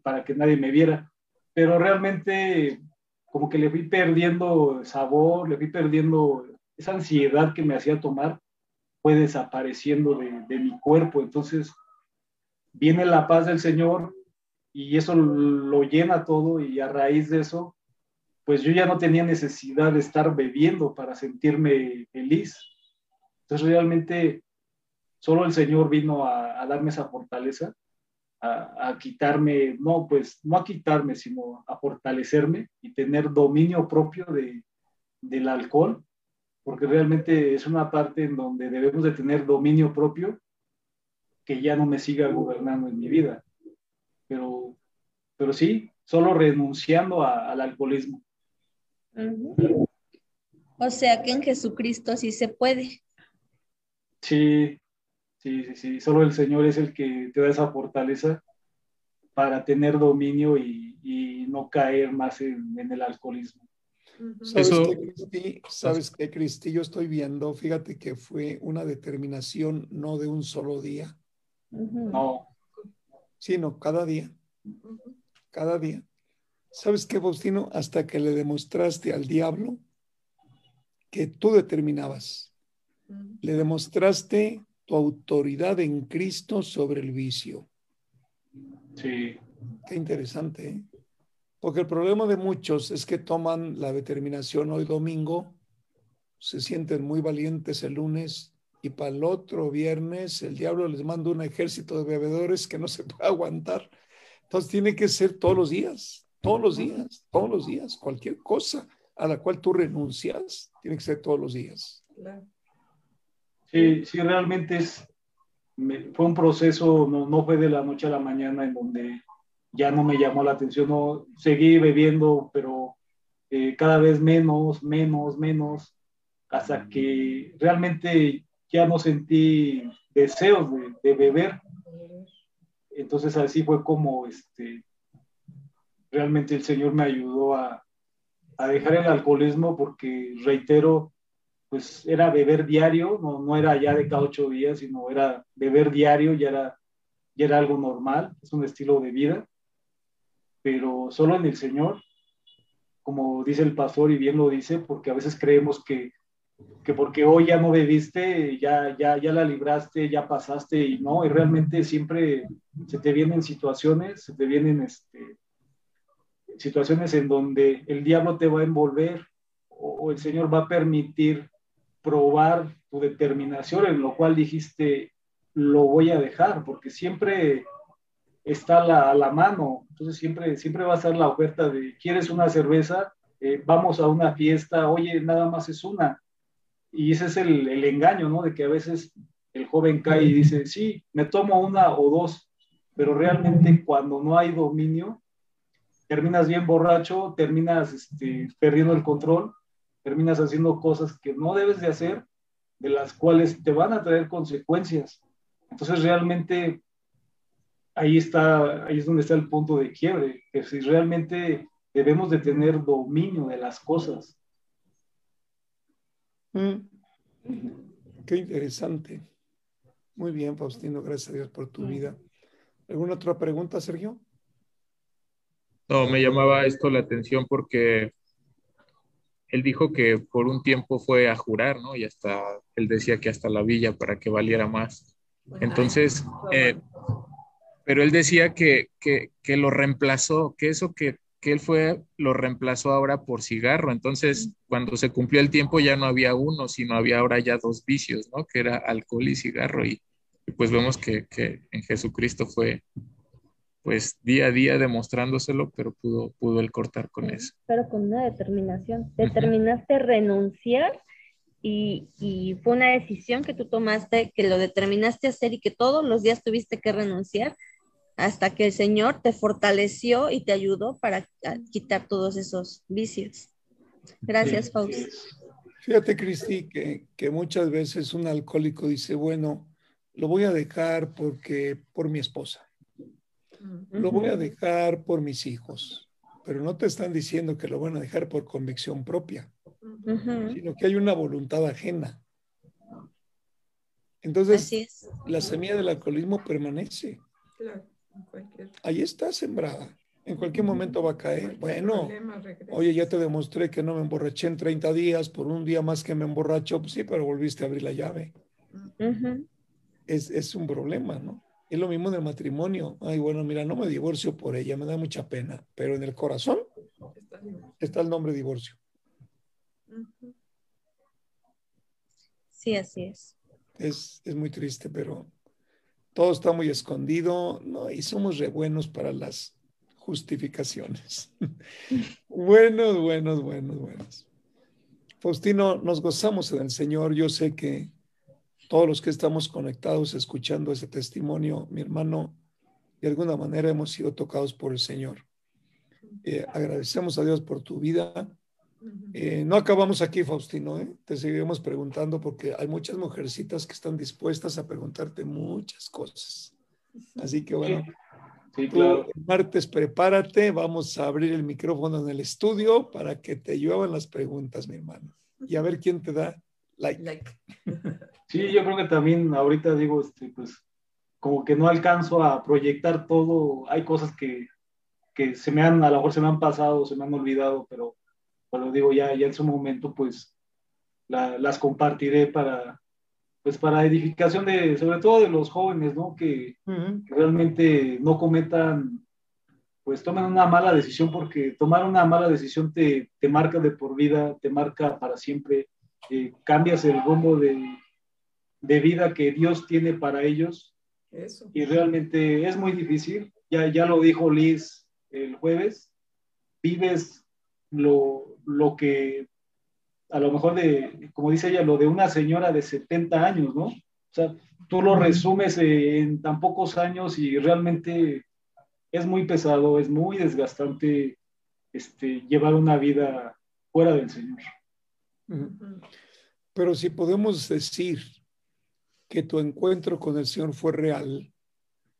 para que nadie me viera. Pero realmente como que le fui perdiendo sabor, le fui perdiendo esa ansiedad que me hacía tomar, fue desapareciendo de, de mi cuerpo. Entonces viene la paz del Señor, y eso lo llena todo y a raíz de eso, pues yo ya no tenía necesidad de estar bebiendo para sentirme feliz. Entonces realmente solo el Señor vino a, darme esa fortaleza, a, quitarme, no, pues no a quitarme, sino a fortalecerme y tener dominio propio de, del alcohol, porque realmente es una parte en donde debemos de tener dominio propio que ya no me siga gobernando en mi vida pero, pero sí, solo renunciando al alcoholismo. O sea que en Jesucristo sí se puede. Sí, sí, sí, sí. Solo el Señor es el que te da esa fortaleza para tener dominio y, no caer más en, el alcoholismo. ¿Sabes, qué, Cristi? ¿Sabes qué, Cristi? Yo estoy viendo, fíjate que fue una determinación no de un solo día. No sino cada día. Cada día. ¿Sabes qué, Faustino? Hasta que le demostraste al diablo que tú determinabas. Le demostraste tu autoridad en Cristo sobre el vicio. Sí. Qué interesante, ¿eh? Porque el problema de muchos es que toman la determinación hoy domingo, se sienten muy valientes el lunes, y para el otro viernes el diablo les manda un ejército de bebedores que no se puede aguantar. Entonces tiene que ser todos los días, todos los días, todos los días, cualquier cosa a la cual tú renuncias, tiene que ser todos los días. Sí, sí, realmente es, fue un proceso, no, no fue de la noche a la mañana en donde ya no me llamó la atención, no, seguí bebiendo, pero eh, cada vez menos, menos, menos, hasta que realmente ya no sentí deseos de, beber. Entonces así fue como este, realmente el Señor me ayudó a, a dejar el alcoholismo porque, reitero, pues era beber diario, no, no era ya de cada ocho días, sino era beber diario, ya era, ya era algo normal, es un estilo de vida, pero solo en el Señor, como dice el pastor y bien lo dice, porque a veces creemos que que porque hoy ya no bebiste, ya, ya, ya la libraste, ya pasaste y no, y realmente siempre se te vienen situaciones, se te vienen este, situaciones en donde el diablo te va a envolver o, el Señor va a permitir probar tu determinación, en lo cual dijiste, lo voy a dejar, porque siempre está a la mano, entonces siempre, siempre va a estar la oferta de, ¿quieres una cerveza? Eh, vamos a una fiesta, oye, nada más es una y ese es el, el, engaño, ¿no? De que a veces el joven cae y dice, sí, me tomo una o dos, pero realmente cuando no hay dominio, terminas bien borracho, terminas este, perdiendo el control, terminas haciendo cosas que no debes de hacer, de las cuales te van a traer consecuencias. Entonces realmente ahí está, ahí es donde está el punto de quiebre, que si realmente debemos de tener dominio de las cosas, Mm. Qué interesante. Muy bien, Faustino, gracias a Dios por tu vida. ¿Alguna otra pregunta, Sergio? No, me llamaba esto la atención porque él dijo que por un tiempo fue a jurar, ¿no? Y hasta, él decía que hasta la villa para que valiera más. Entonces, eh, pero él decía que, que, que, lo reemplazó, que eso que, que él fue, lo reemplazó ahora por cigarro. Entonces, cuando se cumplió el tiempo ya no había uno, sino había ahora ya dos vicios, ¿no? Que era alcohol y cigarro. Y, y pues vemos que, que en Jesucristo fue, pues día a día demostrándoselo, pero pudo, pudo él cortar con eso. Pero con una determinación. Determinaste renunciar y, y, fue una decisión que tú tomaste, que lo determinaste hacer y que todos los días tuviste que renunciar hasta que el Señor te fortaleció y te ayudó para quitar todos esos vicios. Gracias, Fausto. Fíjate, Cristi, que, que muchas veces un alcohólico dice, bueno, lo voy a dejar porque por mi esposa lo voy a dejar por mis hijos, pero no te están diciendo que lo van a dejar por convicción propia, sino que hay una voluntad ajena. Entonces, la semilla del alcoholismo permanece. Ahí está sembrada. En cualquier momento va a caer. Bueno, oye, ya te demostré que no me emborraché en 30 días, por un día más que me emborracho, pues sí, pero volviste a abrir la llave. es, es un problema, ¿no? Es lo mismo en el matrimonio. Ay, bueno, mira, no me divorcio por ella, me da mucha pena, pero en el corazón está el nombre divorcio. Sí, así es. Es, es muy triste, pero todo está muy escondido, ¿no? Y somos re buenos para las justificaciones. buenos, buenos, buenos, buenos. Faustino, nos gozamos en el Señor. Yo sé que todos los que estamos conectados escuchando ese testimonio, mi hermano, de alguna manera hemos sido tocados por el Señor. Eh, agradecemos a Dios por tu vida. Eh, no acabamos aquí, Faustino, ¿eh? te seguiremos preguntando porque hay muchas mujercitas que están dispuestas a preguntarte muchas cosas. Así que bueno, sí, claro. martes prepárate, vamos a abrir el micrófono en el estudio para que te lluevan las preguntas, mi hermano, y a ver quién te da like. like. Sí, yo creo que también ahorita digo, este, pues como que no alcanzo a proyectar todo, hay cosas que, que se me han, a lo mejor se me han pasado, se me han olvidado, pero, pero digo, ya, ya en su momento, pues la, las compartiré para, pues para edificación de, sobre todo de los jóvenes, ¿no? Que, uh -huh. que realmente no cometan, pues tomen una mala decisión, porque tomar una mala decisión te, te marca de por vida, te marca para siempre, eh, cambias el rumbo de, de vida que Dios tiene para ellos. Eso. Y realmente es muy difícil. Ya, ya lo dijo Liz el jueves. Vives lo, lo que a lo mejor de, como dice ella, lo de una señora de 70 años, ¿no? O sea, tú lo resumes en tan pocos años y realmente es muy pesado, es muy desgastante este, llevar una vida fuera del Señor. Pero si podemos decir que tu encuentro con el Señor fue real,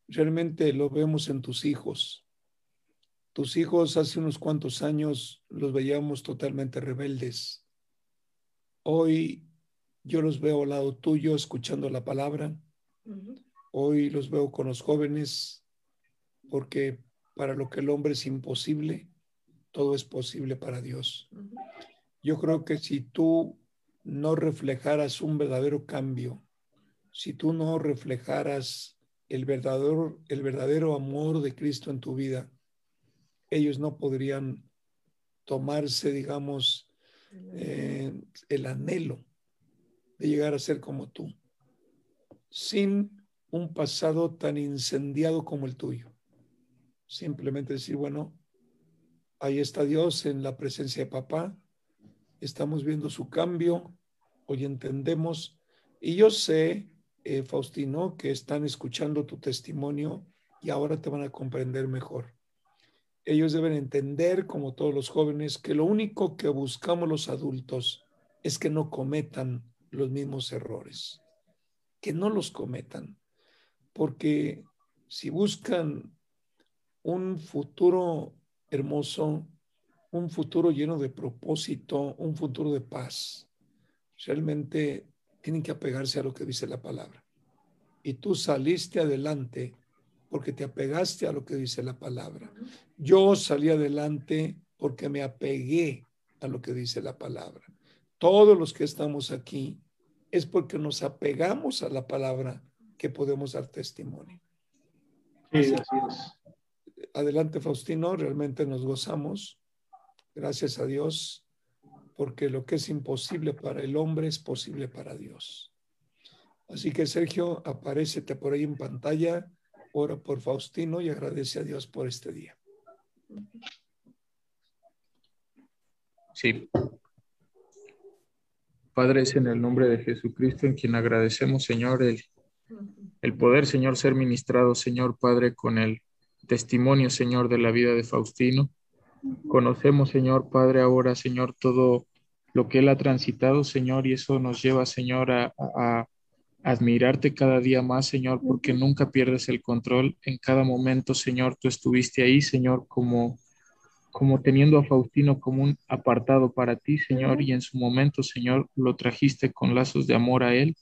realmente lo vemos en tus hijos. Tus hijos hace unos cuantos años los veíamos totalmente rebeldes. Hoy yo los veo al lado tuyo escuchando la palabra. Hoy los veo con los jóvenes porque para lo que el hombre es imposible, todo es posible para Dios. Yo creo que si tú no reflejaras un verdadero cambio, si tú no reflejaras el verdadero, el verdadero amor de Cristo en tu vida, ellos no podrían tomarse, digamos, eh, el anhelo de llegar a ser como tú, sin un pasado tan incendiado como el tuyo. Simplemente decir, bueno, ahí está Dios en la presencia de papá, estamos viendo su cambio, hoy entendemos, y yo sé eh, Faustino, que están escuchando tu testimonio y ahora te van a comprender mejor. Ellos deben entender, como todos los jóvenes, que lo único que buscamos los adultos es que no cometan los mismos errores, que no los cometan, porque si buscan un futuro hermoso, un futuro lleno de propósito, un futuro de paz, realmente tienen que apegarse a lo que dice la palabra. Y tú saliste adelante porque te apegaste a lo que dice la palabra. Yo salí adelante porque me apegué a lo que dice la palabra. Todos los que estamos aquí es porque nos apegamos a la palabra que podemos dar testimonio. Sí, así es. Adelante, Faustino, realmente nos gozamos. Gracias a Dios, porque lo que es imposible para el hombre es posible para Dios. Así que, Sergio, aparécete por ahí en pantalla, ora por Faustino y agradece a Dios por este día. Sí. Padre, es en el nombre de Jesucristo en quien agradecemos, Señor, el, el poder, Señor, ser ministrado, Señor Padre, con el testimonio, Señor, de la vida de Faustino. Conocemos, Señor Padre, ahora, Señor, todo lo que él ha transitado, Señor, y eso nos lleva, Señor, a, a admirarte cada día más, Señor, porque nunca pierdes el control. En cada momento, Señor, tú estuviste ahí, Señor, como como teniendo a Faustino como un apartado para ti, Señor, y en su momento, Señor, lo trajiste con lazos de amor a él,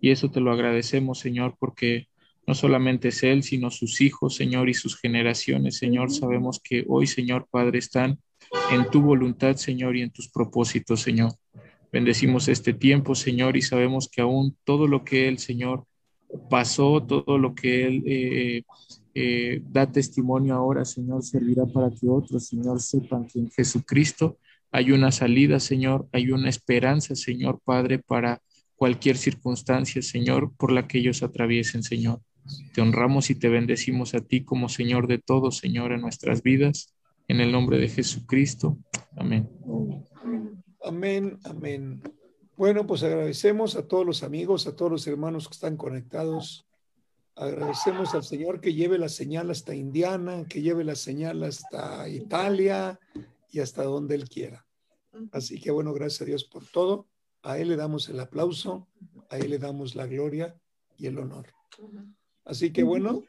y eso te lo agradecemos, Señor, porque no solamente es él, sino sus hijos, Señor, y sus generaciones, Señor, sabemos que hoy, Señor Padre, están en tu voluntad, Señor, y en tus propósitos, Señor. Bendecimos este tiempo, Señor, y sabemos que aún todo lo que él, Señor, pasó, todo lo que él eh, eh, da testimonio ahora, Señor, servirá para que otros, Señor, sepan que en Jesucristo hay una salida, Señor, hay una esperanza, Señor Padre, para cualquier circunstancia, Señor, por la que ellos atraviesen, Señor. Te honramos y te bendecimos a ti como Señor de todos, Señor, en nuestras vidas, en el nombre de Jesucristo. Amén. Amén, amén. Bueno, pues agradecemos a todos los amigos, a todos los hermanos que están conectados Agradecemos al Señor que lleve la señal hasta Indiana, que lleve la señal hasta Italia y hasta donde Él quiera. Así que bueno, gracias a Dios por todo. A Él le damos el aplauso, a Él le damos la gloria y el honor. Así que bueno,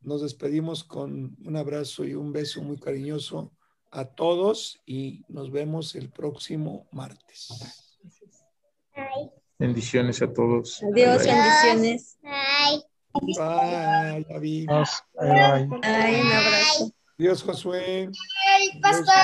nos despedimos con un abrazo y un beso muy cariñoso a todos y nos vemos el próximo martes. Bendiciones a todos. Adiós, bendiciones. Bye, David. Bye, bye. Ay, un abrazo. Dios, Josué. Ay, pastor.